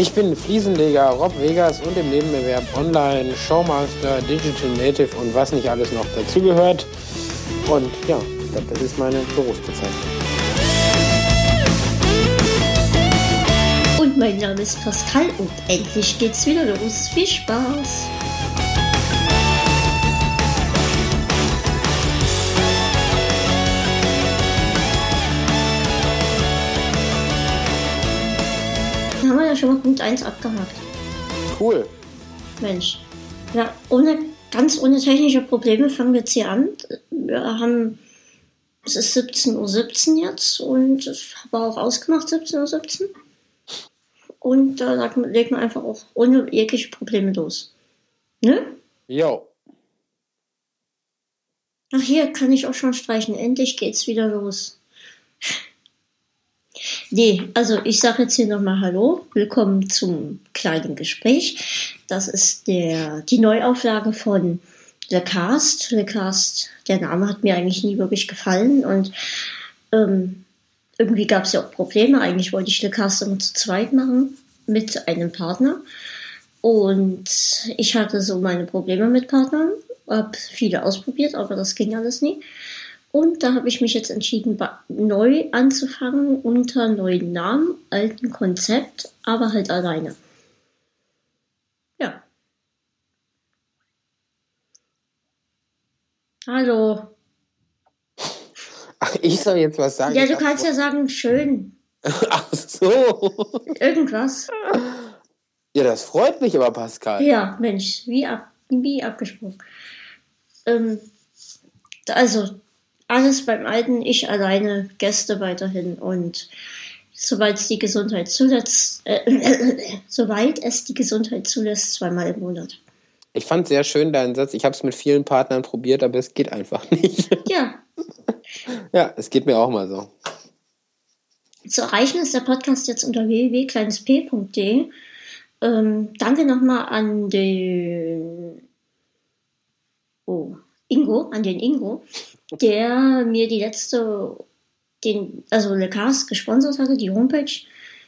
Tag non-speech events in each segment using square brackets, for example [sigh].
Ich bin Fliesenleger Rob Vegas und im Nebenerwerb Online, Showmaster, Digital Native und was nicht alles noch dazugehört. Und ja, ich glaube, das ist meine Berufsbezeichnung. Und mein Name ist Pascal und endlich geht's wieder los. Viel Spaß! Schon mal Punkt 1 abgehakt. Cool. Mensch. Ja, ohne, ganz ohne technische Probleme fangen wir jetzt hier an. Wir haben, es ist 17.17 Uhr jetzt und ich habe auch ausgemacht 17.17 Uhr. Und da sagt man, legt man einfach auch ohne jegliche Probleme los. Ne? Jo. Ach, hier kann ich auch schon streichen. Endlich geht's wieder los. Nee, also ich sage jetzt hier nochmal Hallo, willkommen zum kleinen Gespräch. Das ist der, die Neuauflage von Le Cast. Le Cast, der Name hat mir eigentlich nie wirklich gefallen und ähm, irgendwie gab es ja auch Probleme. Eigentlich wollte ich Le Cast immer zu zweit machen mit einem Partner. Und ich hatte so meine Probleme mit Partnern, habe viele ausprobiert, aber das ging alles nie. Und da habe ich mich jetzt entschieden, neu anzufangen unter neuen Namen, alten Konzept, aber halt alleine. Ja. Hallo. Ach, ich soll jetzt was sagen. Ja, du kannst ja sagen, schön. [laughs] Ach so. Irgendwas. Ja, das freut mich aber, Pascal. Ja, Mensch, wie, ab, wie abgesprochen. Ähm, also, alles beim Alten, ich alleine, Gäste weiterhin und soweit es die Gesundheit zulässt, äh, äh, soweit es die Gesundheit zulässt, zweimal im Monat. Ich fand sehr schön deinen Satz. Ich habe es mit vielen Partnern probiert, aber es geht einfach nicht. Ja. [laughs] ja, es geht mir auch mal so. Zu erreichen ist der Podcast jetzt unter www.kleinesp.de. Ähm, danke nochmal an den oh, Ingo, an den Ingo, der mir die letzte, den, also Le Cast gesponsert hatte, die Homepage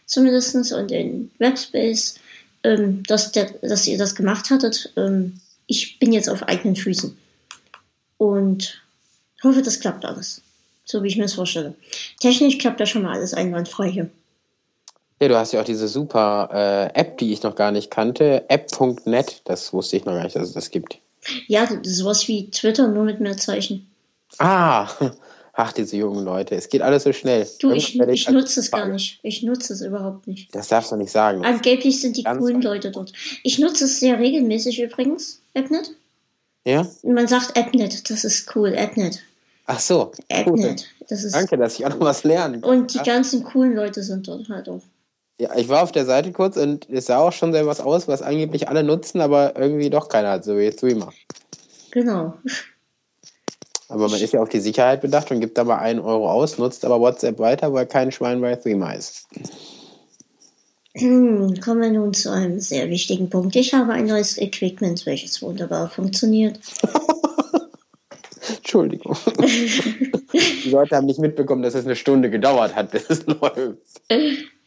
zumindest und den Webspace, ähm, dass, der, dass ihr das gemacht hattet. Ähm, ich bin jetzt auf eigenen Füßen und hoffe, das klappt alles, so wie ich mir das vorstelle. Technisch klappt ja schon mal alles einwandfrei hier. Ja, du hast ja auch diese super äh, App, die ich noch gar nicht kannte, app.net, das wusste ich noch gar nicht, dass es das gibt. Ja, sowas wie Twitter, nur mit mehr Zeichen. Ah, [laughs] ach, diese jungen Leute. Es geht alles so schnell. Du, ich, ich nutze es gar nicht. Ich nutze es überhaupt nicht. Das darfst du nicht sagen. Angeblich sind die coolen Leute dort. Ich nutze es sehr regelmäßig übrigens, AppNet. Ja? Man sagt AppNet, das ist cool, AppNet. Ach so. AppNet. Das ist Danke, dass ich auch noch was lerne. Und die ganzen coolen Leute sind dort halt auch. Ja, ich war auf der Seite kurz und es sah auch schon sehr was aus, was angeblich alle nutzen, aber irgendwie doch keiner hat, so wie jetzt immer. Genau. Aber man ist ja auf die Sicherheit bedacht und gibt da mal einen Euro aus, nutzt aber WhatsApp weiter, weil kein Schwein bei Threema ist. Hm, kommen wir nun zu einem sehr wichtigen Punkt. Ich habe ein neues Equipment, welches wunderbar funktioniert. [laughs] Entschuldigung. [laughs] die Leute haben nicht mitbekommen, dass es eine Stunde gedauert hat, bis es [laughs] läuft.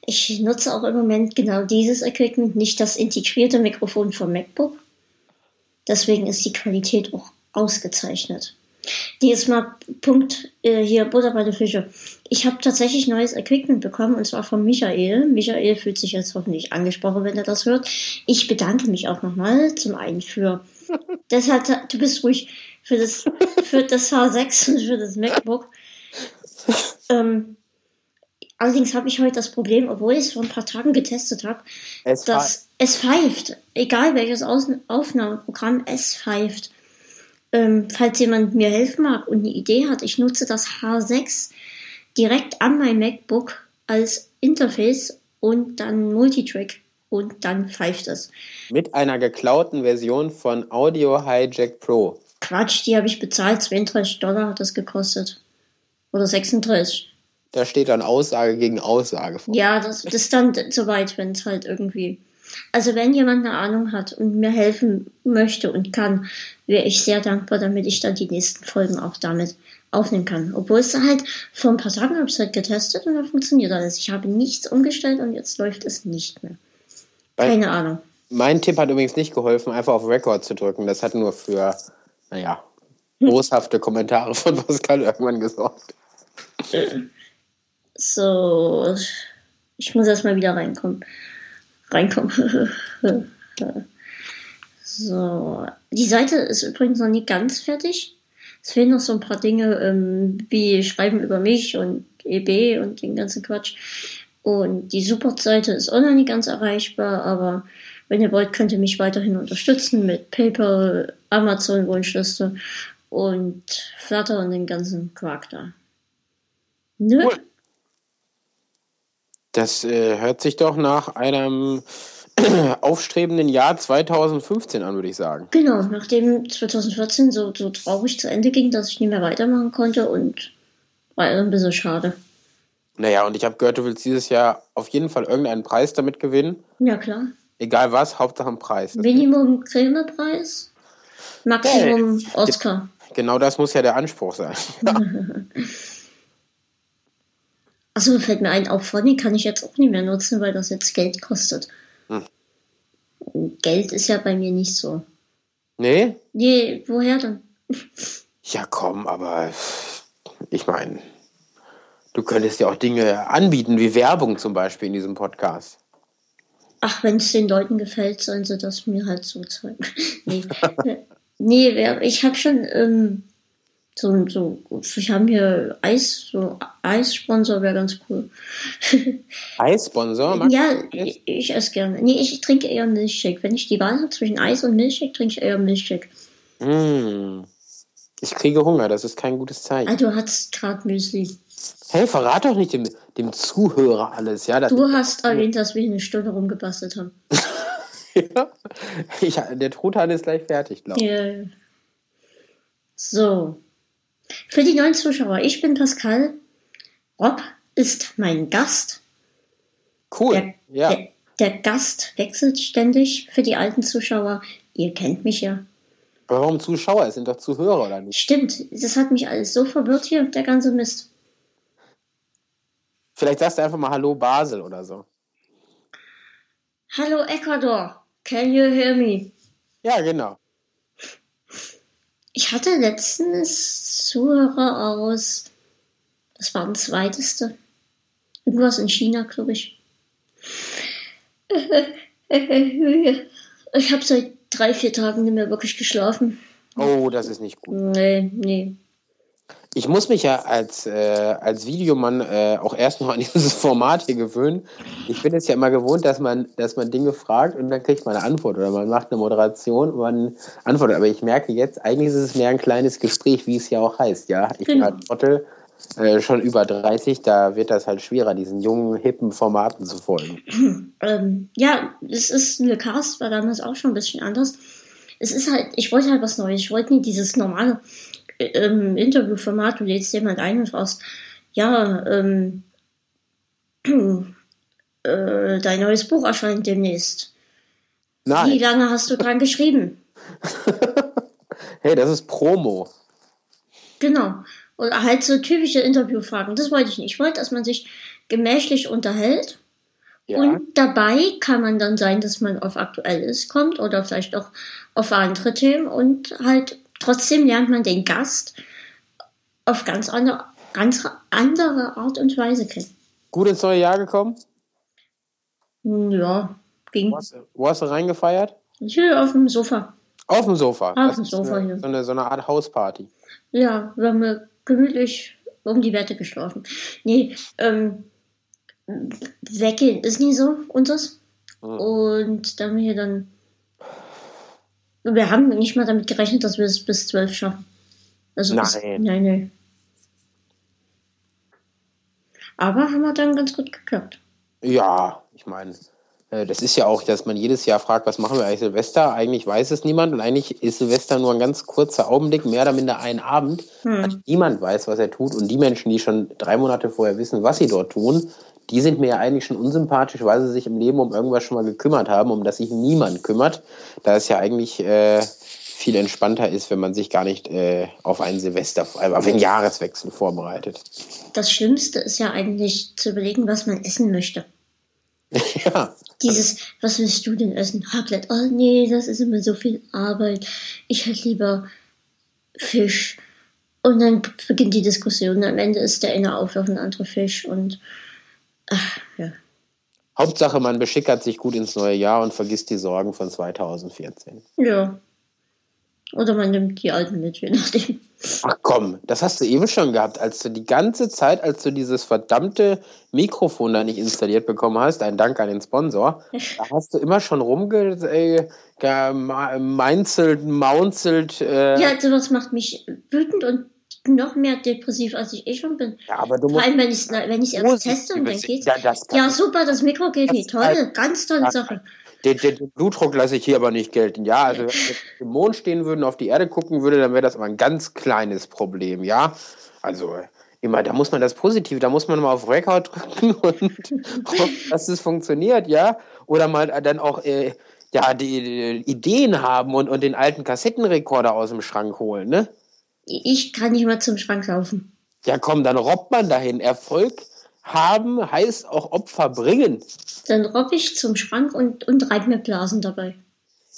Ich nutze auch im Moment genau dieses Equipment, nicht das integrierte Mikrofon vom MacBook. Deswegen ist die Qualität auch ausgezeichnet. Dieses Mal Punkt äh, hier Butter bei der Fische. Ich habe tatsächlich neues Equipment bekommen und zwar von Michael. Michael fühlt sich jetzt hoffentlich angesprochen, wenn er das hört. Ich bedanke mich auch nochmal zum einen für [laughs] das hat, du bist ruhig für das für das H6 und für das MacBook. Ähm, Allerdings habe ich heute das Problem, obwohl ich es vor ein paar Tagen getestet habe, dass es pfeift. Egal welches Aufnahmeprogramm, es pfeift. Ähm, falls jemand mir helfen mag und eine Idee hat, ich nutze das H6 direkt an mein MacBook als Interface und dann Multitrack und dann pfeift es. Mit einer geklauten Version von Audio Hijack Pro. Quatsch, die habe ich bezahlt. 32 Dollar hat das gekostet. Oder 36 da steht dann Aussage gegen Aussage vor. Ja, das, das ist dann soweit, wenn es halt irgendwie. Also wenn jemand eine Ahnung hat und mir helfen möchte und kann, wäre ich sehr dankbar, damit ich dann die nächsten Folgen auch damit aufnehmen kann. Obwohl es halt vor ein paar Tagen habe ich es halt getestet und da funktioniert alles. Ich habe nichts umgestellt und jetzt läuft es nicht mehr. Keine Ahnung. Mein Tipp hat übrigens nicht geholfen, einfach auf Record zu drücken. Das hat nur für, naja, boshafte Kommentare von Pascal irgendwann gesorgt. So, ich muss erstmal wieder reinkommen. Reinkommen. [laughs] so, die Seite ist übrigens noch nicht ganz fertig. Es fehlen noch so ein paar Dinge, ähm, wie Schreiben über mich und EB und den ganzen Quatsch. Und die Support-Seite ist auch noch nicht ganz erreichbar, aber wenn ihr wollt, könnt ihr mich weiterhin unterstützen mit PayPal, Amazon Wunschliste und Flutter und den ganzen Quark da. Ne? Cool. Das äh, hört sich doch nach einem [clears throat] aufstrebenden Jahr 2015 an, würde ich sagen. Genau, nachdem 2014 so, so traurig zu Ende ging, dass ich nicht mehr weitermachen konnte und war ein bisschen schade. Naja, und ich habe gehört, du willst dieses Jahr auf jeden Fall irgendeinen Preis damit gewinnen. Ja, klar. Egal was, Hauptsache ein Preis. Minimum Grimme-Preis, Maximum hey. Oscar. Genau das muss ja der Anspruch sein. [laughs] Achso, fällt mir ein, auch Funny kann ich jetzt auch nicht mehr nutzen, weil das jetzt Geld kostet. Hm. Geld ist ja bei mir nicht so. Nee? Nee, woher denn? ja, komm, aber ich meine, du könntest ja auch Dinge anbieten, wie Werbung zum Beispiel in diesem Podcast. Ach, wenn es den Leuten gefällt, sollen sie das mir halt so zeigen. [laughs] nee, nee ich habe schon ähm, so, so, ich habe hier Eis, so Eissponsor wäre ganz cool. [laughs] Eissponsor? Ja, ich, ich esse gerne. Nee, ich trinke eher Milchshake. Wenn ich die Wahl habe zwischen Eis und Milchshake, trinke ich eher Milchshake. Mm. Ich kriege Hunger, das ist kein gutes Zeichen. Ah, du hast gerade Müsli. Hey, verrat doch nicht dem, dem Zuhörer alles, ja? du hast erwähnt, dass wir eine Stunde rumgebastelt haben. [laughs] ja, ich, der Truthahn ist gleich fertig, glaube ich. Ja. So, für die neuen Zuschauer, ich bin Pascal. Rob ist mein Gast. Cool. Der, ja. Der, der, Gast wechselt ständig für die alten Zuschauer. Ihr kennt mich ja. Aber warum Zuschauer? Es sind doch Zuhörer, oder nicht? Stimmt. Das hat mich alles so verwirrt hier, der ganze Mist. Vielleicht sagst du einfach mal Hallo Basel oder so. Hallo Ecuador. Can you hear me? Ja, genau. Ich hatte letztens Zuhörer aus, das war ein zweiteste. Irgendwas in China, glaube ich. [laughs] Ich habe seit drei, vier Tagen nicht mehr wirklich geschlafen. Oh, das ist nicht gut. Nee, nee ich muss mich ja als, äh, als Videomann äh, auch erst noch an [laughs] dieses Format hier gewöhnen. Ich bin es ja immer gewohnt, dass man, dass man Dinge fragt und dann kriegt man eine Antwort oder man macht eine Moderation und man antwortet. Aber ich merke jetzt, eigentlich ist es mehr ein kleines Gespräch, wie es ja auch heißt. Ja, ich genau. bin halt Trottel, äh, schon über 30, da wird das halt schwerer, diesen jungen, hippen Formaten zu folgen. [clears throat] Ähm, ja, es ist eine Cast, war damals auch schon ein bisschen anders. Es ist halt, ich wollte halt was Neues. Ich wollte nicht dieses normale ähm, Interviewformat, du lädst jemand ein und fragst, ja, ähm, [clears throat] äh, dein neues Buch erscheint demnächst. Nein. Wie lange hast du dran geschrieben? [laughs] hey, das ist Promo. Genau. Und halt so typische Interviewfragen. Das wollte ich nicht. Ich wollte, dass man sich gemächlich unterhält. Ja. Und dabei kann man dann sein, dass man auf Aktuelles kommt oder vielleicht auch auf andere Themen und halt Trotzdem lernt man den Gast auf ganz andere, ganz andere Art und Weise kennen. Gut ins neue Jahr gekommen? Hm, ja, ging. Wo hast, wo hast du reingefeiert? Hier auf dem Sofa. Auf dem Sofa? Auf dem Sofa eine, hier. So eine, so eine Art Hausparty. Ja, wir haben gemütlich um die Wette geschlafen. Nee, ähm, weggehen ist nie so unseres. Mhm. Und dann hier dann wir haben nicht mal damit gerechnet, dass wir es bis zwölf schaffen. Also nein. Bis, nein, nein. Aber haben wir dann ganz gut geklappt. Ja, ich meine, äh, das ist ja auch, dass man jedes Jahr fragt, was machen wir eigentlich Silvester? Eigentlich weiß es niemand und eigentlich ist Silvester nur ein ganz kurzer Augenblick, mehr oder minder ein Abend. Hm. Niemand weiß, was er tut und die Menschen, die schon drei Monate vorher wissen, was sie dort tun, die sind mir ja eigentlich schon unsympathisch, weil sie sich im Leben um irgendwas schon mal gekümmert haben, um das sich niemand kümmert. Da ist ja eigentlich äh, viel entspannter ist, wenn man sich gar nicht äh, auf einen Silvester, auf einen Jahreswechsel vorbereitet. Das Schlimmste ist ja eigentlich zu überlegen, was man essen möchte. [laughs] ja. Dieses, was willst du denn essen? Raclette. Oh nee, das ist immer so viel Arbeit. Ich hätte lieber Fisch. Und dann beginnt die Diskussion. Am Ende ist der eine Auflauf ein anderer Fisch und ach, ja. Hauptsache, man beschickert sich gut ins neue Jahr und vergisst die Sorgen von 2014. Ja. Oder man nimmt die alten mit, je nachdem. Ach komm, das hast du eben schon gehabt, als du die ganze Zeit, als du dieses verdammte Mikrofon da nicht installiert bekommen hast, ein Dank an den Sponsor, [laughs] da hast du immer schon rumgemeinzelt, äh, maunzelt. Äh ja, sowas macht mich wütend und noch mehr depressiv, als ich eh schon bin. Ja, aber du Vor allem, wenn ich es wenn erst teste und dann geht's. Ja, ja, super, das Mikro geht nicht. Toll, ganz tolle Sache. Den, den, Blutdruck lasse ich hier aber nicht gelten. Ja, also wenn wir im Mond stehen würden, auf die Erde gucken würde, dann wäre das aber ein ganz kleines Problem, ja. Also immer, da muss man das Positive, da muss man mal auf Record drücken [laughs] und hoffen, dass es funktioniert, ja. Oder mal dann auch äh, ja, die, die, Ideen haben und, und den alten Kassettenrekorder aus dem Schrank holen, ne? Ich kann nicht mal zum Schrank laufen. Ja, komm, dann robbt man dahin. Erfolg haben heißt auch Opfer bringen. Dann robb ich zum Schrank und, und reib mir Blasen dabei.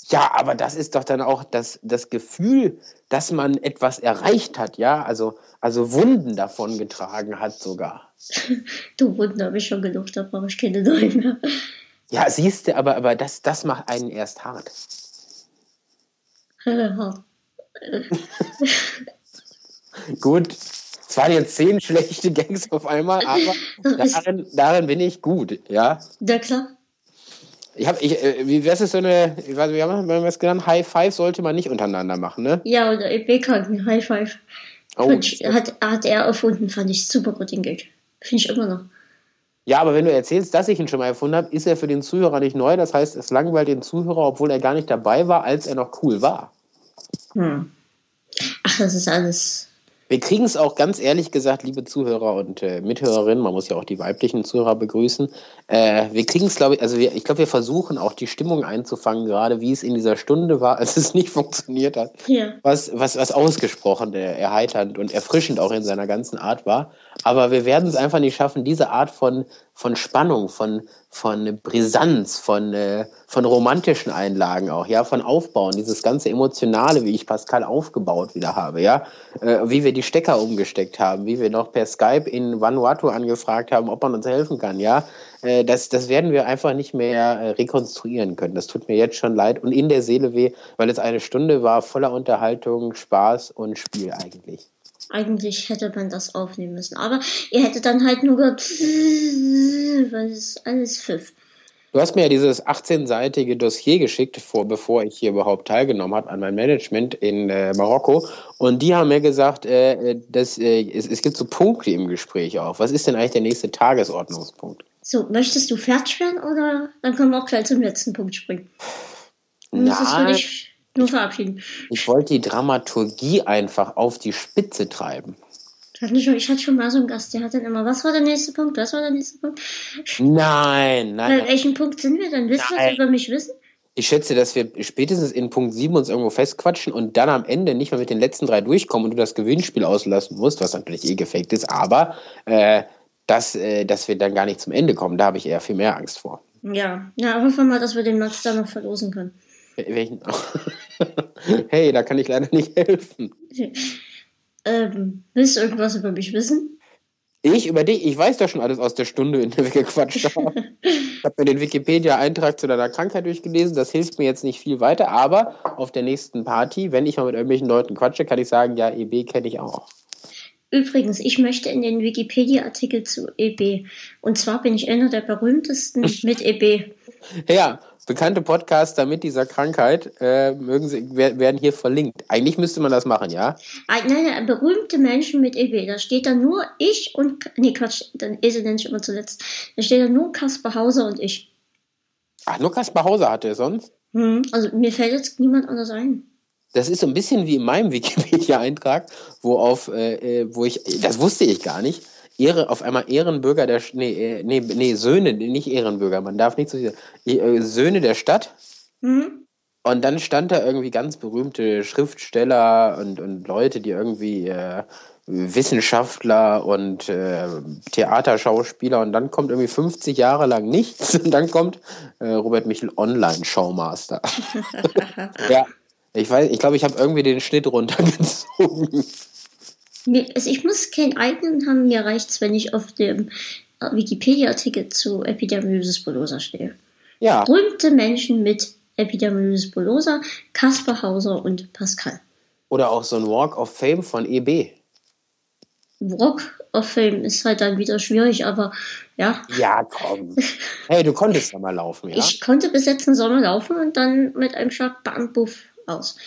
Ja, aber das ist doch dann auch das, das Gefühl, dass man etwas erreicht hat, ja? Also, also Wunden davon getragen hat sogar. [laughs] du Wunden habe ich schon genug, da brauche ich keine neuen mehr. Ja, siehst du, aber, aber das, das macht einen erst hart. [laughs] hart. [laughs] Gut, es waren jetzt zehn [laughs] schlechte Gangs auf einmal, aber [laughs] darin, darin bin ich gut, ja. Ja, klar. Ich hab, ich, äh, wie wäre es so eine, ich weiß, wie haben wir es genannt? High Five sollte man nicht untereinander machen, ne? Ja, oder EP-Kranken, High Five. Oh, hat, hat er erfunden, fand ich super gut, den Gag. Finde ich immer noch. Ja, aber wenn du erzählst, dass ich ihn schon mal erfunden habe, ist er für den Zuhörer nicht neu. Das heißt, es langweilt den Zuhörer, obwohl er gar nicht dabei war, als er noch cool war. Hm. Ach, das ist alles wir kriegen es auch ganz ehrlich gesagt, liebe Zuhörer und äh, Mithörerinnen, man muss ja auch die weiblichen Zuhörer begrüßen. Äh, wir kriegen es, glaube ich, also wir, ich glaube, wir versuchen auch die Stimmung einzufangen, gerade wie es in dieser Stunde war, [laughs] als es nicht funktioniert hat. Ja. Was, was, was ausgesprochen äh, erheiternd und erfrischend auch in seiner ganzen Art war. Aber wir werden es einfach nicht schaffen, diese Art von, von Spannung, von, von Brisanz, von, äh, von romantischen Einlagen auch, ja, von Aufbauen, dieses ganze Emotionale, wie ich Pascal aufgebaut wieder habe, ja, äh, wie wir die Stecker umgesteckt haben, wie wir noch per Skype in Vanuatu angefragt haben, ob man uns helfen kann, ja, äh, das, das werden wir einfach nicht mehr rekonstruieren können. Das tut mir jetzt schon leid und in der Seele weh, weil es eine Stunde war voller Unterhaltung, Spaß und Spiel eigentlich. Eigentlich hätte man das aufnehmen müssen. Aber ihr hättet dann halt nur gehört, weil es alles pfiff. Du hast mir ja dieses 18-seitige Dossier geschickt, vor, bevor ich hier überhaupt teilgenommen habe an meinem Management in äh, Marokko. Und die haben mir gesagt, äh, dass, äh, es, es gibt so Punkte im Gespräch auch. Was ist denn eigentlich der nächste Tagesordnungspunkt? So, möchtest du fertig werden oder dann können wir auch gleich zum letzten Punkt springen? Nein. Nur verabschieden. Ich wollte die Dramaturgie einfach auf die Spitze treiben. Ich hatte schon mal so einen Gast, der hat dann immer, was war der nächste Punkt, was war der nächste Punkt? Nein, nein. Bei welchem Punkt sind wir dann? Willst du was über mich wissen? Ich schätze, dass wir spätestens in Punkt 7 uns irgendwo festquatschen und dann am Ende nicht mal mit den letzten drei durchkommen und du das Gewinnspiel auslassen musst, was natürlich eh gefaked ist, aber äh, dass, äh, dass wir dann gar nicht zum Ende kommen, da habe ich eher viel mehr Angst vor. Ja, ja, hoffen wir mal, dass wir den Max da noch verlosen können. Welchen? [laughs] hey, da kann ich leider nicht helfen. Ähm, willst du irgendwas über mich wissen? Ich über dich? Ich weiß doch schon alles aus der Stunde, in der wir gequatscht haben. ich habe mir den Wikipedia-Eintrag zu deiner Krankheit durchgelesen. Das hilft mir jetzt nicht viel weiter. Aber auf der nächsten Party, wenn ich mal mit irgendwelchen Leuten quatsche, kann ich sagen, ja, EB kenne ich auch. Übrigens, ich möchte in den Wikipedia-Artikel zu EB. Und zwar bin ich einer der berühmtesten [laughs] mit EB. Ja, bekannte Podcaster mit dieser Krankheit äh, mögen sie, werden hier verlinkt. Eigentlich müsste man das machen, ja? Nein, nein, berühmte Menschen mit EB. Da steht dann nur ich und. Nee, Quatsch, dann Esel nenne ich immer zuletzt. Da steht dann nur Kaspar Hauser und ich. Ach, nur Kaspar Hauser hat er sonst? Hm, also mir fällt jetzt niemand anders ein. Das ist so ein bisschen wie in meinem Wikipedia-Eintrag, wo auf, äh, äh, wo ich, das wusste ich gar nicht, Ehre, auf einmal Ehrenbürger der, nee, äh, nee, nee, Söhne, nicht Ehrenbürger, man darf nicht so, äh, Söhne der Stadt. Mhm. Und dann stand da irgendwie ganz berühmte Schriftsteller und, und Leute, die irgendwie äh, Wissenschaftler und äh, Theaterschauspieler und dann kommt irgendwie 50 Jahre lang nichts und dann kommt äh, Robert Michel Online-Showmaster. [laughs] ja, ich weiß, ich glaube, ich habe irgendwie den Schnitt runtergezogen. Also ich muss keinen eigenen haben, mir reicht's, wenn ich auf dem äh, Wikipedia-Ticket zu Epidermolysis bullosa stehe. Ja. Berühmte Menschen mit Epidermolysis bullosa, Kaspar Hauser und Pascal. Oder auch so ein Walk of Fame von EB. Walk of Fame ist halt dann wieder schwierig, aber ja. Ja, komm. Hey, du konntest ja mal laufen, ja? Ich konnte bis letzten Sommer laufen und dann mit einem Schlag Buff aus.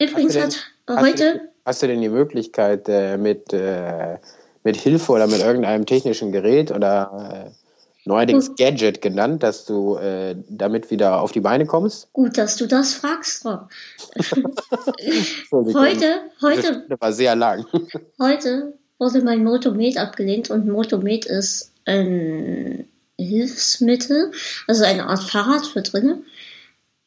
Übrigens denn, hat heute. Hast du, denn die Möglichkeit, äh, mit, äh, mit Hilfe oder mit irgendeinem technischen Gerät oder äh, neuerdings hm. Gadget genannt, dass du äh, damit wieder auf die Beine kommst? Gut, dass du das fragst, Rob. [laughs] heute, heute. Das war sehr lang. [laughs] heute wurde mein Motomed abgelehnt und Motomed ist ein Hilfsmittel, also eine Art Fahrrad für drinnen,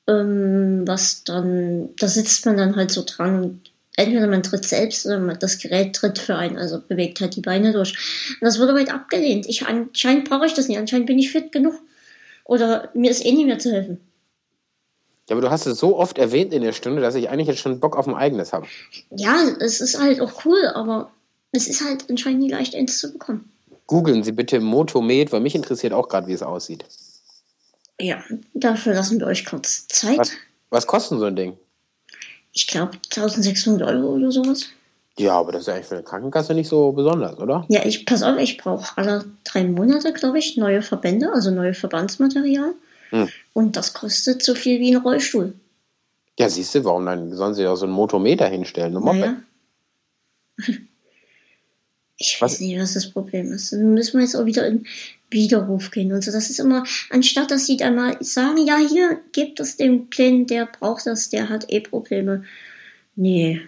ähm, was dann, da sitzt man dann halt so dran und entweder man tritt selbst oder das Gerät tritt für einen, also bewegt halt die Beine durch. Und das wurde heute abgelehnt. Ich anscheinend brauche ich das nicht, anscheinend bin ich fit genug. Oder mir ist eh nicht mehr zu helfen. Ja, aber du hast es so oft erwähnt in der Stunde, dass ich eigentlich jetzt schon Bock auf ein eigenes habe. Ja, es ist halt auch cool, aber es ist halt anscheinend nie leicht, eins zu bekommen. Googeln Sie bitte Motomed, weil mich interessiert auch gerade, wie es aussieht. Ja, dafür lassen wir euch kurz Zeit. Was, was kostet so ein Ding? Ich glaube 1600 Euro oder sowas. Ja, aber das ist eigentlich für eine Krankenkasse nicht so besonders, oder? Ja, ich pass auf, ich brauche alle drei Monate, glaube ich, neue Verbände, also neue Verbandsmaterial. Hm. Und das kostet so viel wie ein Rollstuhl. Ja, siehst du, warum dann sollen sie auch so einen Motometer hinstellen? Naja. [laughs] Ich weiß was? nicht, was das Problem ist. Dann müssen wir jetzt auch wieder in Widerruf gehen und so. Das ist immer, anstatt dass sie dann mal sagen, ja, hier, gebt es dem Kleinen, der braucht das, der hat eh Probleme. Nee.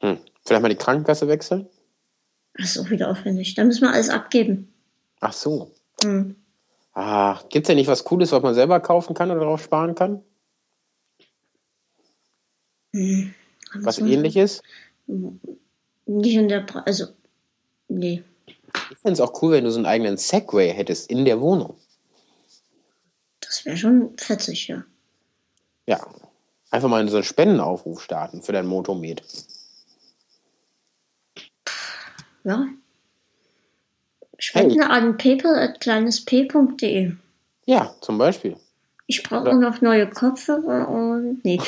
Hm. Vielleicht mal die Krankenkasse wechseln? Das ist auch wieder aufwendig. Da müssen wir alles abgeben. Ach so. Hm. Ah, gibt es ja nicht was Cooles, was man selber kaufen kann oder darauf sparen kann? Hm. Was ähnliches? Nicht in der, pra also, nee. Ich fände es auch cool, wenn du so einen eigenen Segway hättest in der Wohnung. Das wäre schon fetzig, ja. Ja. Einfach mal so einen Spendenaufruf starten für dein Motomed. Ja. Spenden hey. an paper.kleinesp.de. Ja, zum Beispiel. Ich brauche noch neue Kopfhörer und. Nee.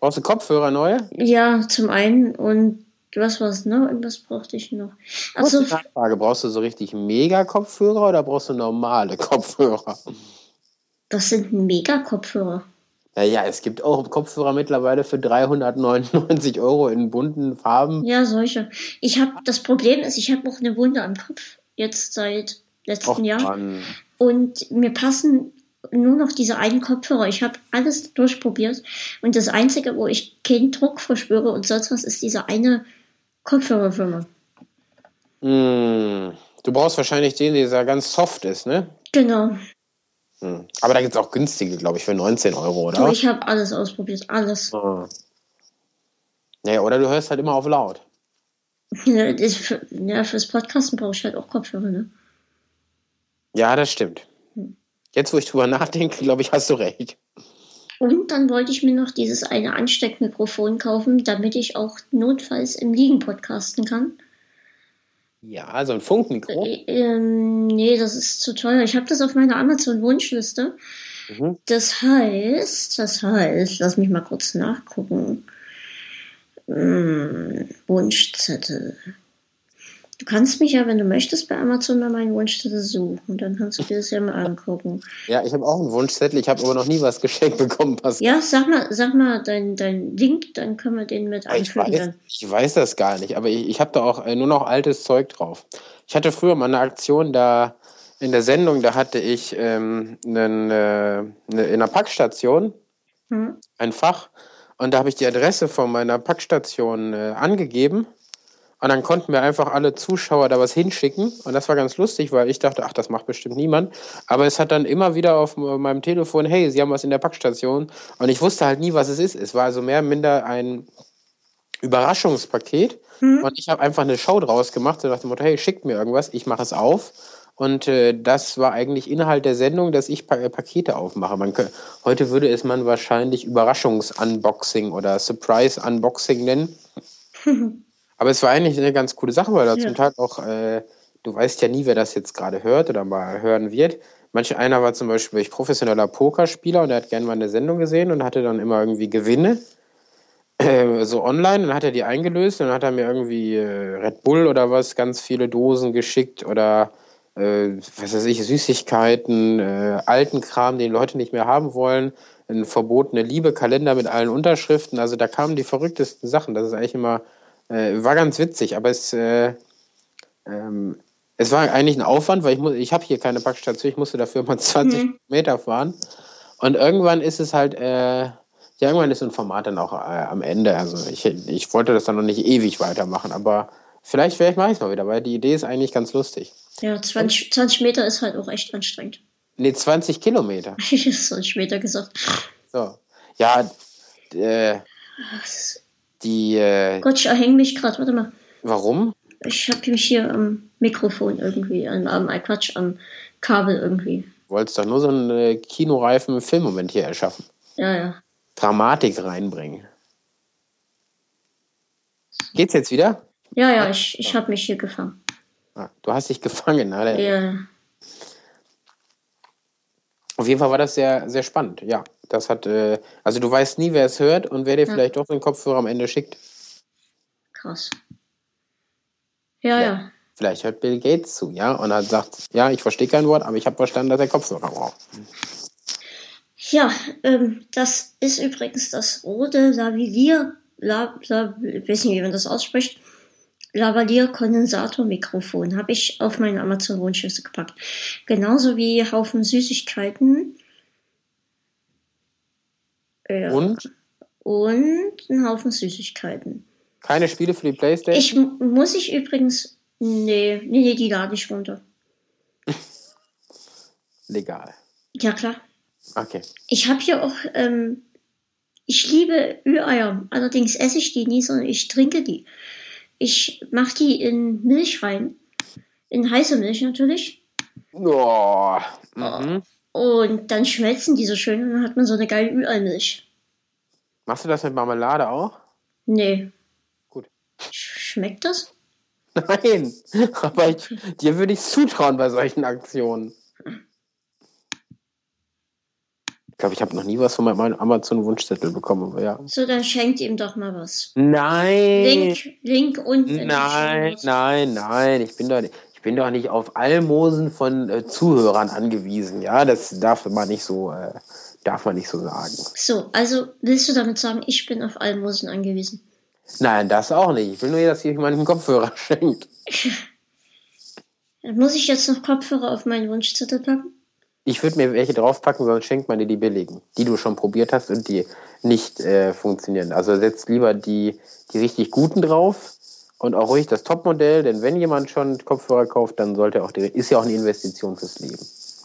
Brauchst du Kopfhörer neue? Ja, zum einen und was war's noch? Was brauchte ich noch? Also Frage, brauchst du so richtig Mega-Kopfhörer oder brauchst du normale Kopfhörer? Das sind Mega-Kopfhörer. Naja, es gibt auch Kopfhörer mittlerweile für 399 Euro in bunten Farben. Ja, solche. Ich habe das Problem ist, ich habe auch eine Wunde am Kopf jetzt seit letztem Och, Jahr Mann. und mir passen nur noch diese einen Kopfhörer. Ich habe alles durchprobiert und das einzige, wo ich keinen Druck verspüre und sonst was, ist diese eine Kopfhörerfirma. Mm, du brauchst wahrscheinlich den, der ganz soft ist, ne? Genau. Hm. Aber da gibt es auch günstige, glaube ich, für 19 Euro, oder? Du, ich habe alles ausprobiert, alles. Ah. Naja, oder du hörst halt immer auf laut. [laughs] Ja, für, ja fürs Podcasten brauche ich halt auch Kopfhörer, ne? Ja, das stimmt. Hm. Jetzt, wo ich drüber [laughs] nachdenke, glaube ich, hast du recht. Und dann wollte ich mir noch dieses eine Ansteckmikrofon kaufen, damit ich auch notfalls im Liegen podcasten kann. Ja, also ein Funkmikro? Äh, ähm, nee, das ist zu teuer. Ich habe das auf meiner Amazon-Wunschliste. Mhm. Das heißt, das heißt, lass mich mal kurz nachgucken. Hm, Wunschzettel. Du kannst mich ja, wenn du möchtest, bei Amazon mal meinen Wunschzettel suchen. Dann kannst du dir das ja mal angucken. Ja, ich habe auch einen Wunschzettel. Ich habe aber noch nie was geschenkt bekommen. Pascal. Ja, sag mal, sag mal dein, dein Link, dann können wir den mit einfügen. Ich weiß, ich weiß das gar nicht, aber ich, ich habe da auch äh, nur noch altes Zeug drauf. Ich hatte früher mal eine Aktion da in der Sendung, da hatte ich ähm, einen, äh, eine, in einer Packstation hm. ein Fach und da habe ich die Adresse von meiner Packstation äh, angegeben Und dann konnten wir einfach alle Zuschauer da was hinschicken. Und das war ganz lustig, weil ich dachte, ach, das macht bestimmt niemand. Aber es hat dann immer wieder auf meinem Telefon, hey, Sie haben was in der Packstation. Und ich wusste halt nie, was es ist. Es war also mehr oder minder ein Überraschungspaket. Mhm. Und ich habe einfach eine Show draus gemacht. So nach dem Motto, hey, schickt mir irgendwas, ich mache es auf. Und äh, das war eigentlich Inhalt der Sendung, dass ich pa äh, Pakete aufmache. Man kann, heute würde es man wahrscheinlich Überraschungsunboxing oder Surprise-Unboxing nennen. [laughs] Aber es war eigentlich eine ganz coole Sache, weil da ja. zum Teil auch, äh, du weißt ja nie, wer das jetzt gerade hört oder mal hören wird. Manch einer war zum Beispiel professioneller Pokerspieler und er hat gerne mal eine Sendung gesehen und hatte dann immer irgendwie Gewinne äh, so online. Dann hat er die eingelöst und dann hat er mir irgendwie äh, Red Bull oder was, ganz viele Dosen geschickt oder äh, was weiß ich, Süßigkeiten, äh, alten Kram, den Leute nicht mehr haben wollen, ein verbotene Liebe, Kalender mit allen Unterschriften. Also da kamen die verrücktesten Sachen. Das ist eigentlich immer äh, war ganz witzig, aber es, äh, ähm, es war eigentlich ein Aufwand, weil ich, muss, ich habe hier keine Packstation, ich musste dafür mal [laughs] 20 mhm. Meter fahren. Und irgendwann ist es halt, äh, ja, irgendwann ist ein Format dann auch äh, am Ende. Also ich, ich wollte das dann noch nicht ewig weitermachen, aber vielleicht, vielleicht mache ich es mal wieder, weil die Idee ist eigentlich ganz lustig. Ja, 20, 20 Meter ist halt auch echt anstrengend. Nee, 20 Kilometer. [laughs] Ich habe 20 Meter gesagt. So. Ja, äh, die. Äh, Gott, ich erhänge mich gerade. Warte mal. Warum? Ich habe mich hier am Mikrofon irgendwie, am, am äh, Quatsch, am Kabel irgendwie. Du wolltest doch nur so einen äh, kinoreifen Filmmoment hier erschaffen. Ja, ja. Dramatik reinbringen. Geht's jetzt wieder? Ja, ja, ich, ich habe mich hier gefangen. Ah, du hast dich gefangen, oder? Ja. Auf jeden Fall war das sehr, sehr spannend, ja. Das hat, äh, also du weißt nie, wer es hört und wer dir ja. vielleicht doch den Kopfhörer am Ende schickt. Krass. Ja, ja, ja. Vielleicht hört Bill Gates zu, ja, und er sagt, ja, ich verstehe kein Wort, aber ich habe verstanden, dass er Kopfhörer braucht. Ja, ähm, das ist übrigens das rote Lavalier, La, La, ich weiß nicht, wie man das ausspricht, Lavalier-Kondensator-Mikrofon habe ich auf meine Amazon-Wunschliste gepackt. Genauso wie Haufen Süßigkeiten. Ja. Und? Und ein Haufen Süßigkeiten. Keine Spiele für die Playstation? Ich muss ich übrigens. Nee, nee, nee, die lade ich runter. [laughs] Legal. Ja, klar. Okay. Ich habe hier auch. Ähm, ich liebe Ü-Eier. Allerdings esse ich die nie, sondern ich trinke die. Ich mache die in Milch rein. In heiße Milch natürlich. Oh, mhm. Und dann schmelzen die so schön und dann hat man so eine geile Ü-Ei-Milch. Machst du das mit Marmelade auch? Nee. Gut. Schmeckt das? [laughs] Nein, aber ich, dir würde ich zutrauen bei solchen Aktionen. glaube, ich habe noch nie was von meinem Amazon-Wunschzettel bekommen, aber ja. So, dann schenkt ihm doch mal was. Nein. Link, Link unten. Nein, nein, nein. Ich bin doch nicht. Ich bin doch nicht auf Almosen von äh, Zuhörern angewiesen, ja, das darf man nicht so, äh, darf man nicht so sagen. So, also willst du damit sagen, ich bin auf Almosen angewiesen? Nein, das auch nicht. Ich will nur, dass ihr meinen Kopfhörer [laughs] schenkt. [laughs] Muss ich jetzt noch Kopfhörer auf meinen Wunschzettel packen? Ich würde mir welche draufpacken, sonst schenkt man dir die billigen, die du schon probiert hast und die nicht äh, funktionieren. Also setzt lieber die, die richtig guten drauf und auch ruhig das Topmodell, denn wenn jemand schon Kopfhörer kauft, dann sollte auch die, ist ja auch eine Investition fürs Leben.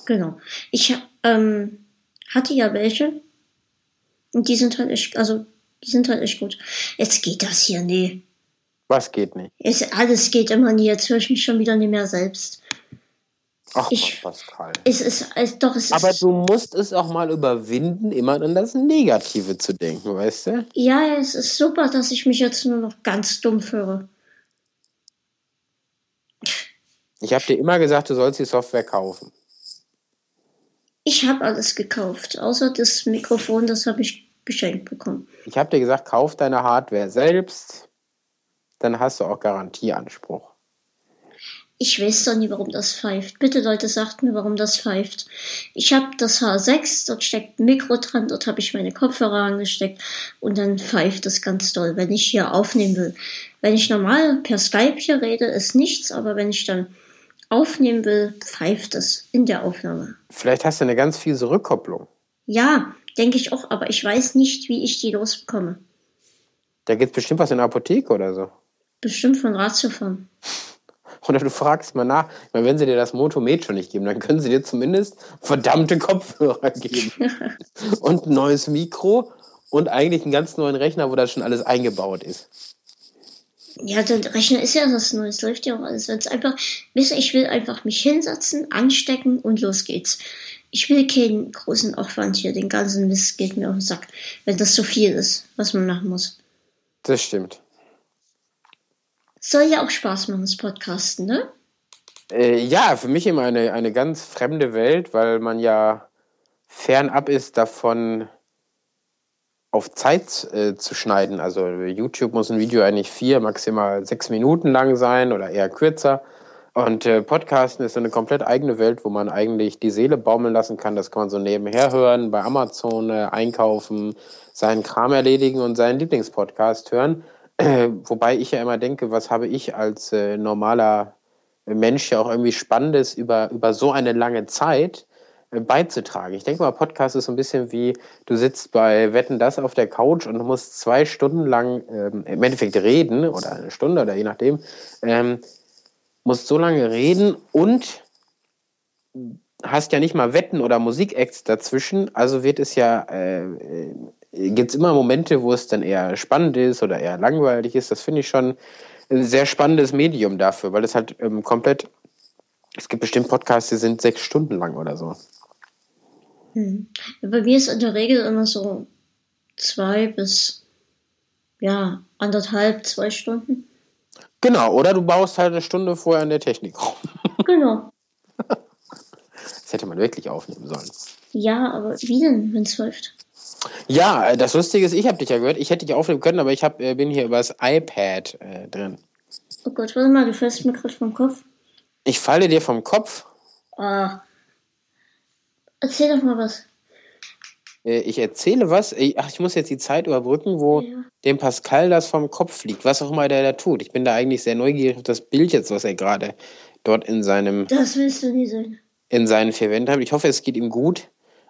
Genau. Ich ähm, hatte ja welche und die sind halt echt, also die sind halt echt gut. Jetzt geht das hier, nee. Was geht nicht? Es, alles geht immer nie. Jetzt höre ich mich schon wieder nicht mehr selbst. Ach, ich, Pascal. Es ist, es, doch, es Aber ist, du musst es auch mal überwinden, immer an das Negative zu denken, weißt du? Ja, es ist super, dass ich mich jetzt nur noch ganz dumm höre. Ich habe dir immer gesagt, du sollst die Software kaufen. Ich habe alles gekauft, außer das Mikrofon, das habe ich geschenkt bekommen. Ich habe dir gesagt, kauf deine Hardware selbst, dann hast du auch Garantieanspruch. Ich weiß doch nie, warum das pfeift. Bitte Leute, sagt mir, warum das pfeift. Ich habe das H6, dort steckt ein Mikro dran, dort habe ich meine Kopfhörer angesteckt und dann pfeift es ganz doll, wenn ich hier aufnehmen will. Wenn ich normal per Skype hier rede, ist nichts, aber wenn ich dann aufnehmen will, pfeift es in der Aufnahme. Vielleicht hast du eine ganz fiese Rückkopplung. Ja, denke ich auch, aber ich weiß nicht, wie ich die losbekomme. Da gibt es bestimmt was in der Apotheke oder so. Bestimmt von Ratiofarm. Oder du fragst mal nach, weil wenn sie dir das Motomet schon nicht geben, dann können sie dir zumindest verdammte Kopfhörer [laughs] geben. und ein neues Mikro und eigentlich einen ganz neuen Rechner, wo das schon alles eingebaut ist. Ja, der Rechner ist ja das Neue, es läuft ja auch alles. Wenn's einfach, wisst ihr, ich will einfach mich hinsetzen, anstecken und los geht's. Ich will keinen großen Aufwand hier, den ganzen Mist geht mir auf den Sack, wenn das so viel ist, was man machen muss. Das stimmt. Soll ja auch Spaß machen, das Podcasten, ne? Äh, ja, für mich immer eine, eine ganz fremde Welt, weil man ja fernab ist davon, auf Zeit äh, zu schneiden. Also YouTube muss ein Video eigentlich vier, maximal sechs Minuten lang sein oder eher kürzer. Und äh, Podcasten ist eine komplett eigene Welt, wo man eigentlich die Seele baumeln lassen kann. Das kann man so nebenher hören, bei Amazon äh, einkaufen, seinen Kram erledigen und seinen Lieblingspodcast hören. [clears throat] Wobei ich ja immer denke, was habe ich als äh, normaler Mensch ja auch irgendwie Spannendes über, über so eine lange Zeit beizutragen. Ich denke mal, Podcast ist so ein bisschen wie, du sitzt bei Wetten das auf der Couch und du musst zwei Stunden lang ähm, im Endeffekt reden oder eine Stunde oder je nachdem, ähm, musst so lange reden und hast ja nicht mal Wetten oder Musikacts dazwischen, also wird es ja äh, gibt es immer Momente, wo es dann eher spannend ist oder eher langweilig ist. Das finde ich schon ein sehr spannendes Medium dafür, weil es halt ähm, komplett, es gibt bestimmt Podcasts, die sind sechs Stunden lang oder so. Hm. Bei mir ist in der Regel immer so zwei bis ja, anderthalb, zwei Stunden. Genau, oder du baust halt eine Stunde vorher an der Technik rum. Genau. [laughs] Das hätte man wirklich aufnehmen sollen. Ja, aber wie denn, wenn es läuft? Ja, äh, das Lustige ist, ich habe dich ja gehört. Ich hätte dich aufnehmen können, aber ich hab, äh, bin hier übers iPad äh, drin. Oh Gott, warte mal, du fällst mir gerade vom Kopf. Ich falle dir vom Kopf? Ah. Erzähl doch mal was. Äh, ich erzähle was. Ach, ich muss jetzt die Zeit überbrücken, wo ja. dem Pascal das vom Kopf liegt. Was auch immer der da tut. Ich bin da eigentlich sehr neugierig auf das Bild jetzt, was er gerade dort in seinem. Das willst du nie sein. In seinen vier Wänden hat. Ich hoffe, es geht ihm gut.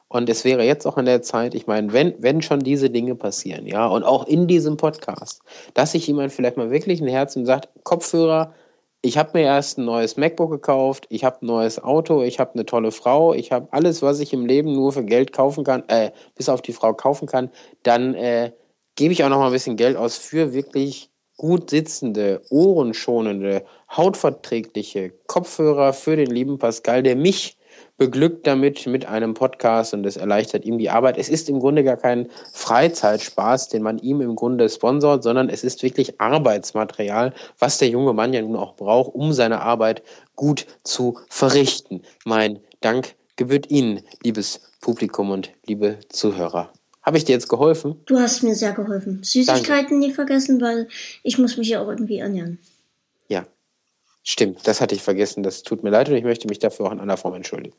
Und es wäre jetzt auch an der Zeit, ich meine, wenn, wenn schon diese Dinge passieren, ja, und auch in diesem Podcast, dass sich jemand vielleicht mal wirklich ein Herz und sagt, Kopfhörer, ich habe mir erst ein neues MacBook gekauft, ich habe ein neues Auto, ich habe eine tolle Frau, ich habe alles, was ich im Leben nur für Geld kaufen kann, äh, bis auf die Frau kaufen kann, dann äh, gebe ich auch noch mal ein bisschen Geld aus für wirklich gut sitzende, ohrenschonende, hautverträgliche Kopfhörer für den lieben Pascal, der mich beglückt damit mit einem Podcast und es erleichtert ihm die Arbeit. Es ist im Grunde gar kein Freizeitspaß, den man ihm im Grunde sponsort, sondern es ist wirklich Arbeitsmaterial, was der junge Mann ja nun auch braucht, um seine Arbeit gut zu verrichten. Mein Dank gebührt Ihnen, liebes Publikum und liebe Zuhörer. Habe ich dir jetzt geholfen? Du hast mir sehr geholfen. Süßigkeiten Danke. nicht vergessen, weil ich muss mich ja auch irgendwie ernähren. Ja, Stimmt, das hatte ich vergessen. Das tut mir leid und ich möchte mich dafür auch in einer Form entschuldigen.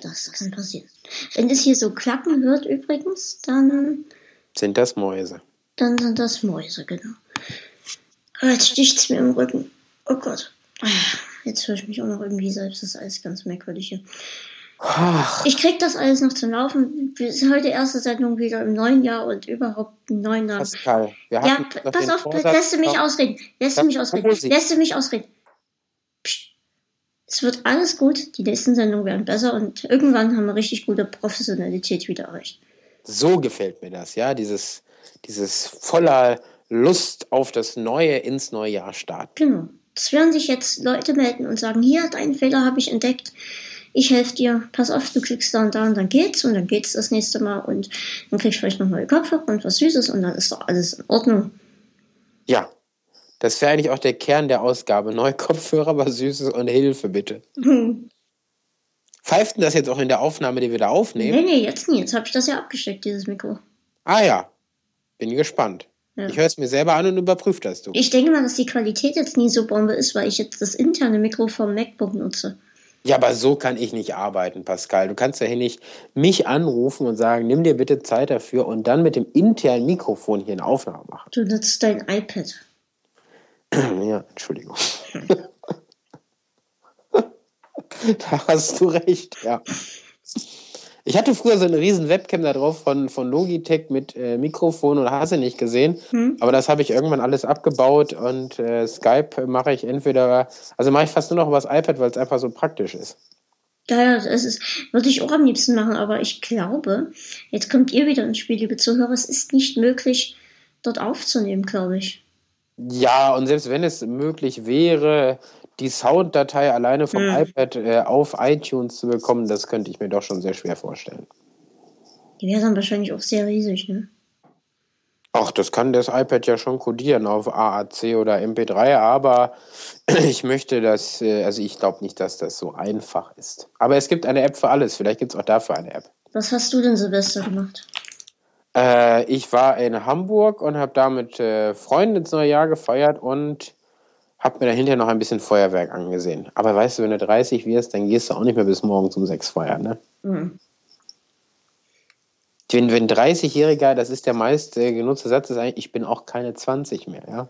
Das kann passieren. Wenn es hier so klappen hört übrigens, dann. Sind das Mäuse? Dann sind das Mäuse, genau. Jetzt sticht es mir im Rücken. Oh Gott. Jetzt höre ich mich auch noch irgendwie selbst. Das ist alles ganz merkwürdig hier. Ich krieg das alles noch zum Laufen. Wir sind heute erste Sendung wieder im neuen Jahr und überhaupt im neuen Jahr. Pascal, wir ja, pass auf, lässt du mich ausreden. Lässt du mich ausreden. Lässt du mich ausreden. Es wird alles gut, die nächsten Sendungen werden besser und irgendwann haben wir richtig gute Professionalität wieder erreicht. So gefällt mir das, ja, dieses, dieses voller Lust auf das Neue ins neue Jahr starten. Genau. Es werden sich jetzt Leute melden und sagen, hier, deinen Fehler habe ich entdeckt. Ich helfe dir, pass auf, du klickst da und da und dann geht's und dann geht's das nächste Mal und dann kriegst du vielleicht noch neue Kopfhörer und was Süßes und dann ist doch alles in Ordnung. Ja, das wäre eigentlich auch der Kern der Ausgabe. Neue Kopfhörer, was Süßes und Hilfe, bitte. Hm. Pfeift denn das jetzt auch in der Aufnahme, die wir da aufnehmen? Nee, nee, jetzt nie. Jetzt habe ich das ja abgesteckt, dieses Mikro. Ah ja. Bin gespannt. Ja. Ich höre es mir selber an und überprüfe das du. Ich denke mal, dass die Qualität jetzt nie so Bombe ist, weil ich jetzt das interne Mikro vom MacBook nutze. Ja, aber so kann ich nicht arbeiten, Pascal. Du kannst ja hier nicht mich anrufen und sagen, nimm dir bitte Zeit dafür und dann mit dem internen Mikrofon hier eine Aufnahme machen. Du nutzt dein iPad. [clears throat] ja, Entschuldigung. [laughs] da hast du recht, ja. Ich hatte früher so eine riesen Webcam da drauf von, von Logitech mit äh, Mikrofon und hast du nicht gesehen. Hm? Aber das habe ich irgendwann alles abgebaut und äh, Skype mache ich entweder, also mache ich fast nur noch übers iPad, weil es einfach so praktisch ist. Ja, ja, das ist, würde ich auch am liebsten machen, aber ich glaube, jetzt kommt ihr wieder ins Spiel, liebe Zuhörer, es ist nicht möglich, dort aufzunehmen, glaube ich. Ja, und selbst wenn es möglich wäre, die Sounddatei alleine vom Hm. iPad äh, auf iTunes zu bekommen, das könnte ich mir doch schon sehr schwer vorstellen. Die wäre dann wahrscheinlich auch sehr riesig, ne? Ach, das kann das iPad ja schon codieren auf AAC oder MP3, aber [clears throat] ich möchte das, äh, also ich glaube nicht, dass das so einfach ist. Aber es gibt eine App für alles, vielleicht gibt es auch dafür eine App. Was hast du denn Silvester gemacht? Äh, ich war in Hamburg und habe da mit äh, Freunden ins neue Jahr gefeiert und habe mir dahinter noch ein bisschen Feuerwerk angesehen. Aber weißt du, wenn du 30 wirst, dann gehst du auch nicht mehr bis morgens um 6 feiern, ne? Hm. Wenn, wenn 30-Jähriger, das ist der meist äh, genutzte Satz, ist eigentlich, ich bin auch keine 20 mehr, ja?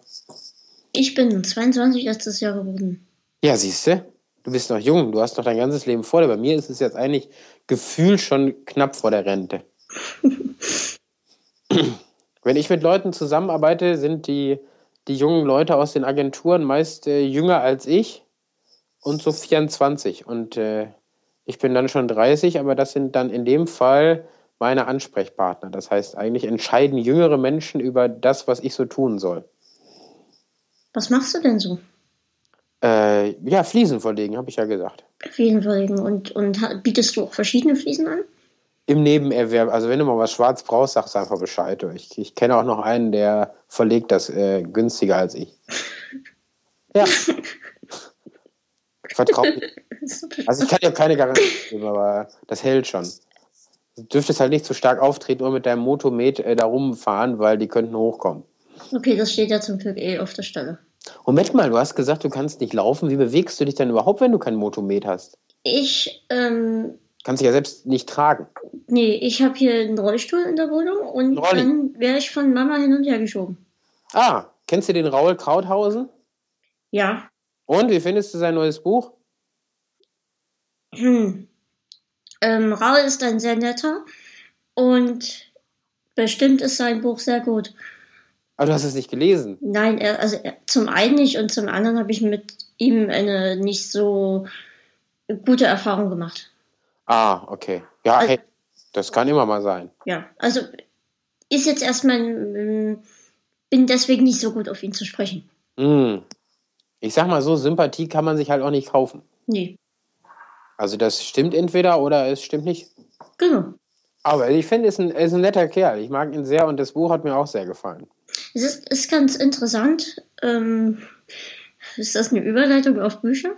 Ich bin 22 letztes Jahr geworden. Ja, siehst du, du bist noch jung, du hast noch dein ganzes Leben vor dir. Bei mir ist es jetzt eigentlich gefühlt schon knapp vor der Rente. [laughs] Wenn ich mit Leuten zusammenarbeite, sind die, die jungen Leute aus den Agenturen meist äh, jünger als ich und so 24. Und äh, ich bin dann schon 30, aber das sind dann in dem Fall meine Ansprechpartner. Das heißt, eigentlich entscheiden jüngere Menschen über das, was ich so tun soll. Was machst du denn so? Äh, ja, Fliesen verlegen, habe ich ja gesagt. Fliesen verlegen und, und bietest du auch verschiedene Fliesen an? Im Nebenerwerb, also wenn du mal was schwarz brauchst, sagst du einfach Bescheid. Ich, ich kenne auch noch einen, der verlegt das äh, günstiger als ich. Ja. [laughs] Ich vertraue Also ich kann dir keine Garantie geben, aber das hält schon. Du dürftest halt nicht zu stark auftreten oder mit deinem Motomet äh, da rumfahren, weil die könnten hochkommen. Okay, das steht ja zum Glück eh auf der Stelle. Moment mal, du hast gesagt, du kannst nicht laufen. Wie bewegst du dich denn überhaupt, wenn du kein Motomet hast? Ich, ähm, Kannst dich ja selbst nicht tragen. nee, ich habe hier einen Rollstuhl in der Wohnung und Rolli. dann werde ich von Mama hin und her geschoben. Ah, kennst du den Raul Krauthausen? Ja. Und wie findest du sein neues Buch? Hm. Ähm, Raul ist ein sehr netter und bestimmt ist sein Buch sehr gut. Aber du hast es nicht gelesen. Nein, er, also er, zum einen nicht und zum anderen habe ich mit ihm eine nicht so gute Erfahrung gemacht. Ah, okay. Ja, Also- hey, das kann immer mal sein. Ja, also ist jetzt erstmal, ähm, bin deswegen nicht so gut auf ihn zu sprechen. Hm. Ich sag mal so, Sympathie kann man sich halt auch nicht kaufen. Nee, Also das stimmt entweder oder es stimmt nicht. genau. Aber ich finde, er ist ein, er ist ein netter Kerl. Ich mag ihn sehr und das Buch hat mir auch sehr gefallen. Es ist, ist ganz interessant. Ähm, ist das eine Überleitung auf Bücher?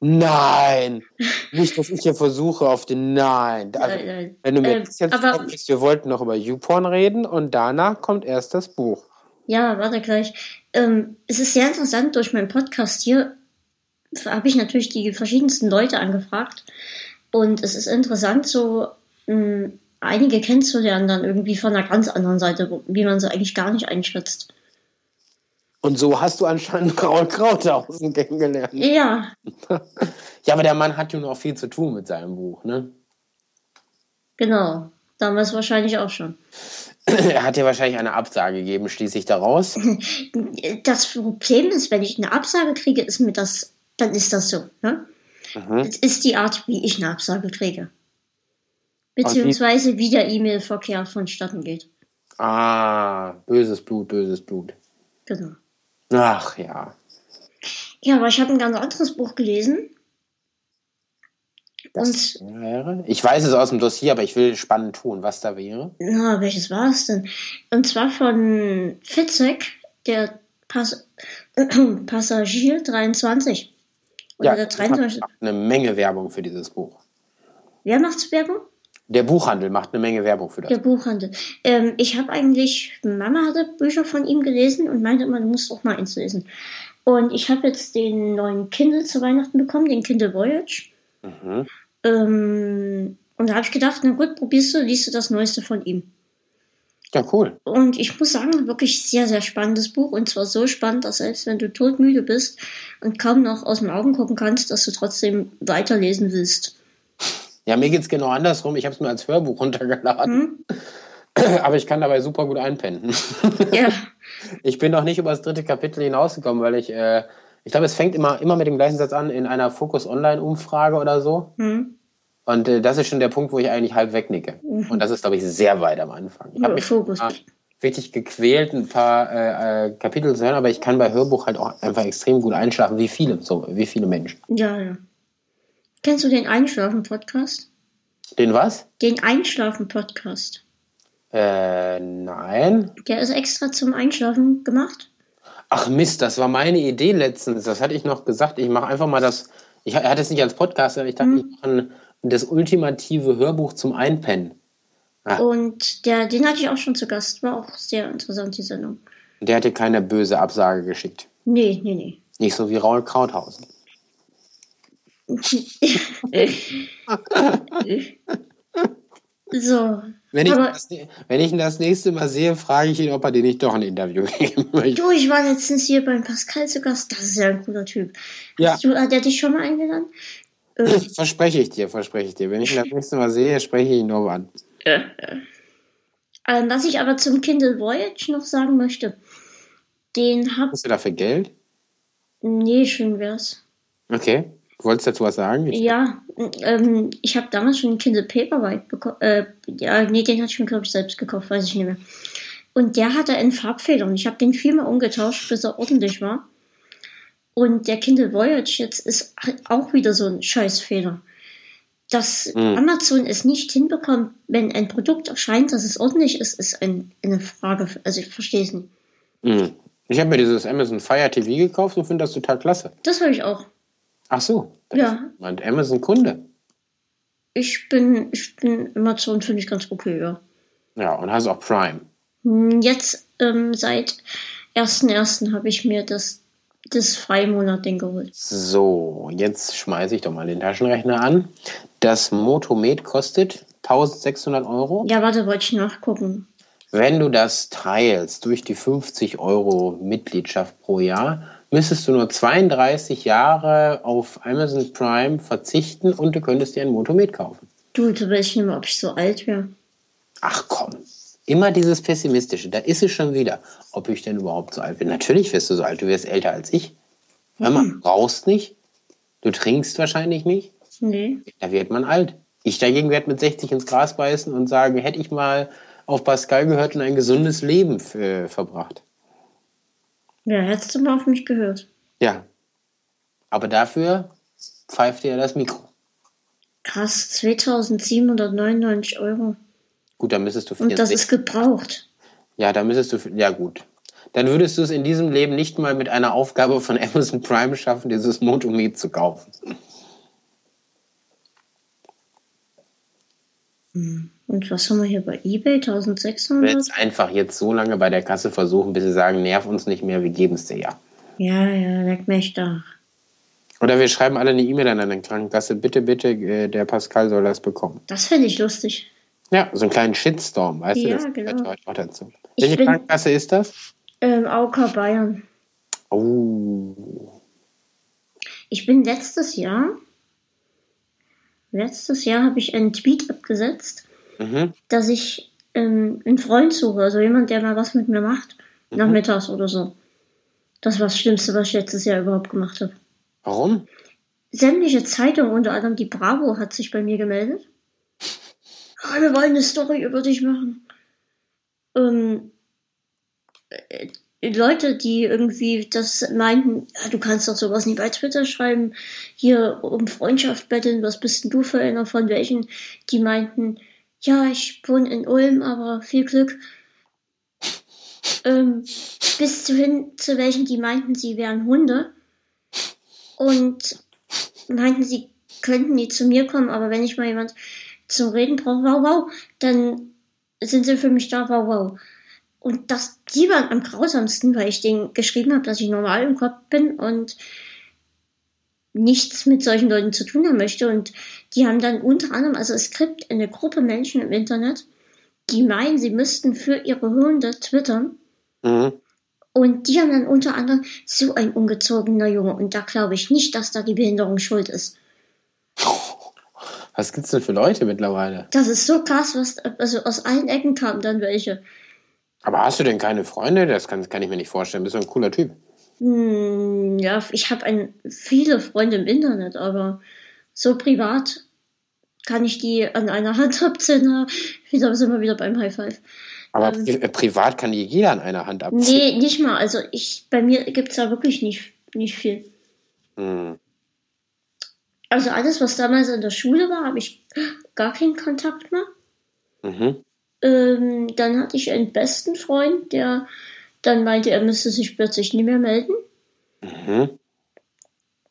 Nein! [laughs] Nicht, dass ich hier versuche auf den Nein. Also, Nein, nein. wenn du mir Ähm, das jetzt aber- sagst, wir wollten noch über YouPorn reden und danach kommt erst das Buch. Ja, warte gleich. Ähm, es ist sehr interessant, durch meinen Podcast hier habe ich natürlich die verschiedensten Leute angefragt. Und es ist interessant, so mh, einige kennenzulernen, dann irgendwie von einer ganz anderen Seite, wie man sie eigentlich gar nicht einschätzt. Und so hast du anscheinend [laughs] Raul Krauthausen kennengelernt. Ja, [laughs] Ja, aber der Mann hat ja noch viel zu tun mit seinem Buch, ne? genau. Damals wahrscheinlich auch schon. [clears throat] Er hat dir wahrscheinlich eine Absage gegeben, schließe ich daraus. [laughs] Das Problem ist, wenn ich eine Absage kriege, ist mir das, dann ist das so. Ne? Mhm. Das ist die Art, wie ich eine Absage kriege. Beziehungsweise wie der E-Mail-Verkehr vonstatten geht. Ah, böses Blut, böses Blut. Genau. Ach ja. Ja, aber ich habe ein ganz anderes Buch gelesen. Das wäre. Ich weiß es aus dem Dossier, aber ich will spannend tun, was da wäre. Na, welches war es denn? Und zwar von Fitzek, der Pass [clears throat] Passagier 23. Oder der macht 23. eine Menge Werbung für dieses Buch. Wer macht's Werbung? Der Buchhandel macht eine Menge Werbung für das. Der Buchhandel. Ähm, ich habe eigentlich, Mama hatte Bücher von ihm gelesen und meinte immer, du musst auch mal eins lesen. Und ich habe jetzt den neuen Kindle zu Weihnachten bekommen, den Kindle Voyage. Mhm. Ähm, und da habe ich gedacht, na gut, probierst du, liest du das Neueste von ihm. Ja, cool. Und ich muss sagen, wirklich sehr, sehr spannendes Buch. Und zwar so spannend, dass selbst wenn du todmüde bist und kaum noch aus den Augen gucken kannst, dass du trotzdem weiterlesen willst. Ja, mir geht es genau andersrum. Ich habe es mir als Hörbuch [laughs] runtergeladen. Hm? [clears throat] Aber ich kann dabei super gut einpennen. [laughs] Ja. Ich bin noch nicht über das dritte Kapitel hinausgekommen, weil ich, äh, ich glaube, es fängt immer, immer mit dem gleichen Satz an in einer Focus Online-Umfrage oder so. Hm? Und äh, das ist schon der Punkt, wo ich eigentlich halb wegnicke. Und das ist, glaube ich, sehr weit am Anfang. Ich habe mich Fokus. richtig gequält, ein paar äh, äh, Kapitel zu hören, aber ich kann bei Hörbuch halt auch einfach extrem gut einschlafen, wie viele, so, wie viele Menschen. Ja, ja. Kennst du den Einschlafen-Podcast? Den was? Den Einschlafen-Podcast. Äh, nein. Der ist extra zum Einschlafen gemacht. Ach Mist, das war meine Idee letztens. Das hatte ich noch gesagt. Ich mache einfach mal das. Ich er hatte es nicht als Podcast, aber ich dachte, ich mache das ultimative Hörbuch zum Einpennen. Ah. Und der, den hatte ich auch schon zu Gast. War auch sehr interessant, die Sendung. Der hat dir keine böse Absage geschickt. Nee, nee, nee. Nicht so wie Raul Krauthausen. So. Wenn ich, das, wenn ich ihn das nächste Mal sehe, frage ich ihn, ob er dir nicht doch ein Interview [laughs] geben möchte. Du, ich war letztens hier beim Pascal zu Gast. Das ist ja ein cooler Typ. Ja. Hast du, hat der dich schon mal eingeladen? Äh, [laughs] Verspreche ich dir, verspreche ich dir. Wenn ich ihn das nächste Mal sehe, spreche ich ihn noch an. ähm, was ich aber zum Kindle Voyage noch sagen möchte, den hab. Hast du dafür Geld? Nee, schön wär's. Okay. Du wolltest dazu was sagen? Ich, Ja, ähm, ich habe damals schon einen Kindle Paperwhite bekommen. Äh, ja, nee, den hatte ich mir, glaube ich, selbst gekauft, weiß ich nicht mehr. Und der hatte einen Farbfehler und ich habe den viermal umgetauscht, bis er ordentlich war. Und der Kindle Voyage jetzt ist auch wieder so ein Scheißfehler. Dass Mhm. Amazon es nicht hinbekommt, wenn ein Produkt erscheint, dass es ordentlich ist, ist ein, eine Frage. Also ich verstehe es nicht. Hm. ich habe mir dieses Amazon Fire TV gekauft und finde das total klasse. Das habe ich auch. Ach so. da Ja. ist jemand Amazon-Kunde. Ich bin, ich bin Amazon, finde ich ganz okay, ja. Ja, und hast auch Prime. Hm, Jetzt ähm, seit 1.1. habe ich mir das, das Freimonat-Ding geholt. So, jetzt schmeiße ich doch mal den Taschenrechner an. Das Motomed kostet 1600 Euro. Ja, warte, wollte ich nachgucken. Wenn du das teilst durch die 50 Euro Mitgliedschaft pro Jahr, müsstest du nur 32 Jahre auf Amazon Prime verzichten und du könntest dir ein Motomed kaufen. Du, da weiß ich nicht mehr, ob ich so alt wäre. Ach komm, immer dieses Pessimistische. Da ist es schon wieder. Ob ich denn überhaupt so alt bin? Natürlich wirst du so alt. Du wirst älter als ich. Hör mal, du rauchst nicht. Du trinkst wahrscheinlich nicht. Nee. Da wird man alt. Ich dagegen werde mit 60 ins Gras beißen und sagen, hätte ich mal auf Pascal gehört und ein gesundes Leben äh, verbracht. Ja, hättest du mal auf mich gehört. Ja. Aber dafür pfeift dir das Mikro. Krass, 2799 Euro. Gut, dann müsstest du Und das 64. ist gebraucht. Ja, dann müsstest du. Ja, gut. Dann würdest du es in diesem Leben nicht mal mit einer Aufgabe von Amazon Prime schaffen, dieses Motomed zu kaufen. Und was haben wir hier bei eBay? Du 1600? willst einfach jetzt so lange bei der Kasse versuchen, bis sie sagen, nerv uns nicht mehr, wir geben es dir ja. Ja, ja, leck mich da. Oder wir schreiben alle eine E-Mail an eine Krankenkasse, bitte, bitte, äh, der Pascal soll das bekommen. Das finde ich lustig. Ja, so einen kleinen Shitstorm, weißt Ja, du, das genau. auch dazu. Ich Welche bin- Krankenkasse ist das? Ähm, AOK Bayern. Oh, Ich bin letztes Jahr, letztes Jahr habe ich einen Tweet abgesetzt, mhm. dass ich ähm, einen Freund suche, also jemand, der mal was mit mir macht, nachmittags oder so. Das war das Schlimmste, was ich letztes Jahr überhaupt gemacht habe. Warum? Sämtliche Zeitungen, unter anderem die Bravo, hat sich bei mir gemeldet. Ah, wir wollen eine Story über dich machen. Ähm, äh, Leute, die irgendwie das meinten, ja, du kannst doch sowas nicht bei Twitter schreiben, hier um Freundschaft betteln, was bist denn du für einer von welchen, die meinten, ja, ich wohne in Ulm, aber viel Glück. Ähm, bis zu hin zu welchen, die meinten, sie wären Hunde und meinten, sie könnten nie zu mir kommen, aber wenn ich mal jemand zum Reden brauche, wow, wow, dann sind sie für mich da, wow, wow. Und das, die waren am grausamsten, weil ich denen geschrieben habe, dass ich normal im Kopf bin und nichts mit solchen Leuten zu tun haben möchte. Und die haben dann unter anderem, also es gibt eine Gruppe Menschen im Internet, die meinen, sie müssten für ihre Hunde twittern. Mhm. Und die haben dann unter anderem so ein ungezogener Junge. Und da glaube ich nicht, dass da die Behinderung schuld ist. Was gibt's denn für Leute mittlerweile? Das ist so krass, was, also aus allen Ecken kamen dann welche. Aber hast du denn keine Freunde? Das kann, kann ich mir nicht vorstellen. Bist du ein cooler Typ? Hm, ja, ich habe viele Freunde im Internet, aber so privat kann ich die an einer Hand abzählen. Wieder [laughs] sind wir wieder beim High Five. Aber ähm, pri privat kann die jeder an einer Hand abzählen. Nee, nicht mal. Also ich, bei mir gibt es da wirklich nicht, nicht viel. Hm. Also alles, was damals in der Schule war, habe ich gar keinen Kontakt mehr. Mhm. Ähm, dann hatte ich einen besten Freund, der dann meinte, er müsste sich plötzlich nie mehr melden. Mhm.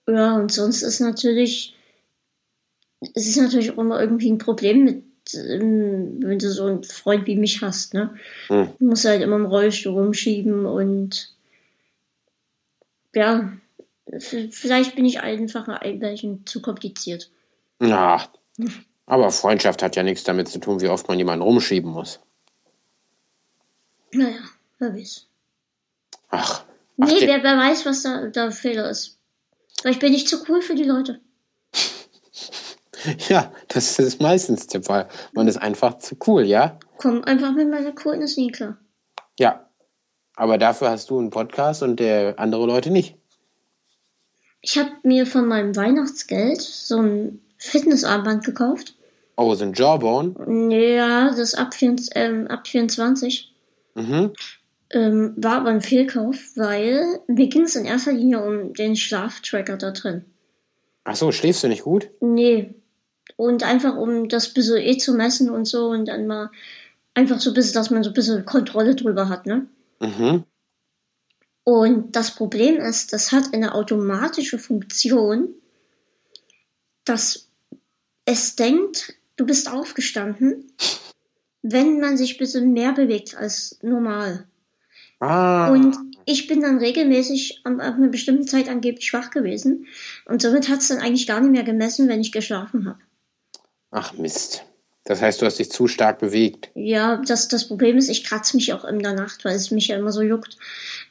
Ja, und sonst ist natürlich, es ist natürlich auch immer irgendwie ein Problem mit, ähm, wenn du so einen Freund wie mich hast, ne? Mhm. Du musst halt immer im Rollstuhl rumschieben und ja, vielleicht bin ich einfach ein bisschen zu kompliziert. Ja, [laughs] aber Freundschaft hat ja nichts damit zu tun, wie oft man jemanden rumschieben muss. Naja, wer weiß. Ach. Nee, wer, wer weiß, was da der Fehler ist. Vielleicht bin ich zu cool für die Leute. [laughs] ja, das ist meistens der Fall. Man ist einfach zu cool, ja? Komm einfach mit meiner Coolness nie klar. Ja. Aber dafür hast du einen Podcast und der andere Leute nicht. Ich habe mir von meinem Weihnachtsgeld so ein Fitnessarmband gekauft. Oh, ein Jawbone? Ja, das ab, 24, ähm, ab 24. Mhm. Ähm, war aber ein Fehlkauf, weil mir ging es in erster Linie um den Schlaftracker da drin. Ach so, schläfst du nicht gut? Nee. Und einfach um das bisschen eh zu messen und so und dann mal einfach so ein bisschen, dass man so ein bisschen Kontrolle drüber hat, ne? Mhm. Und das Problem ist, das hat eine automatische Funktion, dass es denkt, du bist aufgestanden, wenn man sich ein bisschen mehr bewegt als normal. Ah. Und ich bin dann regelmäßig ab einer bestimmten Zeit angeblich schwach gewesen. Und somit hat es dann eigentlich gar nicht mehr gemessen, wenn ich geschlafen habe. Ach Mist. Das heißt, du hast dich zu stark bewegt. Ja, das, das Problem ist, ich kratze mich auch in der Nacht, weil es mich ja immer so juckt.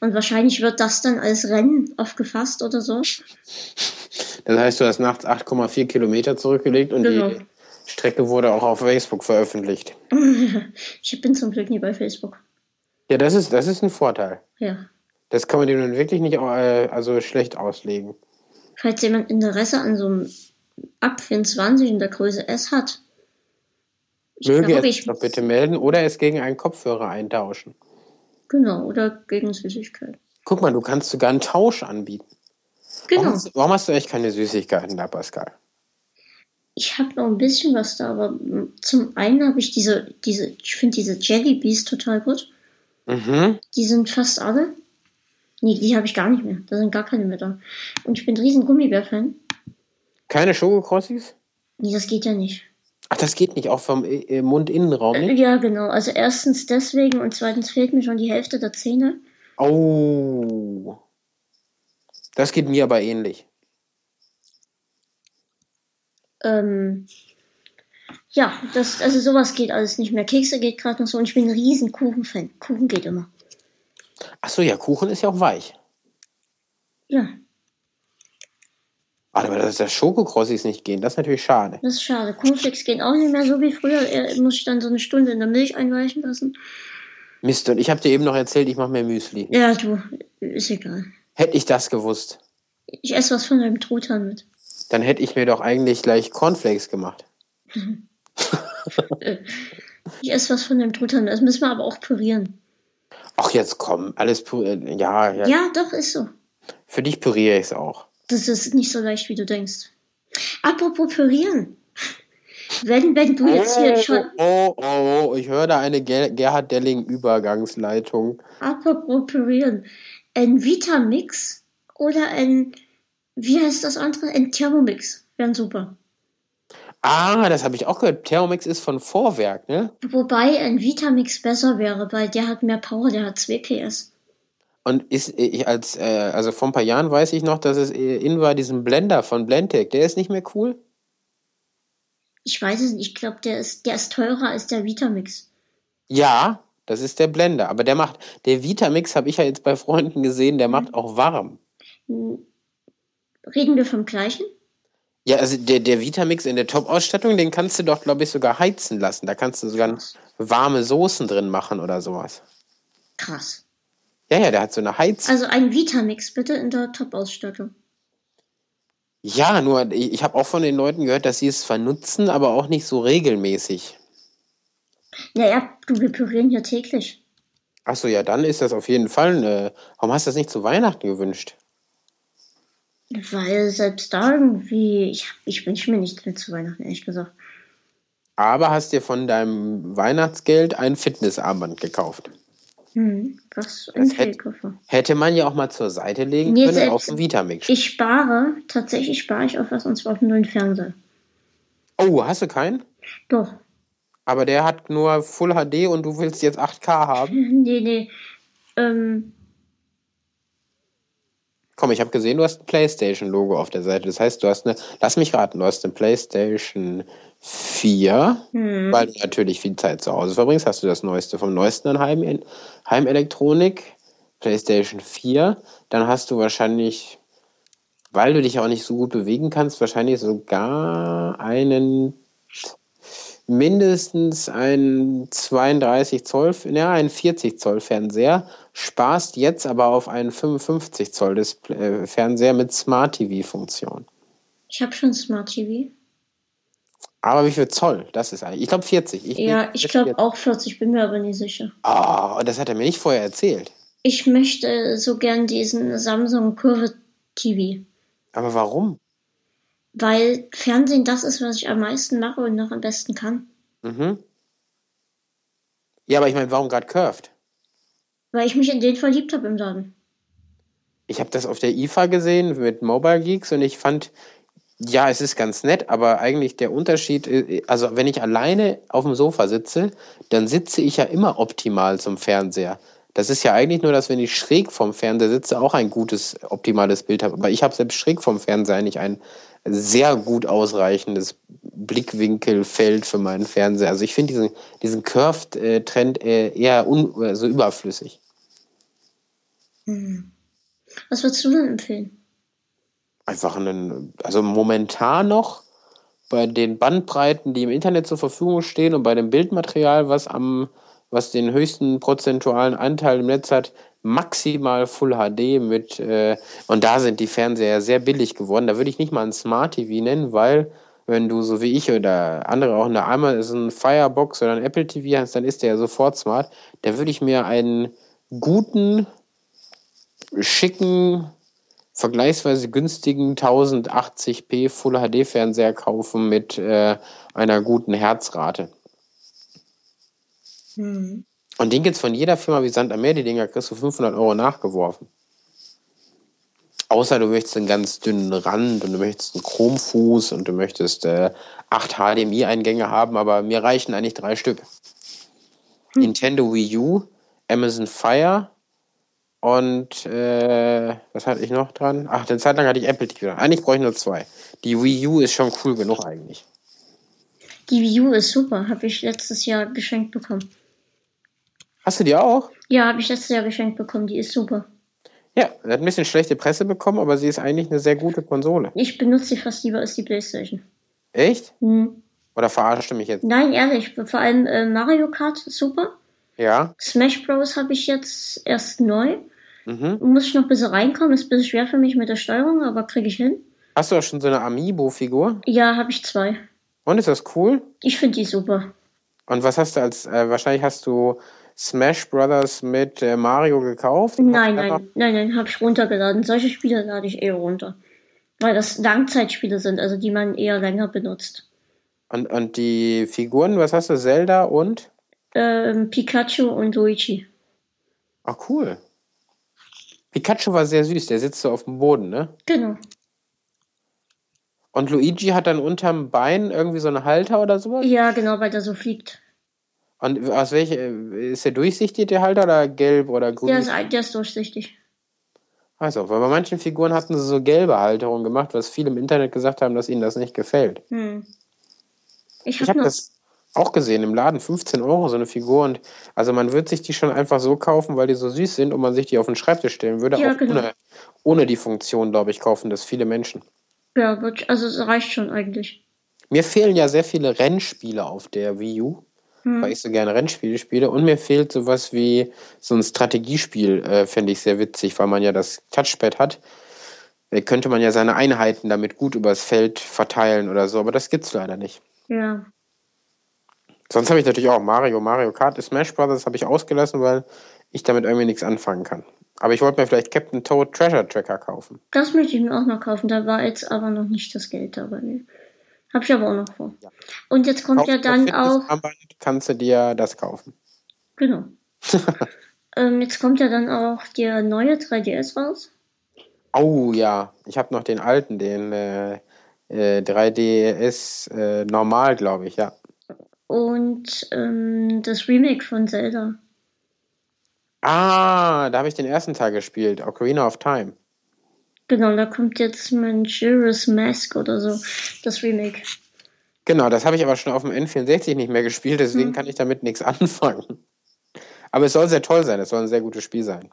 Und wahrscheinlich wird das dann als Rennen aufgefasst oder so. Das heißt, du hast nachts 8,4 Kilometer zurückgelegt und genau. die Strecke wurde auch auf Facebook veröffentlicht. [laughs] ich bin zum Glück nie bei Facebook. Ja, das ist, das ist ein Vorteil. Ja. Das kann man dir nun wirklich nicht äh, also schlecht auslegen. Falls jemand Interesse an so einem Ab 24 in der Größe S hat, ich Möge glaub, es doch bitte melden oder es gegen einen Kopfhörer eintauschen. Genau, oder gegen Süßigkeiten. Guck mal, du kannst sogar einen Tausch anbieten. Genau. Warum hast, warum hast du echt keine Süßigkeiten da, Pascal? Ich habe noch ein bisschen was da, aber zum einen habe ich diese, diese, ich finde diese Jellybees total gut. Mhm. Die sind fast alle. Nee, die habe ich gar nicht mehr. Da sind gar keine mehr da. Und ich bin ein riesen Gummibär-Fan. Keine Schokokrossis? Nee, das geht ja nicht. Ach, das geht nicht, auch vom äh, Mundinnenraum nicht? Ja, genau. Also erstens deswegen und zweitens fehlt mir schon die Hälfte der Zähne. Oh. Das geht mir aber ähnlich. Ähm, ja, das, also sowas geht alles nicht mehr. Kekse geht gerade noch so und ich bin ein riesen Kuchen-Fan. Kuchen geht immer. Achso, ja, Kuchen ist ja auch weich. Ja. Aber dass das Schokokrossis nicht gehen, das ist natürlich schade. Das ist schade. Cornflakes gehen auch nicht mehr so wie früher. Er muss ich dann so eine Stunde in der Milch einweichen lassen. Mist, und ich habe dir eben noch erzählt, ich mache mehr Müsli. Ja, du, ist egal. Hätte ich das gewusst. Ich esse was von deinem Truthahn mit. Dann hätte ich mir doch eigentlich gleich Cornflakes gemacht. [laughs] ich esse was von dem Truthahn. Das müssen wir aber auch pürieren. Ach, jetzt komm, alles pürieren. Ja, ja. Ja, doch, ist so. Für dich püriere ich es auch. Das ist nicht so leicht, wie du denkst. Apropos pürieren. Wenn, wenn du jetzt hier oh, schon. Oh, oh, oh, ich höre da eine Ger Gerhard Delling-Übergangsleitung. Apropos pürieren. Ein Vitamix oder ein. Wie heißt das andere? Ein Thermomix. Wären super. Ah, das habe ich auch gehört. Thermomix ist von Vorwerk, ne? Wobei ein Vitamix besser wäre, weil der hat mehr Power, der hat 2 PS. Und ist ich als, äh, also vor ein paar Jahren weiß ich noch, dass es in war, diesen Blender von Blendtec, der ist nicht mehr cool? Ich weiß es nicht, ich glaube, der ist, der ist teurer als der Vitamix. Ja, das ist der Blender. Aber der macht, der Vitamix habe ich ja jetzt bei Freunden gesehen, der macht auch warm. Reden wir vom gleichen? Ja, also der, der Vitamix in der Top-Ausstattung, den kannst du doch, glaube ich, sogar heizen lassen. Da kannst du sogar warme Soßen drin machen oder sowas. Krass. Ja, ja, der hat so eine Heiz. Also ein Vitamix bitte in der Top-Ausstattung. Ja, nur ich, ich habe auch von den Leuten gehört, dass sie es vernutzen, aber auch nicht so regelmäßig. Naja, du, wir pürieren ja täglich. Achso, ja, dann ist das auf jeden Fall. Eine, warum hast du das nicht zu Weihnachten gewünscht? Weil selbst da irgendwie, ich, ich wünsche mir nichts mehr zu Weihnachten, ehrlich gesagt. Aber hast dir von deinem Weihnachtsgeld ein Fitnessarmband gekauft. Hm, was ein hätte, hätte man ja auch mal zur Seite legen Nee, können auf den Vitamix. Ich spare, tatsächlich spare ich auf was, und zwar auf einen neuen Fernseher. Oh, hast du keinen? Doch. Aber der hat nur Full HD und du willst jetzt 8K haben? [laughs] Nee, nee. Ähm, Komm, ich habe gesehen, du hast ein PlayStation-Logo auf der Seite. Das heißt, du hast eine, lass mich raten, du hast eine PlayStation 4, hm. weil du natürlich viel Zeit zu Hause verbringst. Hast du das Neueste vom Neuesten an Heim Heimelektronik, PlayStation 4. Dann hast du wahrscheinlich, weil du dich auch nicht so gut bewegen kannst, wahrscheinlich sogar einen mindestens einen 32 Zoll, ja, einen 40 Zoll Fernseher, sparst jetzt aber auf einen 55 Zoll Display, Fernseher mit Smart TV Funktion. ich habe schon Smart TV. Aber wie viel Zoll? Das ist eigentlich, ich glaube 40. Ich Ja, ich glaube auch 40, bin mir aber nicht sicher. Ah, das hat er mir nicht vorher erzählt. Ich möchte so gern diesen Samsung Curve TV. Aber warum? Weil Fernsehen das ist, was ich am meisten mache und noch am besten kann. Mhm. Ja, aber ich meine, warum gerade curved? Weil ich mich in den verliebt habe im Laden. Ich habe das auf der IFA gesehen mit Mobile Geeks und ich fand, ja, es ist ganz nett, aber eigentlich der Unterschied, äh, also wenn ich alleine auf dem Sofa sitze, dann sitze ich ja immer optimal zum Fernseher. Das ist ja eigentlich nur, dass wenn ich schräg vom Fernseher sitze, auch ein gutes, optimales Bild habe. Aber ich habe selbst schräg vom Fernseher eigentlich ein sehr gut ausreichendes Blickwinkelfeld für meinen Fernseher. Also ich finde diesen, diesen Curved-Trend äh, eher un, also überflüssig. Hm. Was würdest du denn empfehlen? einfach einen, also momentan noch bei den Bandbreiten, die im Internet zur Verfügung stehen und bei dem Bildmaterial, was am, was den höchsten prozentualen Anteil im Netz hat, maximal Full HD mit, äh, und da sind die Fernseher sehr billig geworden. Da würde ich nicht mal ein Smart TV nennen, weil wenn du so wie ich oder andere auch eine Amazon Firebox oder ein Apple TV hast, dann ist der ja sofort smart. Da würde ich mir einen guten, schicken, vergleichsweise günstigen 1080p Full HD Fernseher kaufen mit äh, einer guten Herzrate. Hm. Und den gibt's von jeder Firma wie Sand am Meer, die Dinger kriegst du 500 Euro nachgeworfen. Außer du möchtest einen ganz dünnen Rand und du möchtest einen Chromfuß und du möchtest äh, 8 HDMI-Eingänge haben, aber mir reichen eigentlich drei Stück. Nintendo Wii U, Amazon Fire und äh, was hatte ich noch dran? Ach, eine Zeit lang hatte ich Apple TV dran. Eigentlich brauche ich nur zwei. Die Wii U ist schon cool genug eigentlich. Die Wii U ist super, habe ich letztes Jahr geschenkt bekommen. Hast du die auch? Ja, habe ich letztes Jahr geschenkt bekommen, die ist super. Ja, sie hat ein bisschen schlechte Presse bekommen, aber sie ist eigentlich eine sehr gute Konsole. Ich benutze sie fast lieber als die Playstation. Echt? Hm. Oder verarscht du mich jetzt? Nein, ehrlich, vor allem äh, Mario Kart ist super. Ja? Smash Bros. habe ich jetzt erst neu. Mhm. Muss ich noch ein bisschen reinkommen, ist ein bisschen schwer für mich mit der Steuerung, aber kriege ich hin. Hast du auch schon so eine Amiibo-Figur? Ja, habe ich zwei. Und ist das cool? Ich finde die super. Und was hast du als, äh, wahrscheinlich hast du Smash Brothers mit äh, Mario gekauft? Nein, nein, nein, nein, habe ich runtergeladen. Solche Spiele lade ich eher runter. Weil das Langzeitspiele sind, also die man eher länger benutzt. Und, und die Figuren, was hast du? Zelda und? Ähm, Pikachu und Luigi. Ach, cool. Pikachu war sehr süß, der sitzt so auf dem Boden, ne? Genau. Und Luigi hat dann unterm Bein irgendwie so einen Halter oder sowas? Ja, genau, weil der so fliegt. Und aus welcher, ist der durchsichtig, der Halter, oder gelb oder grün? Der ist, der ist durchsichtig. Also, weil bei manchen Figuren hatten sie so gelbe Halterungen gemacht, was viele im Internet gesagt haben, dass ihnen das nicht gefällt. Hm. Ich habe noch. das auch gesehen im Laden, 15 Euro so eine Figur. Und also man wird sich die schon einfach so kaufen, weil die so süß sind und man sich die auf den Schreibtisch stellen würde. Ja, auch genau. ohne, ohne die Funktion, glaube ich, kaufen das viele Menschen. Ja, also es reicht schon eigentlich. Mir fehlen ja sehr viele Rennspiele auf der Wii U, hm. weil ich so gerne Rennspiele spiele. Und mir fehlt sowas wie so ein Strategiespiel, äh, fände ich sehr witzig, weil man ja das Touchpad hat. Äh, könnte man ja seine Einheiten damit gut übers Feld verteilen oder so, aber das gibt's leider nicht. Ja. Sonst habe ich natürlich auch Mario, Mario Kart, Smash Brothers habe ich ausgelassen, weil ich damit irgendwie nichts anfangen kann. Aber ich wollte mir vielleicht Captain Toad Treasure Tracker kaufen. Das möchte ich mir auch noch kaufen. Da war jetzt aber noch nicht das Geld dabei. Habe ich aber auch noch vor. Ja. Und jetzt kommt Kauf ja dann auch. Kannst du dir das kaufen? Genau. [laughs] ähm, jetzt kommt ja dann auch der neue 3DS raus. Oh ja, ich habe noch den alten, den äh, äh, 3DS äh, normal, glaube ich, ja. Und ähm, das Remake von Zelda. Ah, da habe ich den ersten Teil gespielt, Ocarina of Time. Genau, da kommt jetzt Manjira's Mask oder so, das Remake. Genau, das habe ich aber schon auf dem N64 nicht mehr gespielt, deswegen hm. kann ich damit nichts [laughs] anfangen. Aber es soll sehr toll sein, es soll ein sehr gutes Spiel sein.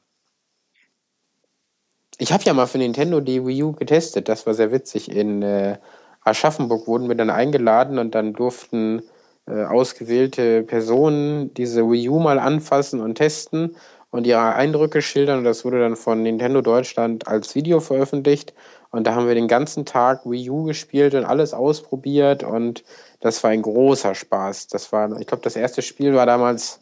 Ich habe ja mal für Nintendo die Wii U getestet, das war sehr witzig. In äh, Aschaffenburg wurden wir dann eingeladen und dann durften äh, ausgewählte Personen diese Wii U mal anfassen und testen und ihre Eindrücke schildern. Und das wurde dann von Nintendo Deutschland als Video veröffentlicht. Und da haben wir den ganzen Tag Wii U gespielt und alles ausprobiert. Und das war ein großer Spaß. Das war, ich glaube, das erste Spiel war damals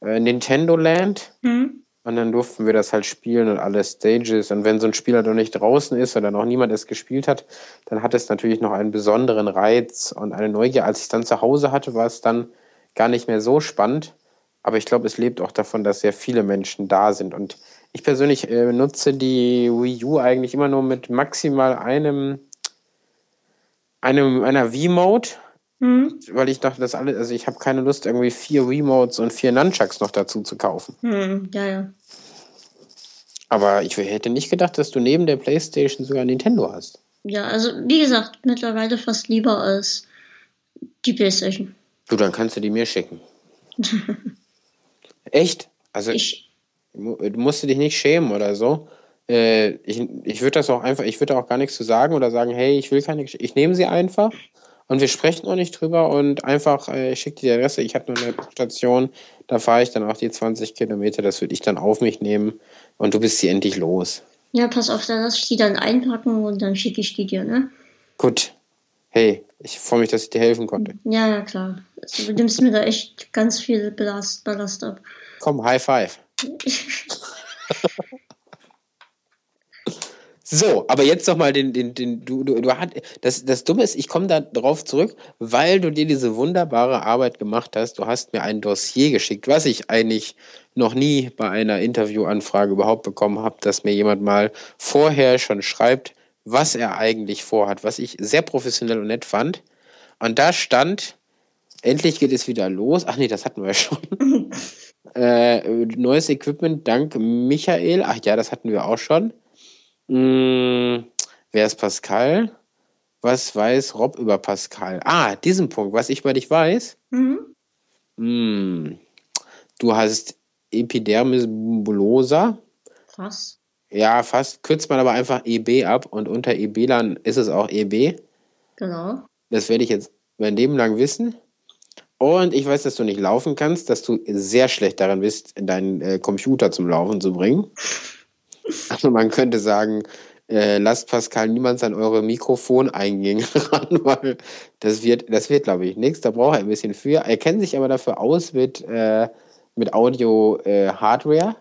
äh, Nintendo Land. Mhm. Und dann durften wir das halt spielen und alle Stages. Und wenn so ein Spieler noch nicht draußen ist oder noch niemand es gespielt hat, dann hat es natürlich noch einen besonderen Reiz und eine Neugier. Als ich es dann zu Hause hatte, war es dann gar nicht mehr so spannend. Aber ich glaube, es lebt auch davon, dass sehr viele Menschen da sind. Und ich persönlich äh, nutze die Wii U eigentlich immer nur mit maximal einem, einem einer V-Mode. Mhm. Weil ich dachte, das alles, also ich habe keine Lust, irgendwie vier Remotes und vier Nunchucks noch dazu zu kaufen. Mhm, ja, ja. Aber ich hätte nicht gedacht, dass du neben der Playstation sogar Nintendo hast. Ja, also wie gesagt, mittlerweile fast lieber als die Playstation. Du, dann kannst du die mir schicken. [laughs] Echt? Also ich, du musst dich nicht schämen oder so. Äh, ich ich würde das auch einfach, ich würde auch gar nichts zu sagen oder sagen, hey, ich will keine Geschichte. Ich nehme sie einfach und wir sprechen auch nicht drüber und einfach, äh, ich schicke dir die Adresse, ich habe nur eine Station, da fahre ich dann auch die 20 Kilometer, das würde ich dann auf mich nehmen und du bist sie endlich los. Ja, pass auf, da lass ich die dann einpacken und dann schicke ich die dir, ne? Gut. Hey, ich freue mich, dass ich dir helfen konnte. Ja, ja, klar. Also, du nimmst mir da echt ganz viel Ballast, Ballast ab. Komm, High Five. [laughs] so, aber jetzt noch mal den, den, den, du, du, du hat, das, das Dumme ist, ich komme da drauf zurück, weil du dir diese wunderbare Arbeit gemacht hast. Du hast mir ein Dossier geschickt, was ich eigentlich noch nie bei einer Interviewanfrage überhaupt bekommen habe, dass mir jemand mal vorher schon schreibt, was er eigentlich vorhat, was ich sehr professionell und nett fand. Und da stand, endlich geht es wieder los. Ach nee, das hatten wir [laughs] schon. [laughs] äh, neues Equipment dank Michael. Ach ja, das hatten wir auch schon. Hm, wer ist Pascal? Was weiß Rob über Pascal? Ah, diesen Punkt, was ich über dich weiß. Mhm. Hm, du hast Epidermis bullosa. Was? Ja, fast. Kürzt man aber einfach EB ab und unter EB dann ist es auch EB. Genau. Das werde ich jetzt mein Leben lang wissen. Und ich weiß, dass du nicht laufen kannst, dass du sehr schlecht daran bist, deinen äh, Computer zum Laufen zu bringen. [laughs] Also man könnte sagen, äh, lasst Pascal niemals an eure Mikrofoneingänge ran, [laughs] weil das wird, das wird, glaube ich, nichts. Da braucht er ein bisschen für. Er kennt sich aber dafür aus mit, äh, mit Audio-Hardware.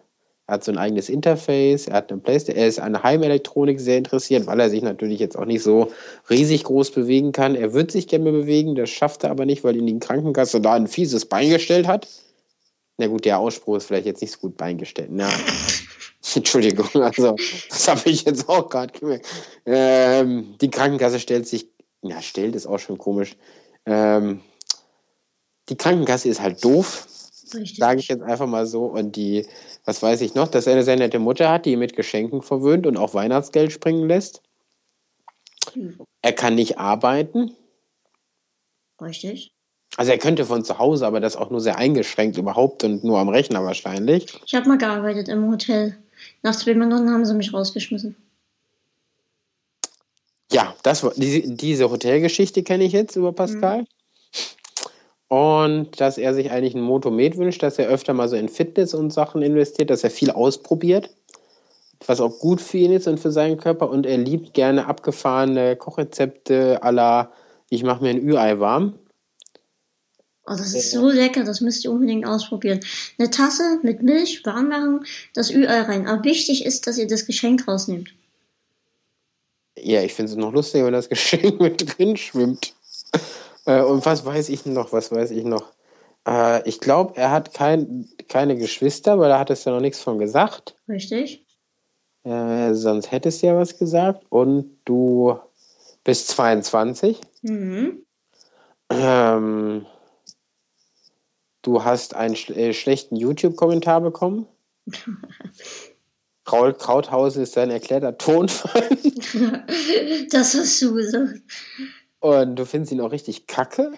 Er hat so ein eigenes Interface, er hat eine Playstation, er ist an Heimelektronik sehr interessiert, weil er sich natürlich jetzt auch nicht so riesig groß bewegen kann. Er wird sich gerne bewegen, das schafft er aber nicht, weil ihn die Krankenkasse da ein fieses Bein gestellt hat. Na gut, der Ausspruch ist vielleicht jetzt nicht so gut beingestellt. Na, [laughs] Entschuldigung, also das habe ich jetzt auch gerade gemerkt. Ähm, die Krankenkasse stellt sich, na, stellt ist auch schon komisch. Ähm, die Krankenkasse ist halt doof, sage ich jetzt einfach mal so. Und die was weiß ich noch, dass er eine sehr nette Mutter hat, die ihn mit Geschenken verwöhnt und auch Weihnachtsgeld springen lässt. Er kann nicht arbeiten. Richtig. Also er könnte von zu Hause, aber das auch nur sehr eingeschränkt überhaupt und nur am Rechner wahrscheinlich. Ich habe mal gearbeitet im Hotel. Nach zwei Minuten haben sie mich rausgeschmissen. ja, das war die, diese Hotelgeschichte kenne ich jetzt über Pascal. Mhm. Und dass er sich eigentlich ein Motomet wünscht, dass er öfter mal so in Fitness und Sachen investiert, dass er viel ausprobiert, was auch gut für ihn ist und für seinen Körper. Und er liebt gerne abgefahrene Kochrezepte la, ich mache mir ein Ü-Ei warm. Oh, das ist so lecker, das müsst ihr unbedingt ausprobieren. Eine Tasse mit Milch warm machen, das Ü-Ei rein. Aber wichtig ist, dass ihr das Geschenk rausnehmt. Ja, ich finde es noch lustiger, wenn das [laughs] Geschenk mit drin schwimmt. Äh, und was weiß ich noch? Was weiß ich noch? Äh, ich glaube, er hat kein, keine Geschwister, weil er hat es ja noch nichts von gesagt. Richtig. Äh, sonst hättest du ja was gesagt. Und du bist 22. Mhm. Ähm, du hast einen sch äh, schlechten YouTube-Kommentar bekommen. [laughs] Raul Krauthausen ist sein erklärter Tonfall. [laughs] das hast du gesagt. Und du findest ihn auch richtig kacke.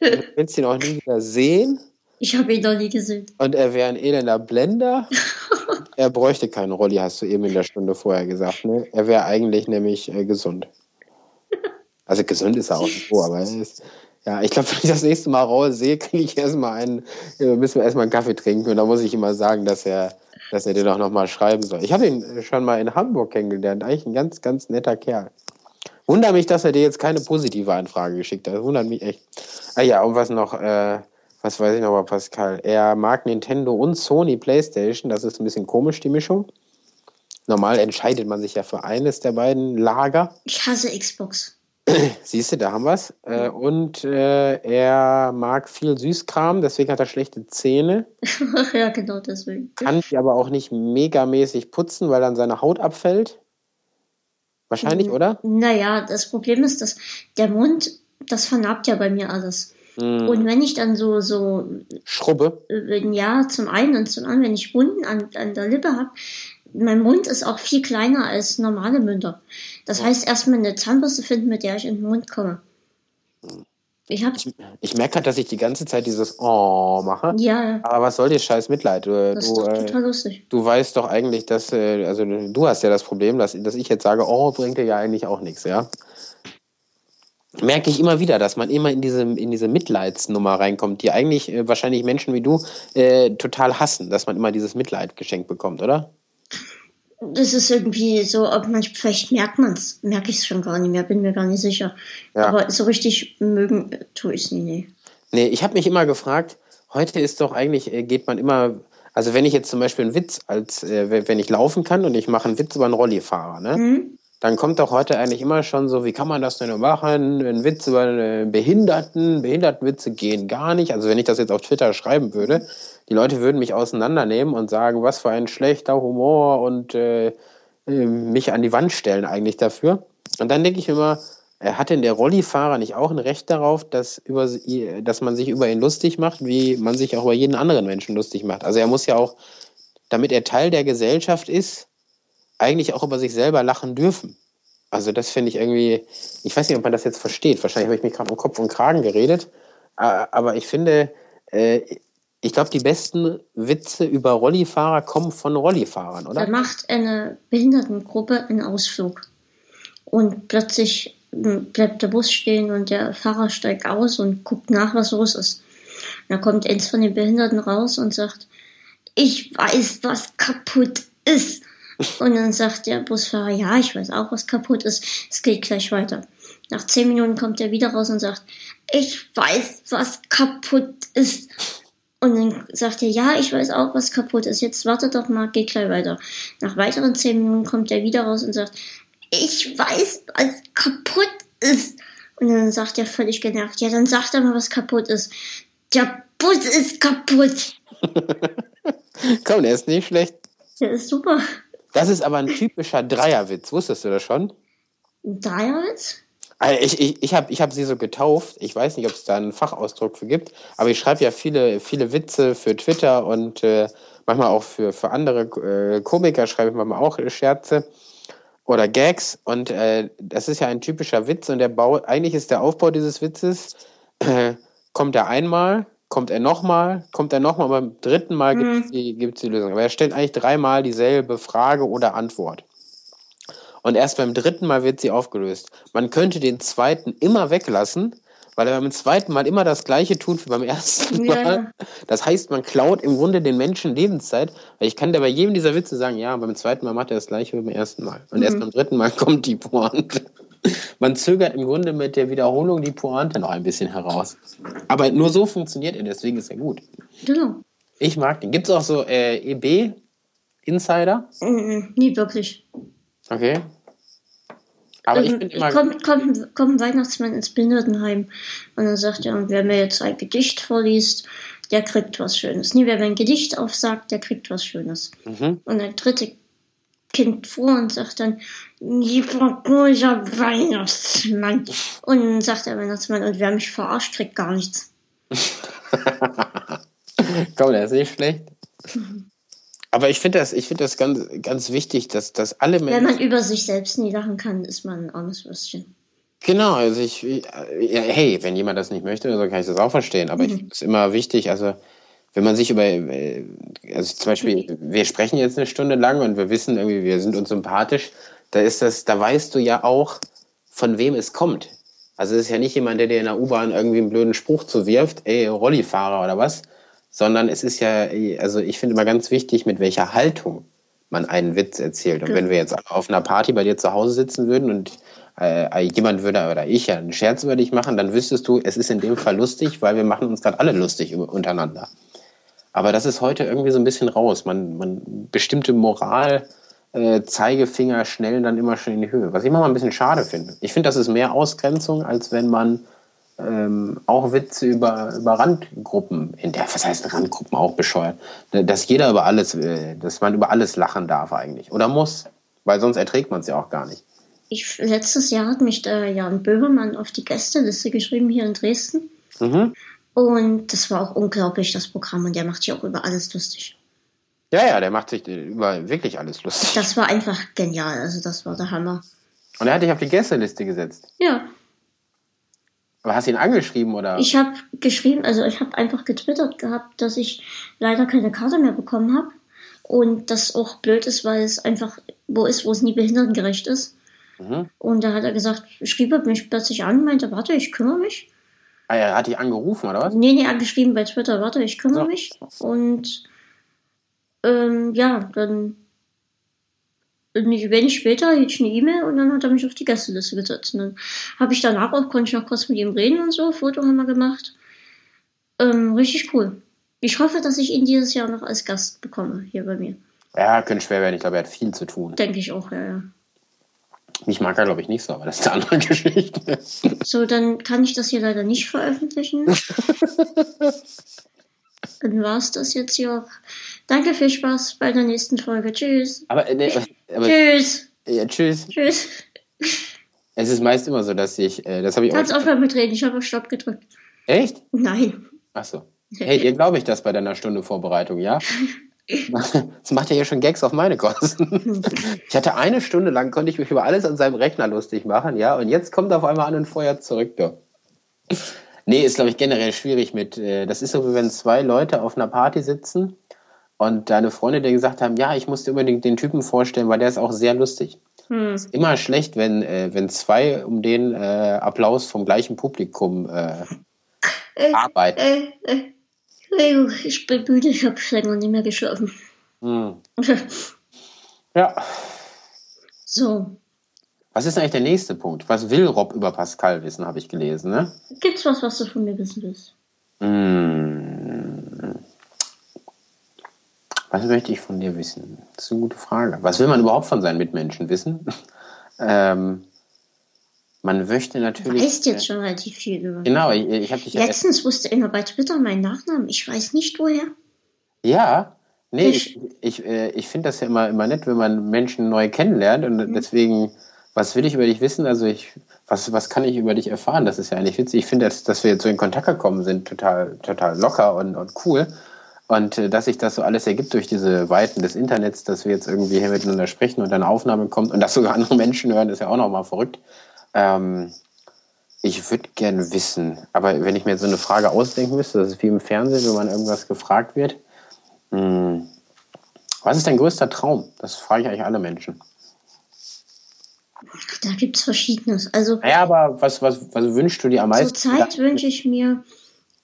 Du willst ihn auch nie wieder sehen. Ich habe ihn noch nie gesehen. Und er wäre ein elender Blender. [laughs] er bräuchte keinen Rolli, hast du eben in der Stunde vorher gesagt. Ne? Er wäre eigentlich nämlich äh, gesund. Also gesund ist er auch nicht so, aber er ist. Ja, ich glaube, [laughs] wenn ich das nächste Mal Raul sehe, kriege ich erstmal einen, äh, müssen wir erstmal einen Kaffee trinken und da muss ich immer sagen, dass er, dass er dir doch nochmal schreiben soll. Ich habe ihn schon mal in Hamburg kennengelernt, eigentlich ein ganz, ganz netter Kerl. Wundert mich, dass er dir jetzt keine positive Anfrage geschickt hat. Das wundert mich echt. Ah ja, und was noch, äh, was weiß ich noch Pascal? Er mag Nintendo und Sony PlayStation. Das ist ein bisschen komisch, die Mischung. Normal entscheidet man sich ja für eines der beiden Lager. Ich hasse Xbox. [clears throat] Siehst du, da haben wir es. Äh, und äh, er mag viel Süßkram, deswegen hat er schlechte Zähne. [laughs] ja, genau deswegen. Kann die aber auch nicht megamäßig putzen, weil dann seine Haut abfällt. Wahrscheinlich, mhm. oder? Naja, das Problem ist, dass der Mund, das vernarbt ja bei mir alles. Mhm. Und wenn ich dann so, so. Schrubbe? Äh, ja, zum einen und zum anderen, wenn ich Wunden an, an der Lippe habe, mein Mund ist auch viel kleiner als normale Münder. Das heißt, erstmal eine Zahnbürste finden, mit der ich in den Mund komme. Ich, ich, ich merke halt, dass ich die ganze Zeit dieses Oh mache. Ja. Aber was soll dir scheiß Mitleid? Du, das ist doch äh, total lustig. Du weißt doch eigentlich, dass, äh, also du hast ja das Problem, dass, dass ich jetzt sage, oh, bringt dir ja eigentlich auch nichts, ja. Merke ich immer wieder, dass man immer in diese, in diese Mitleidsnummer reinkommt, die eigentlich äh, wahrscheinlich Menschen wie du äh, total hassen, dass man immer dieses Mitleid geschenkt bekommt, oder? Das ist irgendwie so, ob man, vielleicht merkt man es, merke ich es schon gar nicht mehr, bin mir gar nicht sicher. Ja. Aber so richtig mögen tue ich es nie, nee. Nee, ich habe mich immer gefragt, heute ist doch eigentlich, äh, geht man immer, also wenn ich jetzt zum Beispiel einen Witz, als äh, wenn ich laufen kann und ich mache einen Witz über einen Rollifahrer, ne? Mhm. Dann kommt doch heute eigentlich immer schon so, wie kann man das denn machen? Ein Witz über einen Behinderten, Behindertenwitze gehen gar nicht. Also wenn ich das jetzt auf Twitter schreiben würde, die Leute würden mich auseinandernehmen und sagen, was für ein schlechter Humor und äh, äh, mich an die Wand stellen eigentlich dafür. Und dann denke ich immer, hat denn der Rollifahrer nicht auch ein Recht darauf, dass, über, dass man sich über ihn lustig macht, wie man sich auch über jeden anderen Menschen lustig macht? Also er muss ja auch, damit er Teil der Gesellschaft ist, eigentlich auch über sich selber lachen dürfen. Also das finde ich irgendwie, ich weiß nicht, ob man das jetzt versteht. Wahrscheinlich habe ich mich gerade um Kopf und Kragen geredet. Aber ich finde, äh, ich glaube, die besten Witze über Rollifahrer kommen von Rollifahrern, oder? Da macht eine Behindertengruppe einen Ausflug. Und plötzlich hm, bleibt der Bus stehen und der Fahrer steigt aus und guckt nach, was los ist. Da kommt eins von den Behinderten raus und sagt, ich weiß, was kaputt ist. Und dann sagt der Busfahrer, ja, ich weiß auch, was kaputt ist. Es geht gleich weiter. Nach zehn Minuten kommt er wieder raus und sagt, ich weiß, was kaputt ist. Und dann sagt er, ja, ich weiß auch, was kaputt ist. Jetzt wartet doch mal, geht gleich weiter. Nach weiteren zehn Minuten kommt er wieder raus und sagt, ich weiß, was kaputt ist. Und dann sagt er völlig genervt, ja, dann sagt er mal, was kaputt ist. Der Bus ist kaputt. [laughs] Komm, der ist nicht schlecht. Der ist super. Das ist aber ein typischer Dreierwitz. Wusstest du das schon? Ein Dreierwitz? Also ich, ich, ich habe ich hab sie so getauft. Ich weiß nicht, ob es da einen Fachausdruck für gibt, aber ich schreibe ja viele, viele Witze für Twitter und äh, manchmal auch für, für andere äh, Komiker schreibe ich manchmal auch Scherze oder Gags. Und äh, das ist ja ein typischer Witz und der Bau, eigentlich ist der Aufbau dieses Witzes, [clears throat] kommt er einmal, kommt er nochmal, kommt er nochmal, beim dritten Mal gibt es mhm. die, die Lösung. Aber er stellt eigentlich dreimal dieselbe Frage oder Antwort. Und erst beim dritten Mal wird sie aufgelöst. Man könnte den zweiten immer weglassen, weil er beim zweiten Mal immer das gleiche tut wie beim ersten Mal. Ja. Das heißt, man klaut im Grunde den Menschen Lebenszeit, weil ich kann da bei jedem dieser Witze sagen, ja, beim zweiten Mal macht er das gleiche wie beim ersten Mal. Und erst beim dritten Mal kommt die Pointe. Man zögert im Grunde mit der Wiederholung die Pointe noch ein bisschen heraus. Aber nur so funktioniert er, deswegen ist er gut. Genau. Ich mag den. Gibt es auch so äh, EB-Insider? Mhm, nie wirklich. Okay. Aber ich Ähm, bin immer. kommt, kommt, kommt ein Weihnachtsmann ins Behindertenheim und dann sagt er, wer mir jetzt ein Gedicht vorliest, der kriegt was Schönes. Nee, wer mir ein Gedicht aufsagt, der kriegt was Schönes. Mhm. Und der dritte Kind vor und sagt dann, lieber guter Weihnachtsmann. Und dann sagt der Weihnachtsmann, und wer mich verarscht, kriegt gar nichts. [laughs] Komm, der ist nicht schlecht. Aber ich finde das, ich find das ganz, ganz wichtig, dass, dass alle Wenn Menschen. man über sich selbst nie lachen kann, ist man ein armes Würstchen. Genau, also ich, ja, hey, wenn jemand das nicht möchte, dann kann ich das auch verstehen. Aber ich finde es immer wichtig, also wenn man sich über, äh, also zum Beispiel, wir sprechen jetzt eine Stunde lang und wir wissen irgendwie, wir sind uns sympathisch, da ist das, da weißt du ja auch, von wem es kommt. Also es ist ja nicht jemand, der dir in der U-Bahn irgendwie einen blöden Spruch zuwirft, ey, Rollifahrer oder was, sondern es ist ja, also ich finde immer ganz wichtig, mit welcher Haltung man einen Witz erzählt. Und wenn wir jetzt auf einer Party bei dir zu Hause sitzen würden und äh, jemand würde oder ich ja einen Scherz über dich machen, dann wüsstest du, es ist in dem Fall lustig, weil wir machen uns gerade alle lustig untereinander. Aber das ist heute irgendwie so ein bisschen raus. Man, man bestimmte Moral, äh, Zeigefinger schnellen dann immer schon in die Höhe. Was ich manchmal ein bisschen schade finde. Ich finde, das ist mehr Ausgrenzung, als wenn man ähm, auch Witze über, über Randgruppen, in der, was heißt Randgruppen auch bescheuert, dass jeder über alles, äh, dass man über alles lachen darf eigentlich. Oder muss. Weil sonst erträgt man es ja auch gar nicht. Ich, letztes Jahr hat mich der Jan Böhmermann auf die Gästeliste geschrieben hier in Dresden. Mhm. Und das war auch unglaublich, das Programm. Und der macht sich auch über alles lustig. Ja, ja, der macht sich äh, über wirklich alles lustig. Das war einfach genial. Also das war der Hammer. Und er hat dich auf die Gästeliste gesetzt. Ja, Aber hast du ihn angeschrieben oder? ich habe geschrieben, also ich habe einfach getwittert gehabt, dass ich leider keine Karte mehr bekommen habe. Und das auch blöd ist, weil es einfach wo ist, wo es nie behindertengerecht ist. Mhm. Und da hat er gesagt, schrieb er mich plötzlich an, meinte, warte, ich kümmere mich. Ah, er hat dich angerufen, oder was? Nee, nee, angeschrieben bei Twitter, warte, ich kümmere So. mich. Und ähm, ja, dann nicht wenig später hielt ich eine E-Mail und dann hat er mich auf die Gästeliste gesetzt. Und dann habe ich danach auch, konnte ich noch kurz mit ihm reden und so, Foto haben wir gemacht. Ähm, richtig cool. Ich hoffe, dass ich ihn dieses Jahr noch als Gast bekomme, hier bei mir. Ja, könnte schwer werden. Ich glaube, er hat viel zu tun. Denke ich auch, ja, ja. Mich mag er, glaube ich, nicht so, aber das ist eine andere [laughs] Geschichte. So, dann kann ich das hier leider nicht veröffentlichen. [laughs] dann war es das jetzt hier auch. Danke, viel Spaß bei der nächsten Folge. Tschüss. Aber, nee, aber Tschüss. ja, tschüss. Tschüss. Es ist meist immer so, dass ich, äh, das habe ich Kannst auch. aufhören mit reden. Ich habe auf Stopp gedrückt. Echt? Nein. Achso. Hey, dir glaube ich das bei deiner Stunde Vorbereitung, ja? [laughs] Das macht ja hier schon Gags auf meine Kosten. [laughs] Ich hatte eine Stunde lang, konnte ich mich über alles an seinem Rechner lustig machen, ja? Und jetzt kommt er auf einmal an und feuert zurück, du. Nee, ist, glaube ich, generell schwierig mit. Äh, das ist so, wie wenn zwei Leute auf einer Party sitzen und deine Freunde dir gesagt haben, ja, ich muss dir unbedingt den Typen vorstellen, weil der ist auch sehr lustig. Hm. Immer schlecht, wenn, äh, wenn zwei um den äh, Applaus vom gleichen Publikum äh, Äh, arbeiten. äh, äh. Ich bin müde, ich habe länger nicht mehr geschlafen. Hm. [laughs] Ja. So. Was ist eigentlich der nächste Punkt? Was will Rob über Pascal wissen, habe ich gelesen, ne? Gibt's was, was du von mir wissen willst? Hm. Was möchte ich von dir wissen? Das ist eine gute Frage. Was will man überhaupt von seinen Mitmenschen wissen? [laughs] ähm, man möchte Du natürlich. weißt jetzt schon relativ viel über mich. Genau, ich, ich habe dich ja. Letztens wusste einer bei Twitter meinen Nachnamen. Ich weiß nicht woher. Ja, nee, Ich- ich, ich, äh, ich finde das ja immer, immer nett, wenn man Menschen neu kennenlernt und deswegen, was will ich über dich wissen? Also ich, was, was kann ich über dich erfahren? Das ist ja eigentlich witzig. Ich finde, dass, dass wir jetzt so in Kontakt gekommen sind, total, total locker und, und cool. Und äh, dass sich das so alles ergibt durch diese Weiten des Internets, dass wir jetzt irgendwie hier miteinander sprechen und eine Aufnahme kommt und dass sogar andere Menschen hören, ist ja auch nochmal verrückt. Ähm, ich würde gerne wissen, aber wenn ich mir jetzt so eine Frage ausdenken müsste, das ist wie im Fernsehen, wenn man irgendwas gefragt wird, hm, was ist dein größter Traum? Das frage ich eigentlich alle Menschen. Da gibt es Verschiedenes. Also, Naja, aber was, was, was wünschst du dir am meisten? zurzeit wünsche ich mir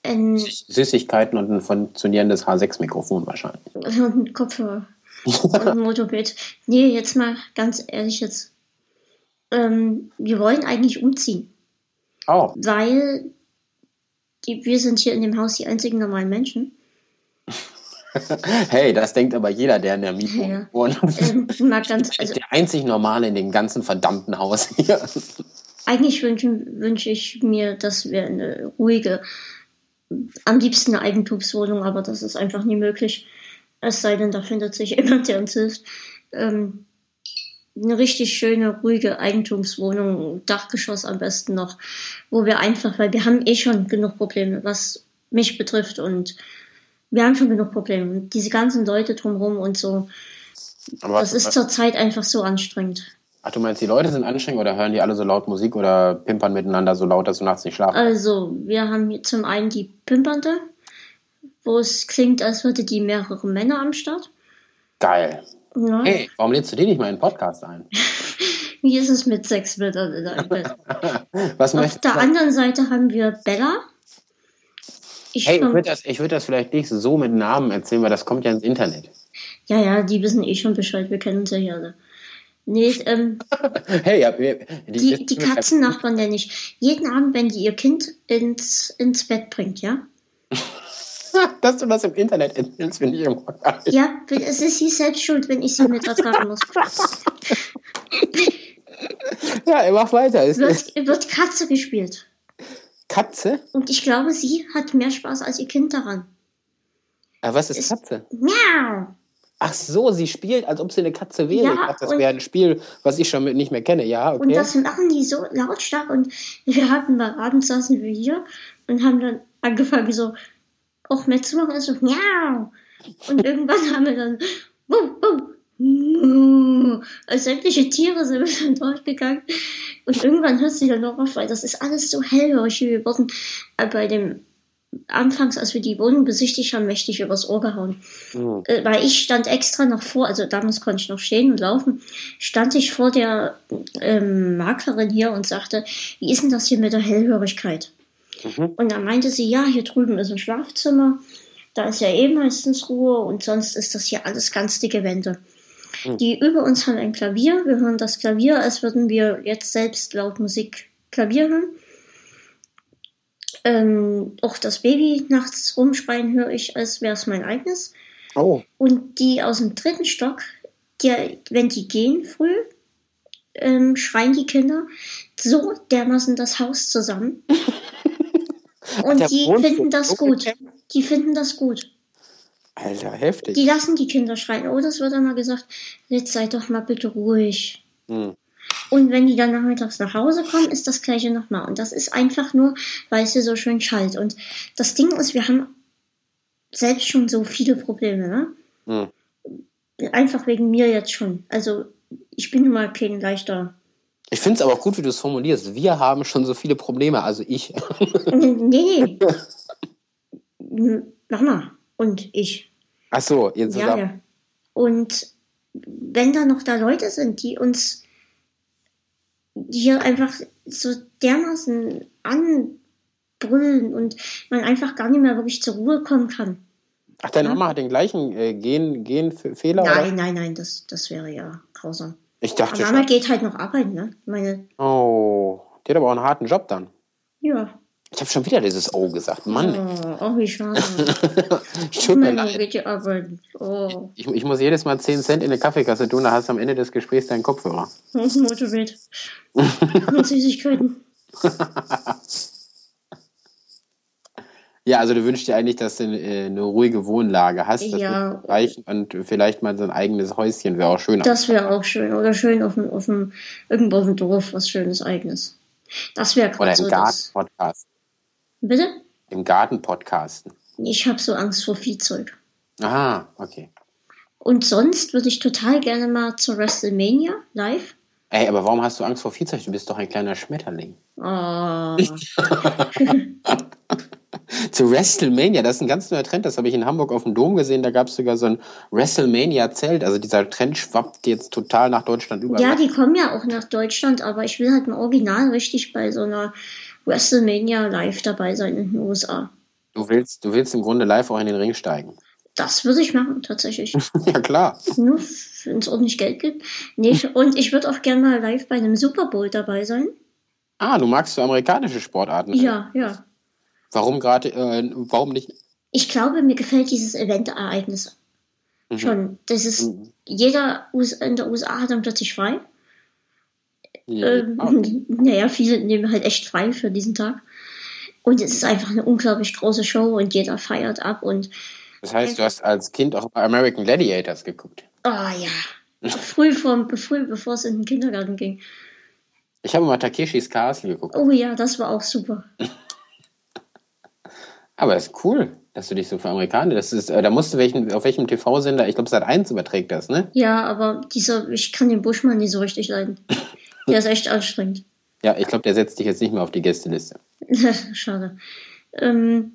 ein, Süßigkeiten und ein funktionierendes H6-Mikrofon wahrscheinlich. ein [laughs] Kopfhörer und ein Motorboot. Nee, jetzt mal ganz ehrlich jetzt. Ähm, wir wollen eigentlich umziehen, Oh, weil die, wir sind hier in dem Haus die einzigen normalen Menschen. [laughs] hey, das denkt aber jeder, der in der Miete Ja. wohnt. Ähm, [laughs] ganz, ist also der einzig Normale in dem ganzen verdammten Haus hier. eigentlich wünsche wünsche ich mir, dass wir eine ruhige, am liebsten eine Eigentumswohnung, aber das ist einfach nie möglich. Es sei denn, da findet sich [laughs] jemand, der uns hilft. Ähm, eine richtig schöne, ruhige Eigentumswohnung, Dachgeschoss am besten noch, wo wir einfach, weil wir haben eh schon genug Probleme, was mich betrifft und wir haben schon genug Probleme. Und diese ganzen Leute drumherum und so, Aber das was, ist zurzeit einfach so anstrengend. Ach, du meinst, die Leute sind anstrengend oder hören die alle so laut Musik oder pimpern miteinander so laut, dass du nachts nicht schlafen Also, wir haben hier zum einen die Pimpernde, wo es klingt, als würde die mehrere Männer am Start. Geil. Ja. Hey, warum lädst du die nicht mal in den Podcast ein? [laughs] Wie ist es mit sechs Männern in einem Bett? [laughs] Was Auf der du? anderen Seite haben wir Bella. Ich Hey, ich würde das, ich würd das vielleicht nicht so mit Namen erzählen, weil das kommt ja ins Internet. ja, ja, die wissen eh schon Bescheid, wir kennen uns ja hier alle. Nee, ähm, [laughs] Hey, ja, wir, die, die Katzennachbarn nenne ich. Jeden Abend, wenn die ihr Kind ins, ins Bett bringt, ja? [laughs] Dass du das im Internet erzählst, finde ich immer geil. Ja, es ist sie selbst schuld, wenn ich sie mit ertragen muss. Ja, mach weiter. Ist Wird, wird Katze gespielt. Katze? Und ich glaube, sie hat mehr Spaß als ihr Kind daran. Ah, was ist Ist- Katze? Miau! Ach so, sie spielt, als ob sie eine Katze wäre. Ja, ich dachte, das wäre ein Spiel, was ich schon mit nicht mehr kenne. Ja, okay. Und das machen die so lautstark. Und wir hatten mal abends saßen wir hier und haben dann angefangen, so auch mehr zu machen. Also, miau! Und [laughs] irgendwann haben wir dann, wuh, wuh. als sämtliche Tiere sind wir dann durchgegangen. Und irgendwann hört sich dann noch auf, weil das ist alles so hellhörig. Wir wurden bei dem, anfangs, als wir die Wohnung besichtigt haben, mächtig übers Ohr gehauen. Hm. äh, weil ich stand extra noch vor, also damals konnte ich noch stehen und laufen, stand ich vor der ähm, Maklerin hier und sagte, wie ist denn das hier mit der Hellhörigkeit? Mhm. Und dann meinte sie, ja, hier drüben ist ein Schlafzimmer, da ist ja eh meistens Ruhe und sonst ist das hier alles ganz dicke Wände. Mhm. Die über uns haben ein Klavier, wir hören das Klavier, als würden wir jetzt selbst laut Musik Klavier hören. Ähm, auch das Baby nachts rumschreien höre ich, als wäre es mein eigenes. Oh, Und die aus dem dritten Stock, die, wenn die gehen früh, ähm, schreien die Kinder so dermaßen das Haus zusammen. [laughs] Und der die wohnt finden das gut. Die finden das gut. Alter, heftig. Die lassen die Kinder schreien. Oh, das wird dann mal gesagt, jetzt seid doch mal bitte ruhig. Hm. Und wenn die dann nachmittags nach Hause kommen, ist das gleiche nochmal. Und das ist einfach nur, weil es hier so schön schallt. Und das Ding ist, wir haben selbst schon so viele Probleme, ne? Hm. Einfach wegen mir jetzt schon. Also, ich bin mal kein leichter. Ich finde es aber auch gut, wie du es formulierst. Wir haben schon so viele Probleme, also ich. nee, nee. [laughs] Mama und ich. Ach so, ihr Ja, zusammen. ja. Und wenn da noch da Leute sind, die uns hier einfach so dermaßen anbrüllen und man einfach gar nicht mehr wirklich zur Ruhe kommen kann. Ach, deine Ja. Mama hat den gleichen äh, Gen, Genfehler? Nein, Oder? nein, nein, das, das wäre ja grausam. Ich Aber dachte Mama schon. geht halt noch arbeiten, ne? Meine, Oh, die hat aber auch einen harten Job dann. ja. Ich habe schon wieder dieses O gesagt. Mann, Oh, oh wie schade. [laughs] tut mir leid. Oh, Ich, ich muss jedes Mal 10 Cent in eine Kaffeekasse tun, da hast du am Ende des Gesprächs deinen Kopfhörer. Motorrad. Und Süßigkeiten. Ja, also du wünschst dir eigentlich, dass du äh, eine ruhige Wohnlage hast. Das Ja. reichen und vielleicht mal so ein eigenes Häuschen wäre auch schöner. Das wäre auch schön. Oder schön auf dem, auf dem, irgendwo auf dem Dorf, was Schönes Eigenes. Das wäre Oder gerade so das. Garten-Podcast. Bitte? Im Garten-Podcasten. Ich habe so Angst vor Viehzeug. Aha, okay. Und sonst würde ich total gerne mal zur WrestleMania live. Ey, aber warum hast du Angst vor Viehzeug? Du bist doch ein kleiner Schmetterling. Oh, [laughs] zu WrestleMania, das ist ein ganz neuer Trend, das habe ich in Hamburg auf dem Dom gesehen, da gab es sogar so ein WrestleMania-Zelt, also dieser Trend schwappt jetzt total nach Deutschland über. Ja, die kommen ja auch nach Deutschland, aber ich will halt ein Original richtig bei so einer WrestleMania live dabei sein in den USA. Du willst, du willst im Grunde live auch in den Ring steigen. Das würde ich machen, tatsächlich. [laughs] ja, klar. Nur, wenn es ordentlich Geld gibt. Nee, und ich würde auch gerne mal live bei einem Super Bowl dabei sein. Ah, du magst so amerikanische Sportarten? Ja, ja. Warum gerade, äh, warum nicht? Ich glaube, mir gefällt dieses Event-Ereignis mhm. schon. Das ist, mhm. jeder in der USA hat dann plötzlich frei. Ja. Ähm, okay. [laughs] Naja, viele nehmen halt echt frei für diesen Tag. Und es ist einfach eine unglaublich große Show und jeder feiert ab und das heißt, du hast als Kind auch American Gladiators geguckt. Oh ja. [laughs] früh, vom, früh bevor es in den Kindergarten ging. Ich habe mal Takeshis Castle geguckt. Oh ja, das war auch super. [laughs] Aber es ist cool, dass du dich so für Amerikaner. Das ist, äh, da musst du welchen, auf welchem TV-Sender, ich glaube, seit 1 überträgt das, ne? Ja, aber dieser, ich kann den Buschmann nicht so richtig leiden. Der ist echt anstrengend. Ja, ich glaube, der setzt dich jetzt nicht mehr auf die Gästeliste. [laughs] Schade. Ähm,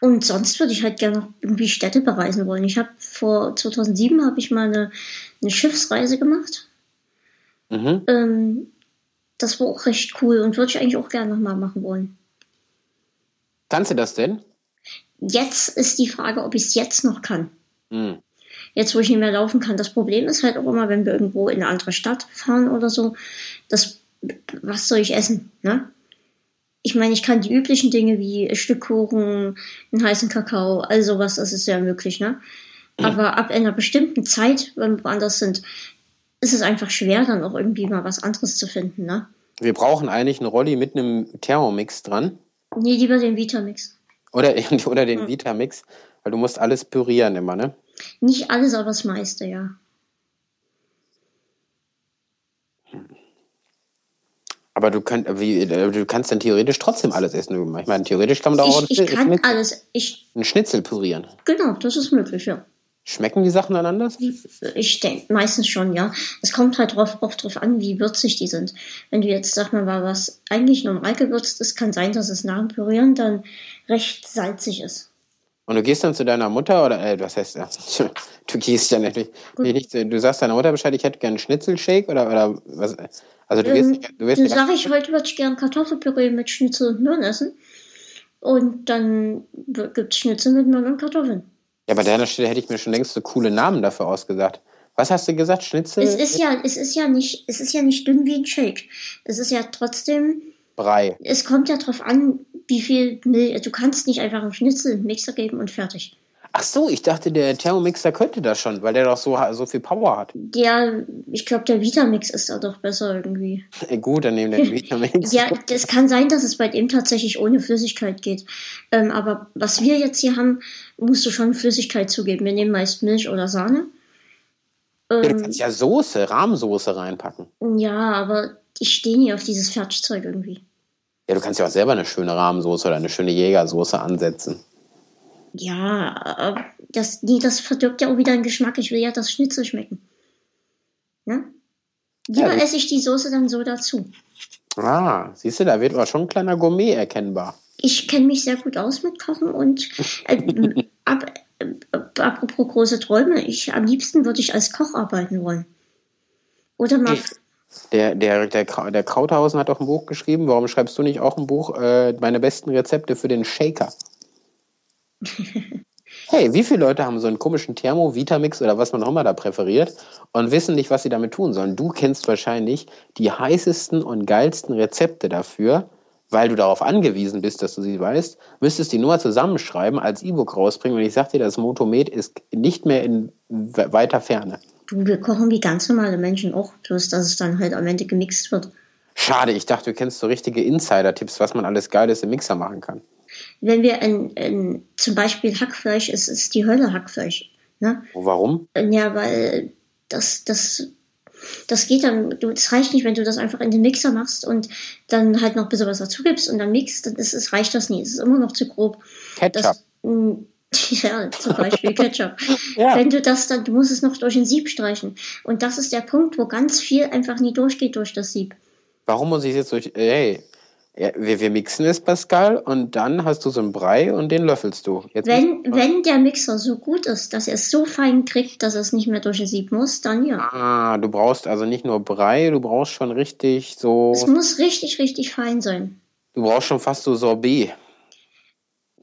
und sonst würde ich halt gerne noch irgendwie Städte bereisen wollen. Ich habe vor 2007 habe ich mal eine, eine Schiffsreise gemacht. Mhm. Ähm, das war auch recht cool und würde ich eigentlich auch gerne nochmal machen wollen. Kannst du das denn? Jetzt ist die Frage, ob ich es jetzt noch kann. Mhm. Jetzt, wo ich nicht mehr laufen kann. Das Problem ist halt auch immer, wenn wir irgendwo in eine andere Stadt fahren oder so, das, was soll ich essen? Ne? ich meine, ich kann die üblichen Dinge wie ein Stück Kuchen, einen heißen Kakao, all sowas, das ist ja möglich, ne? Aber ab einer bestimmten Zeit, wenn wir woanders sind, ist es einfach schwer, dann auch irgendwie mal was anderes zu finden, ne? Wir brauchen eigentlich eine Rolli mit einem Thermomix dran. Nee, lieber den Vitamix. Oder, [laughs] oder den hm. Vitamix, weil du musst alles pürieren immer, ne? Nicht alles, aber das meiste, ja. Aber du, könnt, wie, du kannst dann theoretisch trotzdem alles essen. Ich meine, theoretisch kann man da auch ich, ich kann Schnitzel, alles. Ich, einen Schnitzel pürieren. Genau, das ist möglich, ja. Schmecken die Sachen dann anders? Ich denke, meistens schon, ja. Es kommt halt drauf, oft drauf an, wie würzig die sind. Wenn du jetzt, sag mal, was eigentlich normal gewürzt ist, kann sein, dass es nach dem Pürieren dann recht salzig ist. Und du gehst dann zu deiner Mutter oder, äh, was heißt, ja, [laughs] du gehst ja natürlich nicht, du sagst deiner Mutter Bescheid, ich hätte gerne einen Schnitzelshake oder, oder was? Also du ähm, wirst, du wirst Dann sage ich, heute würde ich gerne Kartoffelpüree mit Schnitzel und Möhren essen. Und dann gibt es Schnitzel mit Möhren und Kartoffeln. Ja, bei deiner Stelle hätte ich mir schon längst so coole Namen dafür ausgesagt. Was hast du gesagt? Schnitzel? Es ist ja, es ist ja nicht, es ist ja nicht dünn wie ein Shake. Es ist ja trotzdem. Brei. Es kommt ja drauf an, wie viel Milch. Du kannst nicht einfach einen Schnitzel im Mixer geben und fertig. Ach so, ich dachte, der Thermomixer könnte das schon, weil der doch so, so viel Power hat. Ja, ich glaube, der Vitamix ist da doch besser irgendwie. Gut, dann nehmen wir den Vitamix. ja, es kann sein, dass es bei dem tatsächlich ohne Flüssigkeit geht. Ähm, aber was wir jetzt hier haben, musst du schon Flüssigkeit zugeben. Wir nehmen meist Milch oder Sahne. Ähm, ja, du kannst ja Soße, Rahmsoße reinpacken. Ja, aber ich stehe nie auf dieses Fertigzeug irgendwie. Ja, du kannst ja auch selber eine schöne Rahmsoße oder eine schöne Jägersoße ansetzen. Ja, das, nee, das verdirbt ja auch wieder den Geschmack. Ich will ja das Schnitzel schmecken. Ne? Lieber ja, esse ich die Soße dann so dazu. Ah, siehst du, da wird aber schon ein kleiner Gourmet erkennbar. Ich kenne mich sehr gut aus mit Kochen und äh, [laughs] ab, äh, apropos große Träume, ich am liebsten würde ich als Koch arbeiten wollen. Oder mal. Der, der, der, der Krauthausen hat auch ein Buch geschrieben. Warum schreibst du nicht auch ein Buch, äh, meine besten Rezepte für den Shaker? [laughs] hey, wie viele Leute haben so einen komischen Thermo, Vitamix oder was man auch immer da präferiert und wissen nicht, was sie damit tun sollen? Du kennst wahrscheinlich die heißesten und geilsten Rezepte dafür, weil du darauf angewiesen bist, dass du sie weißt, müsstest die nur zusammenschreiben, als E-Book rausbringen und ich sag dir, das Motomet ist nicht mehr in weiter Ferne. Du, wir kochen wie ganz normale Menschen auch, bloß dass es dann halt am Ende gemixt wird. Schade, ich dachte, du kennst so richtige Insider-Tipps, was man alles Geiles im Mixer machen kann wenn wir ein, ein, zum Beispiel Hackfleisch, es ist die Hölle Hackfleisch. Ne? Warum? Ja, weil das, das, das geht dann, es reicht nicht, wenn du das einfach in den Mixer machst und dann halt noch ein bisschen was dazu gibst und dann mixt, dann ist, es reicht das nie. Es ist immer noch zu grob. Ketchup. Das, [laughs] ja, zum Beispiel Ketchup. [laughs] ja. Wenn du das dann, du musst es noch durch ein Sieb streichen. Und das ist der Punkt, wo ganz viel einfach nie durchgeht durch das Sieb. Warum muss ich jetzt durch, ey, Ja, wir, wir mixen es, Pascal, und dann hast du so einen Brei und den löffelst du. Jetzt wenn, wenn der Mixer so gut ist, dass er es so fein kriegt, dass er es nicht mehr durch den Sieb muss, dann ja. Ah, du brauchst also nicht nur Brei, du brauchst schon richtig so. Es muss richtig, richtig fein sein. Du brauchst schon fast so Sorbet.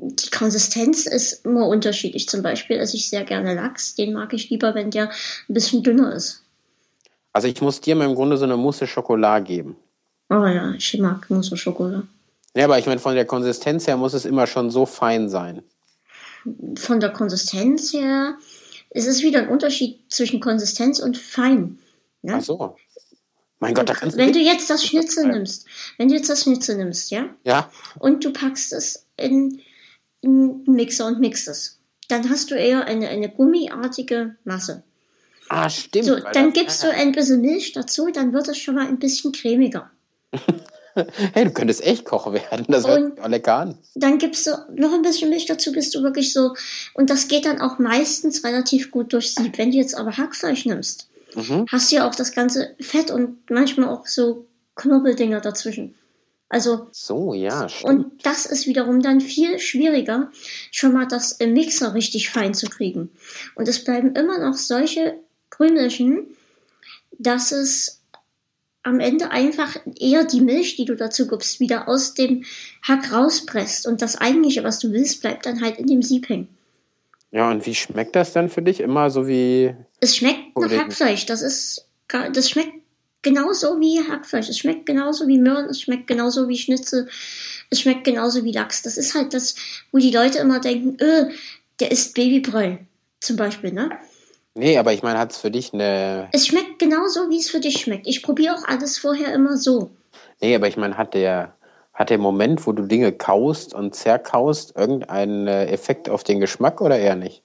Die Konsistenz ist immer unterschiedlich. Zum Beispiel esse ich sehr gerne Lachs. Den mag ich lieber, wenn der ein bisschen dünner ist. Also ich muss dir mal im Grunde so eine Mousse Schokolade geben. Oh ja, ich mag Mousse Schokolade. Ja, aber ich meine, von der Konsistenz her muss es immer schon so fein sein. Von der Konsistenz her ist es wieder ein Unterschied zwischen Konsistenz und fein. Ja? Ach so. Mein Gott, da kannst du. Wenn du jetzt das Schnitzel nimmst, wenn du jetzt das Schnitzel nimmst, ja? Ja. Und du packst es in einen Mixer und mixt es, dann hast du eher eine, eine gummiartige Masse. Ah, stimmt. So, dann gibst du ein bisschen Milch dazu, dann wird es schon mal ein bisschen cremiger. [laughs] hey, du könntest echt Koch werden. Das hört sich lecker an. Dann gibst du noch ein bisschen Milch dazu, bist du wirklich so. Und das geht dann auch meistens relativ gut durch Sieb. Wenn du jetzt aber Hackfleisch nimmst, mhm. hast du ja auch das ganze Fett und manchmal auch so Knubbeldinger dazwischen. Also. So, ja, stimmt. Und das ist wiederum dann viel schwieriger, schon mal das im Mixer richtig fein zu kriegen. Und es bleiben immer noch solche Krümelchen, dass es am Ende einfach eher die Milch, die du dazu gibst, wieder aus dem Hack rauspresst. Und das eigentliche, was du willst, bleibt dann halt in dem Sieb hängen. Ja, und wie schmeckt das dann für dich? Immer so wie. Es schmeckt nach Hackfleisch. Das ist, das schmeckt genauso wie Hackfleisch. Es schmeckt genauso wie Möhren. Es schmeckt genauso wie Schnitzel. Es schmeckt genauso wie Lachs. Das ist halt das, wo die Leute immer denken, öh, der isst Babybrei. Zum Beispiel, ne? Nee, aber ich meine, hat es für dich eine. Es schmeckt genauso, wie es für dich schmeckt. Ich probiere auch alles vorher immer so. Nee, aber ich meine, hat der, hat der Moment, wo du Dinge kaust und zerkaust, irgendeinen äh, Effekt auf den Geschmack oder eher nicht?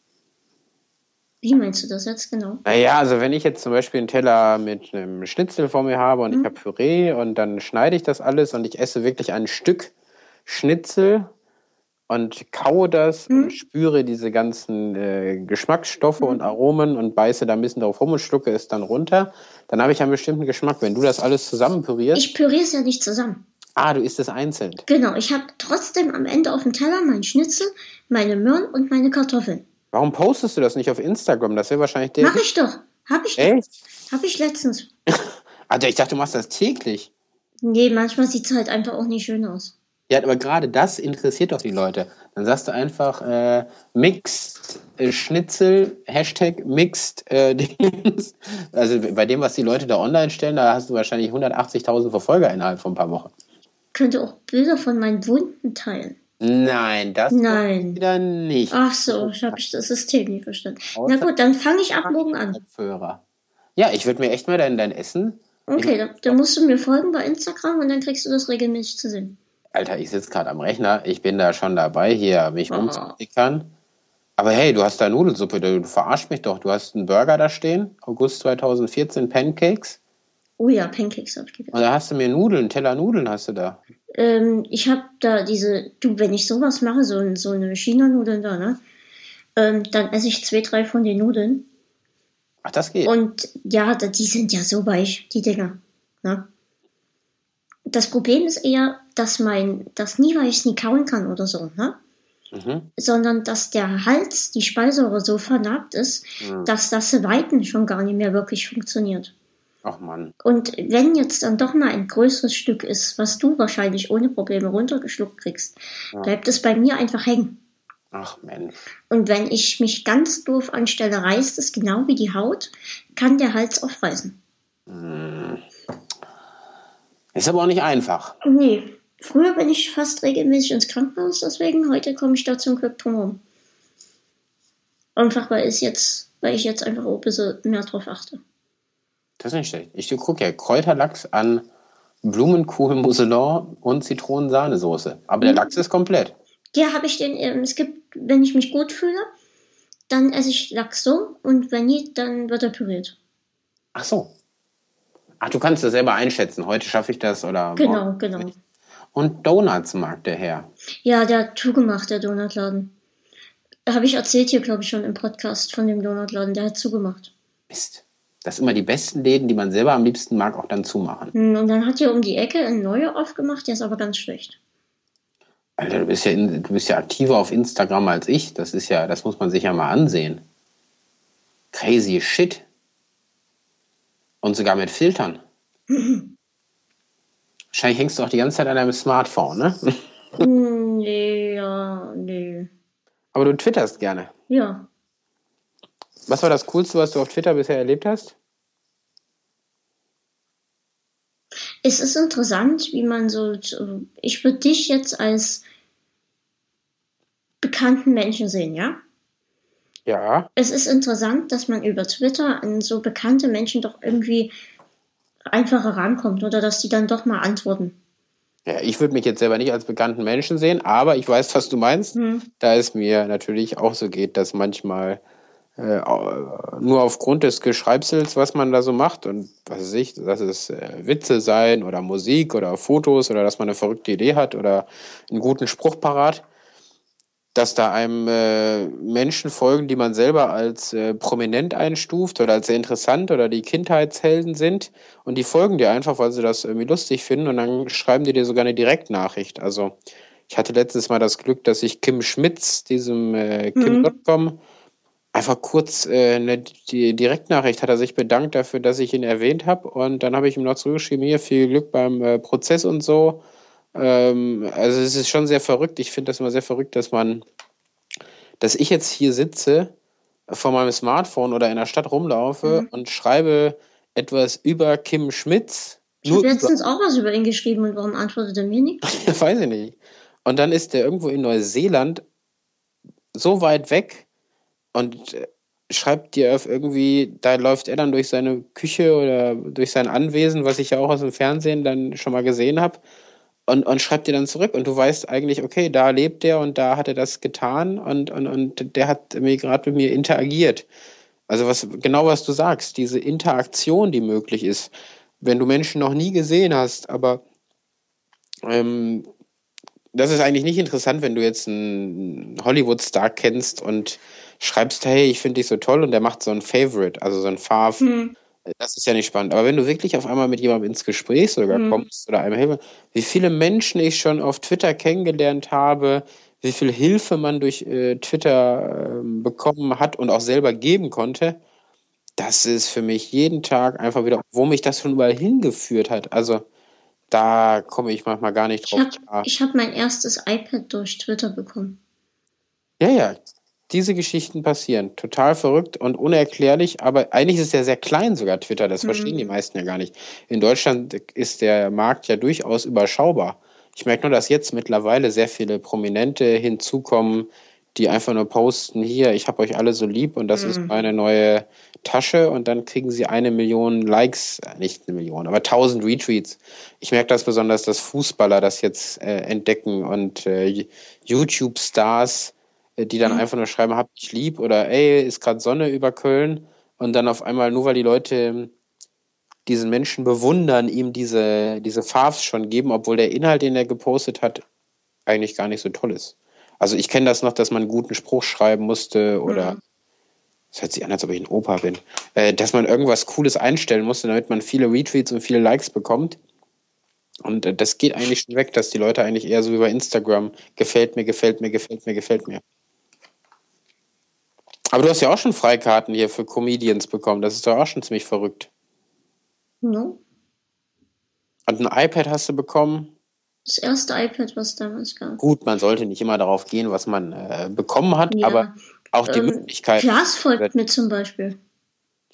Wie meinst du das jetzt genau? Naja, also wenn ich jetzt zum Beispiel einen Teller mit einem Schnitzel vor mir habe und mhm. ich habe Püree und dann schneide ich das alles und ich esse wirklich ein Stück Schnitzel und kaue das mhm. und spüre diese ganzen äh, Geschmacksstoffe mhm. und Aromen und beiße da ein bisschen drauf rum und schlucke es dann runter, dann habe ich einen bestimmten Geschmack. Wenn du das alles zusammen pürierst. Ich püriere es ja nicht zusammen. Ah, du isst es einzeln. Genau, ich habe trotzdem am Ende auf dem Teller meinen Schnitzel, meine Möhren und meine Kartoffeln. Warum postest du das nicht auf Instagram? Das wäre wahrscheinlich der. Mach ich doch. Hab ich Echt? Hab ich letztens. [laughs] Alter, ich dachte, du machst das täglich. Nee, manchmal sieht es halt einfach auch nicht schön aus. Ja, aber gerade das interessiert doch die Leute. Dann sagst du einfach äh, Mixed äh, Schnitzel, Hashtag Mixed äh, [laughs] Dings. Also bei dem, was die Leute da online stellen, da hast du wahrscheinlich 180.000 Verfolger innerhalb von ein paar Wochen könnte auch Bilder von meinen Wunden teilen. Nein, das Nein. wieder nicht. Ach so, ich habe das System nicht verstanden. Na gut, dann fange ich ab morgen an. Kopfhörer. Ja, ich würde mir echt mal dein, dein Essen. Okay, dann, dann musst du mir folgen bei Instagram und dann kriegst du das regelmäßig zu sehen. Alter, ich sitze gerade am Rechner. Ich bin da schon dabei, hier mich oh. umzuklickern. Aber hey, du hast da Nudelsuppe, du, du verarsch mich doch. Du hast einen Burger da stehen, August 2014, Pancakes. Oh ja, Pancakes habe ich gegessen. Und da hast du mir Nudeln, Teller Nudeln hast du da. Ähm, ich habe da diese, du, wenn ich sowas mache, so, so eine China-Nudeln da, ne? Ähm, dann esse ich zwei, drei von den Nudeln. Ach, das geht. Und ja, die sind ja so weich, die Dinger. Ne? Das Problem ist eher, dass mein, das nie, weil ich es nie kauen kann oder so, ne? Mhm. Sondern dass der Hals, die Speisäure so vernarbt ist, mhm. dass das Weiten schon gar nicht mehr wirklich funktioniert. Ach Mann. Und wenn jetzt dann doch mal ein größeres Stück ist, was du wahrscheinlich ohne Probleme runtergeschluckt kriegst, ja. bleibt es bei mir einfach hängen. Ach Mensch. Und wenn ich mich ganz doof anstelle, reißt es genau wie die Haut, kann der Hals aufreißen. Hm. Ist aber auch nicht einfach. Nee. Früher bin ich fast regelmäßig ins Krankenhaus, deswegen heute komme ich da zum Glück drum herum. Einfach weil, jetzt, weil ich jetzt einfach auch ein bisschen mehr drauf achte. Das ist nicht schlecht. Ich gucke ja Kräuterlachs an Blumenkohl, Mousseline und Zitronensahnesoße. Aber der mhm. Lachs ist komplett. Ja, habe ich den. Ähm, es gibt, wenn ich mich gut fühle, dann esse ich Lachs so und wenn nicht, dann wird er püriert. Ach so. Ach, du kannst das selber einschätzen. Heute schaffe ich das oder. Genau, morgen. genau. Und Donuts mag der Herr. Ja, der hat zugemacht, der Donutladen. Habe ich erzählt hier, glaube ich, schon im Podcast von dem Donutladen. Der hat zugemacht. Mist. Dass immer die besten Läden, die man selber am liebsten mag, auch dann zumachen. Hm, Und dann hat er um die Ecke ein neuer aufgemacht, der ist aber ganz schlecht. Alter, du bist ja, in, du bist ja aktiver auf Instagram als ich. Das ist ja, das muss man sich ja mal ansehen. Crazy shit. Und sogar mit Filtern. [laughs] Wahrscheinlich hängst du auch die ganze Zeit an deinem Smartphone, ne? Hm, nee, ja, nee. Aber du twitterst gerne. Ja. Was war das Coolste, was du auf Twitter bisher erlebt hast? Es ist interessant, wie man so, ich würde dich jetzt als bekannten Menschen sehen, ja? Ja. Es ist interessant, dass man über Twitter an so bekannte Menschen doch irgendwie einfacher rankommt oder dass die dann doch mal antworten. Ja, ich würde mich jetzt selber nicht als bekannten Menschen sehen, aber ich weiß, was du meinst. Hm. Da es mir natürlich auch so geht, dass manchmal äh, nur aufgrund des Geschreibsels, was man da so macht und was weiß ich, dass es äh, Witze sein oder Musik oder Fotos oder dass man eine verrückte Idee hat oder einen guten Spruch parat, dass da einem äh, Menschen folgen, die man selber als äh, prominent einstuft oder als sehr interessant oder die Kindheitshelden sind und die folgen dir einfach, weil sie das irgendwie lustig finden und dann schreiben die dir sogar eine Direktnachricht. Also ich hatte letztens mal das Glück, dass ich Kim Schmitz, diesem äh, Kim.com, einfach kurz äh, eine die Direktnachricht hat er sich bedankt dafür, dass ich ihn erwähnt habe und dann habe ich ihm noch zurückgeschrieben, hier viel Glück beim äh, Prozess und so. Ähm, also es ist schon sehr verrückt. Ich finde das immer sehr verrückt, dass man, dass ich jetzt hier sitze vor meinem Smartphone oder in der Stadt rumlaufe Mhm. und schreibe etwas über Kim Schmitz. Ich habe letztens auch was über ihn geschrieben und warum antwortet er mir nicht? [laughs] Weiß ich nicht. Und dann ist der irgendwo in Neuseeland so weit weg und äh, schreibt dir auf irgendwie, da läuft er dann durch seine Küche oder durch sein Anwesen, was ich ja auch aus dem Fernsehen dann schon mal gesehen habe, und, und schreibt dir dann zurück. Und du weißt eigentlich, okay, da lebt der und da hat er das getan und, und, und der hat mir gerade mit mir interagiert. Also was genau was du sagst, diese Interaktion, die möglich ist, wenn du Menschen noch nie gesehen hast, aber ähm, das ist eigentlich nicht interessant, wenn du jetzt einen Hollywood-Star kennst und schreibst, hey, ich finde dich so toll und der macht so ein Favorite, also so ein Fav. Hm. Das ist ja nicht spannend. Aber wenn du wirklich auf einmal mit jemandem ins Gespräch sogar Mhm. kommst oder einem Hilfe, wie viele Menschen ich schon auf Twitter kennengelernt habe, wie viel Hilfe man durch äh, Twitter ähm, bekommen hat und auch selber geben konnte, das ist für mich jeden Tag einfach wieder, wo mich das schon überall hingeführt hat. Also da komme ich manchmal gar nicht Ich drauf habe ich hab mein erstes iPad durch Twitter bekommen. Ja, ja, diese Geschichten passieren. Total verrückt und unerklärlich, aber eigentlich ist es ja sehr klein sogar Twitter, das Mhm. verstehen die meisten ja gar nicht. In Deutschland ist der Markt ja durchaus überschaubar. Ich merke nur, dass jetzt mittlerweile sehr viele Prominente hinzukommen, die einfach nur posten, hier, ich habe euch alle so lieb und das ist Mhm. meine neue Tasche und dann kriegen sie eine Million Likes, äh, nicht eine Million, aber tausend Retweets. Ich merke das besonders, dass Fußballer das jetzt äh, entdecken und äh, YouTube-Stars, die dann Mhm. einfach nur schreiben, hab dich lieb oder ey, ist gerade Sonne über Köln und dann auf einmal, nur weil die Leute diesen Menschen bewundern, ihm diese, diese Favs schon geben, obwohl der Inhalt, den er gepostet hat, eigentlich gar nicht so toll ist. Also ich kenne das noch, dass man einen guten Spruch schreiben musste oder Mhm. es hört sich an, als ob ich ein Opa bin, äh, dass man irgendwas Cooles einstellen musste, damit man viele Retweets und viele Likes bekommt. Und äh, das geht eigentlich schon weg, dass die Leute eigentlich eher so wie bei Instagram gefällt mir, gefällt mir, gefällt mir, gefällt mir. Aber du hast ja auch schon Freikarten hier für Comedians bekommen. Das ist doch auch schon ziemlich verrückt. No? Und ein iPad hast du bekommen. Das erste iPad, was damals gab. Gut, man sollte nicht immer darauf gehen, was man äh, bekommen hat, Ja, aber auch die ähm, Möglichkeit. Klaas folgt mir zum Beispiel.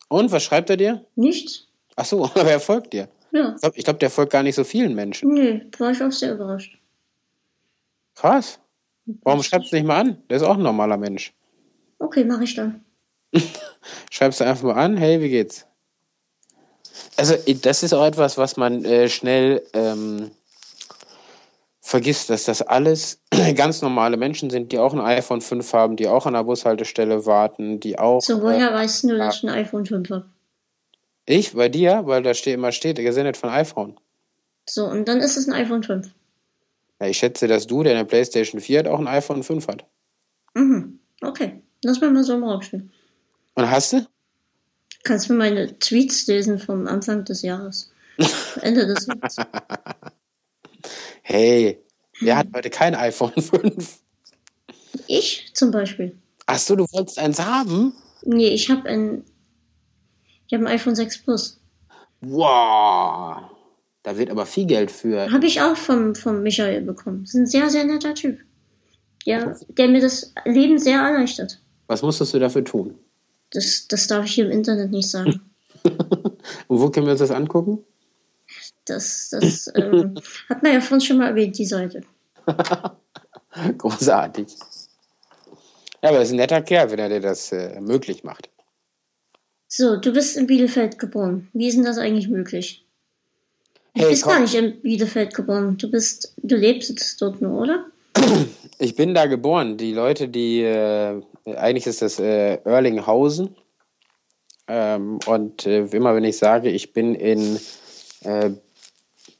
Und was schreibt er dir? Nichts? Ach so, [laughs] aber er folgt dir. Ja. Ich glaube, glaub, der folgt gar nicht so vielen Menschen. Nö, war ich auch sehr überrascht. Krass. Warum schreibst du nicht mal an? Der ist auch ein normaler Mensch. Okay, mache ich dann. [laughs] Schreibst du einfach mal an, hey, wie geht's? Also, das ist auch etwas, was man äh, schnell ähm, vergisst, dass das alles [clears throat] ganz normale Menschen sind, die auch ein iPhone 5 haben, die auch an der Bushaltestelle warten, die auch. So, äh, woher weißt du, dass ich ein iPhone 5 habe? ich bei dir, weil da steht immer steht, gesendet von iPhone. So, und dann ist es ein iPhone 5. Ja, ich schätze, dass du, der eine PlayStation 4 hat, auch ein iPhone 5 hat. Mhm. Okay, lass mal mal so im Raum stehen. Und hast du? Kannst du meine Tweets lesen vom Anfang des Jahres. [laughs] Ende des Jahres. Hey, wer hat heute kein iPhone [laughs] 5? Ich zum Beispiel. Ach so, du wolltest eins haben? Nee, ich habe ein. Ich habe ein iPhone 6 Plus. Wow. Da wird aber viel Geld für. Habe ich auch vom, vom Michael bekommen. Ist ein sehr, sehr netter Typ. Ja, der mir das Leben sehr erleichtert. Was musstest du dafür tun? Das, das darf ich hier im Internet nicht sagen. [laughs] Und wo können wir uns das angucken? Das, das ähm, [laughs] hat man ja vorhin schon mal erwähnt, die Seite. [laughs] Großartig. Ja, aber er ist ein netter Kerl, wenn er dir das äh, möglich macht. So, du bist in Bielefeld geboren. Wie ist denn das eigentlich möglich? Du Hey, bist komm. gar nicht in Bielefeld geboren. Du bist, du lebst jetzt dort nur, oder? Ich bin da geboren. Die Leute, die, äh, eigentlich ist das äh, Erlinghausen. Ähm, und äh, immer wenn ich sage, ich bin in, äh,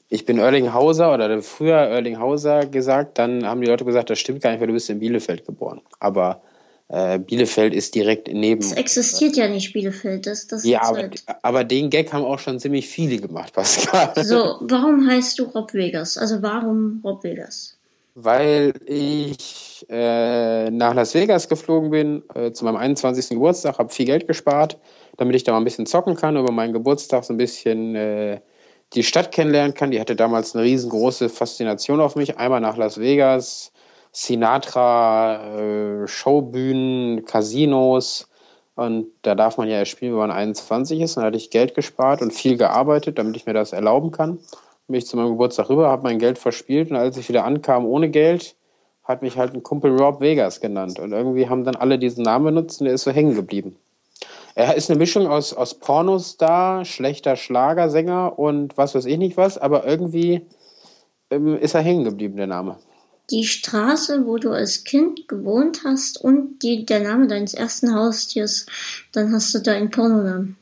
ich bin Erlinghauser oder früher Erlinghauser gesagt, dann haben die Leute gesagt, das stimmt gar nicht, weil du bist in Bielefeld geboren. Aber äh, Bielefeld ist direkt neben. Es existiert ja nicht Bielefeld. Das, das Ja, ist aber, halt. aber den Gag haben auch schon ziemlich viele gemacht, [laughs] Pascal. So, warum heißt du Rob Vegas? Also warum Rob Vegas? Weil ich äh, nach Las Vegas geflogen bin äh, zu meinem 21. Geburtstag, habe viel Geld gespart, damit ich da mal ein bisschen zocken kann, über meinen Geburtstag so ein bisschen äh, die Stadt kennenlernen kann. Die hatte damals eine riesengroße Faszination auf mich. Einmal nach Las Vegas, Sinatra, äh, Showbühnen, Casinos. Und da darf man ja erst spielen, wenn man 21 ist. Und da hatte ich Geld gespart und viel gearbeitet, damit ich mir das erlauben kann. Bin ich zu meinem Geburtstag rüber, habe mein Geld verspielt und als ich wieder ankam ohne Geld, hat mich halt ein Kumpel Rob Vegas genannt. Und irgendwie haben dann alle diesen Namen benutzt und der ist so hängen geblieben. Er ist eine Mischung aus, aus Pornostar, schlechter Schlagersänger und was weiß ich nicht was, aber irgendwie ähm, ist er hängen geblieben, der Name. Die Straße, wo du als Kind gewohnt hast und die, der Name deines ersten Haustiers, dann hast du da einen Pornonamen.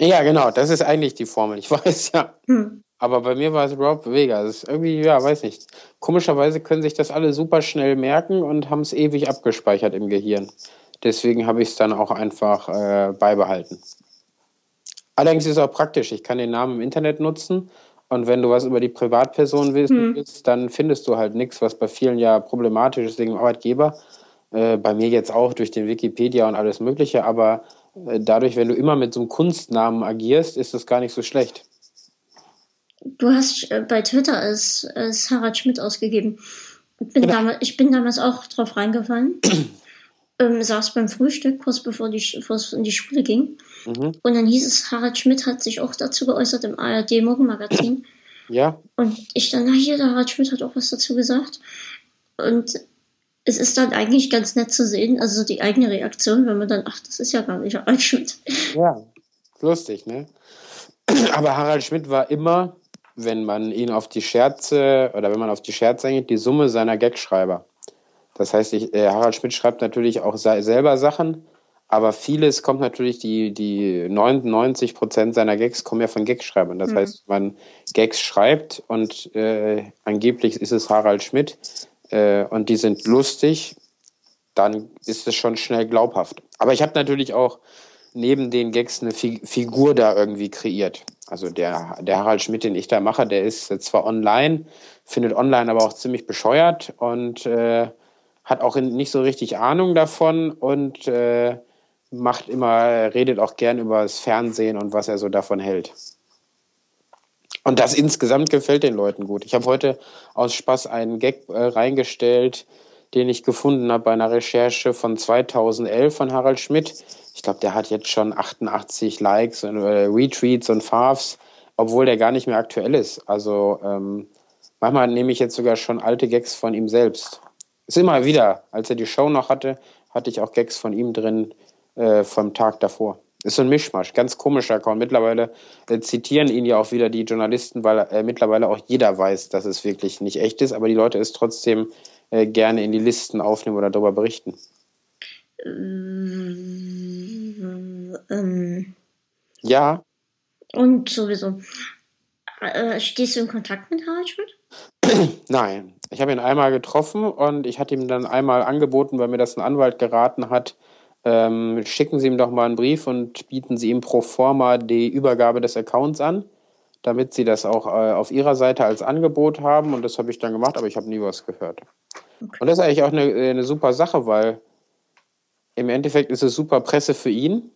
Ja, genau, das ist eigentlich die Formel, ich [laughs] weiß ja. Hm. Aber bei mir war es Rob Vegas. Irgendwie, ja, weiß nicht. Komischerweise können sich das alle super schnell merken und haben es ewig abgespeichert im Gehirn. Deswegen habe ich es dann auch einfach äh, beibehalten. Allerdings ist es auch praktisch. Ich kann den Namen im Internet nutzen und wenn du was über die Privatperson wissen willst, dann findest du halt nichts, was bei vielen ja problematisch ist wegen dem Arbeitgeber. Äh, bei mir jetzt auch durch den Wikipedia und alles Mögliche, aber äh, dadurch, wenn du immer mit so einem Kunstnamen agierst, ist das gar nicht so schlecht. Du hast äh, bei Twitter als, als Harald Schmidt ausgegeben. Ich bin, Genau. damals, ich bin damals auch drauf reingefallen. [clears throat] ähm, saß beim Frühstück, kurz bevor, die, bevor es in die Schule ging. Mhm. Und dann hieß es, Harald Schmidt hat sich auch dazu geäußert im ARD Morgenmagazin. [clears throat] Ja, Und ich dann, na hier, der Harald Schmidt hat auch was dazu gesagt. Und es ist dann eigentlich ganz nett zu sehen, also die eigene Reaktion, wenn man dann, ach, das ist ja gar nicht Harald Schmidt. Ja, lustig, ne? [clears throat] Aber Harald Schmidt war immer, wenn man ihn auf die Scherze oder wenn man auf die Scherze eingeht, die Summe seiner Gagschreiber. Das heißt, ich, äh, Harald Schmidt schreibt natürlich auch se selber Sachen, aber vieles kommt natürlich, die, die 99 Prozent seiner Gags kommen ja von Gagschreibern. Das Mhm. heißt, wenn man Gags schreibt und äh, angeblich ist es Harald Schmidt äh, und die sind lustig, dann ist es schon schnell glaubhaft. Aber ich habe natürlich auch neben den Gags eine Fi Figur da irgendwie kreiert. Also der, der Harald Schmidt, den ich da mache, der ist zwar online, findet online aber auch ziemlich bescheuert und äh, hat auch nicht so richtig Ahnung davon und äh, macht immer, redet auch gern über das Fernsehen und was er so davon hält. Und das insgesamt gefällt den Leuten gut. Ich habe heute aus Spaß einen Gag äh, reingestellt, den ich gefunden habe bei einer Recherche von 2011 von Harald Schmidt. Ich glaube, der hat jetzt schon 88 Likes und äh, Retweets und Favs, obwohl der gar nicht mehr aktuell ist. Also ähm, manchmal nehme ich jetzt sogar schon alte Gags von ihm selbst. Ist immer wieder, als er die Show noch hatte, hatte ich auch Gags von ihm drin äh, vom Tag davor. Ist so ein Mischmasch, ganz komischer Account. Mittlerweile äh, zitieren ihn ja auch wieder die Journalisten, weil äh, mittlerweile auch jeder weiß, dass es wirklich nicht echt ist, aber die Leute es trotzdem äh, gerne in die Listen aufnehmen oder darüber berichten. Ähm, Ja, und sowieso. Äh, stehst du in Kontakt mit Harald Schmidt? nein. Ich habe ihn einmal getroffen und ich hatte ihm dann einmal angeboten, weil mir das ein Anwalt geraten hat, ähm, schicken Sie ihm doch mal einen Brief und bieten Sie ihm pro forma die Übergabe des Accounts an, damit Sie das auch äh, auf Ihrer Seite als Angebot haben. Und das habe ich dann gemacht, aber ich habe nie was gehört. Okay. Und das ist eigentlich auch eine, eine super Sache, weil im Endeffekt ist es super Presse für ihn.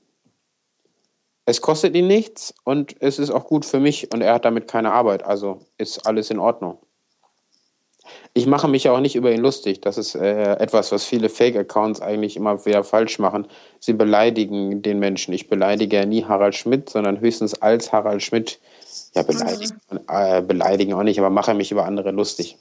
Es kostet ihn nichts und es ist auch gut für mich und er hat damit keine Arbeit. Also ist alles in Ordnung ich mache mich auch nicht über ihn lustig. Das ist äh, etwas, was viele Fake-Accounts eigentlich immer wieder falsch machen. Sie beleidigen den Menschen. Ich beleidige ja nie Harald Schmidt, sondern höchstens als Harald Schmidt. Ja, beleidigen, äh, beleidigen auch nicht, aber mache mich über andere lustig.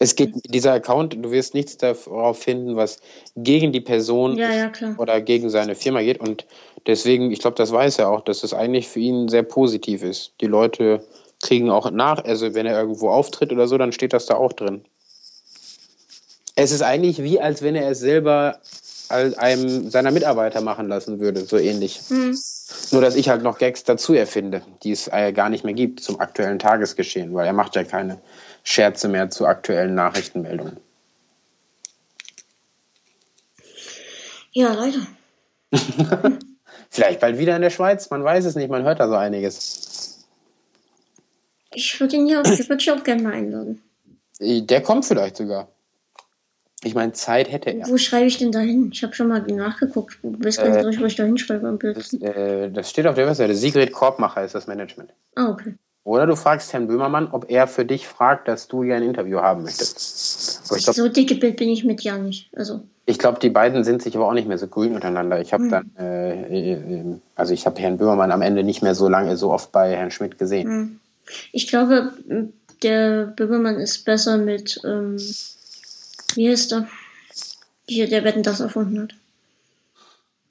Es geht, dieser Account, du wirst nichts darauf finden, was gegen die Person ja, ja, oder gegen seine Firma geht. Und deswegen, ich glaube, das weiß er auch, dass es eigentlich für ihn sehr positiv ist. Die Leute kriegen auch nach, also wenn er irgendwo auftritt oder so, dann steht das da auch drin. Es ist eigentlich wie, als wenn er es selber einem seiner Mitarbeiter machen lassen würde, so ähnlich. Mhm. Nur, dass ich halt noch Gags dazu erfinde, die es äh, gar nicht mehr gibt zum aktuellen Tagesgeschehen, weil er macht ja keine Scherze mehr zu aktuellen Nachrichtenmeldungen. Ja, leider. [laughs] Vielleicht bald wieder in der Schweiz, man weiß es nicht, man hört da so einiges. Ich würde ihn ja ich würde auch gerne mal einladen. Der kommt vielleicht sogar. Ich meine, Zeit hätte er. Wo schreibe ich denn da hin? Ich habe schon mal nachgeguckt. Du weißt gar nicht, äh, wo ich da hinschreibe am Das, äh, das steht auf der Webseite. Sigrid Korbmacher ist das Management. Ah, okay. Oder du fragst Herrn Böhmermann, ob er für dich fragt, dass du hier ein Interview haben möchtest. Glaub, so dicke Bild bin ich mit ja nicht. Also. Ich glaube, die beiden sind sich aber auch nicht mehr so grün untereinander. Ich habe hm. dann, äh, äh, also ich habe Herrn Böhmermann am Ende nicht mehr so lange, so oft bei Herrn Schmidt gesehen. Hm. Ich glaube, der Böhmermann ist besser mit, ähm, wie heißt er? Hier, der Wetten das erfunden hat.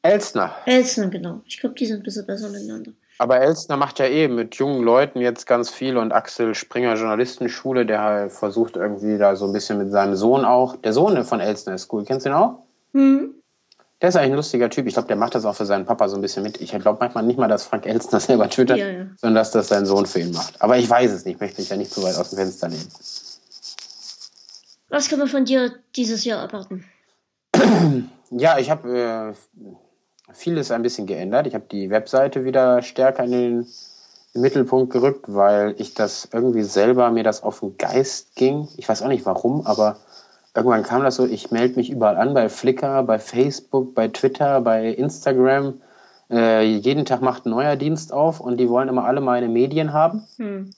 Elsner. Elsner, genau. Ich glaube, die sind ein bisschen besser miteinander. Aber Elsner macht ja eh mit jungen Leuten jetzt ganz viel und Axel Springer Journalistenschule, der halt versucht irgendwie da so ein bisschen mit seinem Sohn auch. Der Sohn von Elsner ist cool. Kennst du ihn auch? Mhm. Der ist eigentlich ein lustiger Typ. Ich glaube, der macht das auch für seinen Papa so ein bisschen mit. Ich glaube manchmal nicht mal, dass Frank Elstner [laughs] selber twittert, ja, ja. sondern dass das sein Sohn für ihn macht. Aber ich weiß es nicht. Ich möchte mich ja nicht zu weit aus dem Fenster nehmen. Was kann man von dir dieses Jahr erwarten? [clears throat] Ja, ich habe äh, vieles ein bisschen geändert. Ich habe die Webseite wieder stärker in den, den Mittelpunkt gerückt, weil ich das irgendwie selber mir das auf den Geist ging. Ich weiß auch nicht warum, aber irgendwann kam das so, ich melde mich überall an, bei Flickr, bei Facebook, bei Twitter, bei Instagram. Äh, jeden Tag macht ein neuer Dienst auf und die wollen immer alle meine Medien haben. Hm.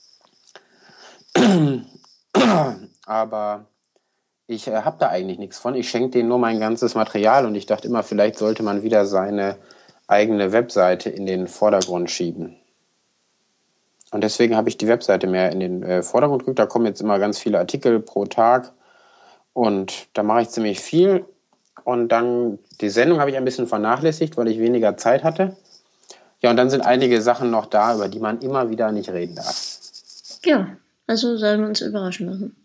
[clears throat] Aber ich äh, habe da eigentlich nichts von. Ich schenke denen nur mein ganzes Material und ich dachte immer, vielleicht sollte man wieder seine eigene Webseite in den Vordergrund schieben. Und deswegen habe ich die Webseite mehr in den äh, Vordergrund gerückt. Da kommen jetzt immer ganz viele Artikel pro Tag und da mache ich ziemlich viel. Und dann die Sendung habe ich ein bisschen vernachlässigt, weil ich weniger Zeit hatte. Ja, und dann sind einige Sachen noch da, über die man immer wieder nicht reden darf. Ja, also sollen wir uns überraschen lassen.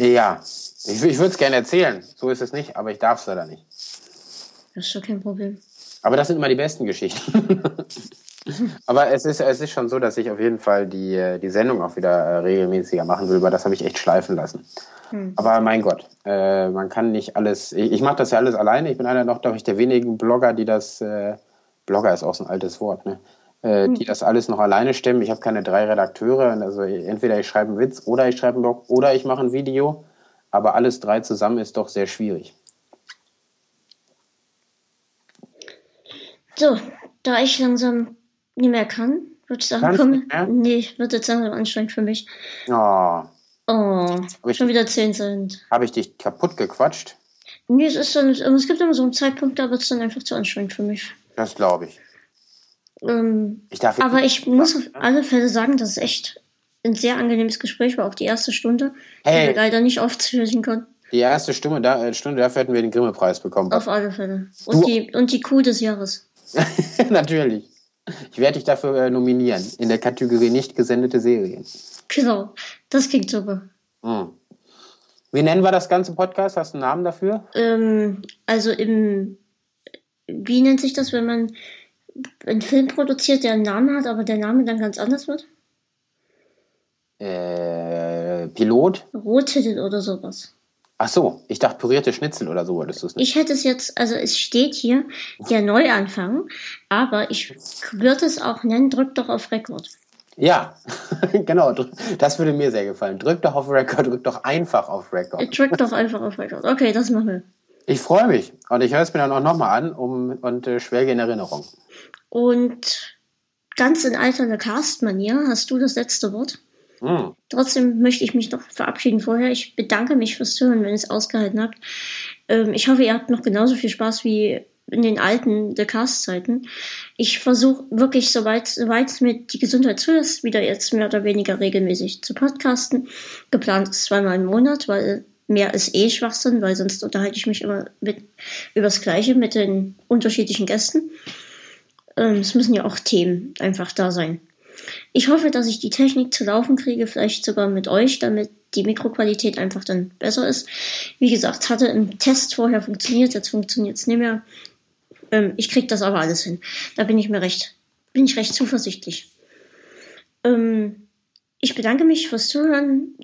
Ja, ich, ich würde es gerne erzählen. So ist es nicht, aber ich darf es leider nicht. Das ist doch kein Problem. Aber das sind immer die besten Geschichten. [laughs] aber es ist, es ist schon so, dass ich auf jeden Fall die, die Sendung auch wieder äh, regelmäßiger machen will, weil das habe ich echt schleifen lassen. Hm. Aber mein Gott, äh, man kann nicht alles. Ich, ich mache das ja alles alleine. Ich bin einer noch, glaube ich, der wenigen Blogger, die das. Äh, Blogger ist auch so ein altes Wort, ne? Äh, hm. Die das alles noch alleine stemmen. Ich habe keine drei Redakteure. Also entweder ich schreibe einen Witz oder ich schreibe einen Blog oder ich mache ein Video. Aber alles drei zusammen ist doch sehr schwierig. So, da ich langsam nicht mehr kann, würde ich sagen, komm, nee, wird jetzt langsam anstrengend für mich. Oh. Oh, ich, schon wieder 10 sind. Habe ich dich kaputt gequatscht? Nee, es ist dann, es gibt immer so einen Zeitpunkt, da wird es dann einfach zu anstrengend für mich. Das glaube ich. Ähm, ich darf aber ich muss auf alle Fälle sagen, dass es echt ein sehr angenehmes Gespräch war, auch die erste Stunde, hey. die wir leider nicht aufzwischen konnten. Die erste Stunde, da, äh, Stunde dafür hätten wir den Grimme-Preis bekommen. Auf alle Fälle. Und die, und die Kuh des Jahres. [laughs] Natürlich. Ich werde dich dafür äh, nominieren, in der Kategorie nicht gesendete Serien. Genau, das klingt super. Hm. Wie nennen wir das ganze Podcast? Hast du einen Namen dafür? Ähm, also im, wie nennt sich das, wenn man einen Film produziert, der einen Namen hat, aber der Name dann ganz anders wird? Äh, Pilot? Rohtitel oder sowas. Ach so, ich dachte pürierte Schnitzel oder so wolltest du es nicht. Ich hätte es jetzt, also es steht hier der Neuanfang, aber ich würde es auch nennen, drück doch auf Rekord. Ja, [laughs] genau, das würde mir sehr gefallen. Drück doch auf Record, drück doch einfach auf Record. Drück doch einfach auf Record. Okay, das machen wir. Ich freue mich und ich höre es mir dann auch nochmal an um, und äh, schwelge in Erinnerung. Und ganz in alter Cast-Manier hast du das letzte Wort. Mhm. Trotzdem möchte ich mich noch verabschieden vorher. Ich bedanke mich fürs Zuhören, wenn ihr es ausgehalten habt. Ähm, ich hoffe, ihr habt noch genauso viel Spaß wie in den alten The Cast-Zeiten. Ich versuche wirklich, soweit, soweit es mir die Gesundheit zulässt, wieder jetzt mehr oder weniger regelmäßig zu podcasten. Geplant ist zweimal im Monat, weil mehr ist eh Schwachsinn, weil sonst unterhalte ich mich immer mit, übers Gleiche mit den unterschiedlichen Gästen. Ähm, es müssen ja auch Themen einfach da sein. Ich hoffe, dass ich die Technik zu laufen kriege, vielleicht sogar mit euch, damit die Mikroqualität einfach dann besser ist. Wie gesagt, hatte im Test vorher funktioniert, jetzt funktioniert es nicht mehr. Ähm, ich kriege das aber alles hin. Da bin ich mir recht, bin ich recht zuversichtlich. Ähm, ich bedanke mich fürs Zuhören.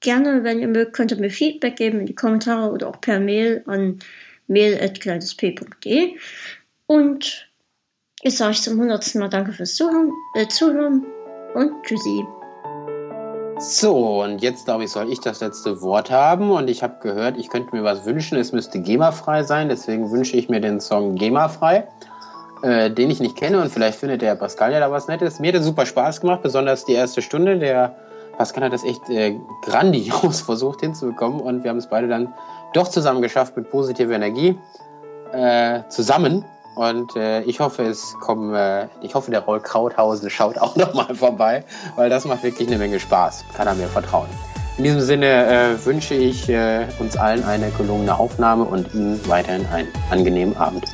Gerne, wenn ihr mögt, könnt ihr mir Feedback geben in die Kommentare oder auch per Mail an mail.kleidesp.de. Und ich sage euch zum hundertsten Mal Danke fürs Zuhören, äh, Zuhören und Tschüssi. So, und jetzt glaube ich, soll ich das letzte Wort haben. Und ich habe gehört, ich könnte mir was wünschen. Es müsste GEMA-frei sein. Deswegen wünsche ich mir den Song GEMA-frei, äh, den ich nicht kenne. Und vielleicht findet der Pascal ja da was Nettes. Mir hat es super Spaß gemacht, besonders die erste Stunde. Der Pascal hat das echt äh, grandios [laughs] versucht hinzubekommen. Und wir haben es beide dann doch zusammen geschafft mit positiver Energie. Äh, zusammen und äh, ich hoffe, es kommen, äh, ich hoffe, der Roll Krauthausen schaut auch [laughs] nochmal vorbei, weil das macht wirklich eine Menge Spaß. Kann er mir vertrauen. In diesem Sinne äh, wünsche ich äh, uns allen eine gelungene Aufnahme und Ihnen weiterhin einen angenehmen Abend.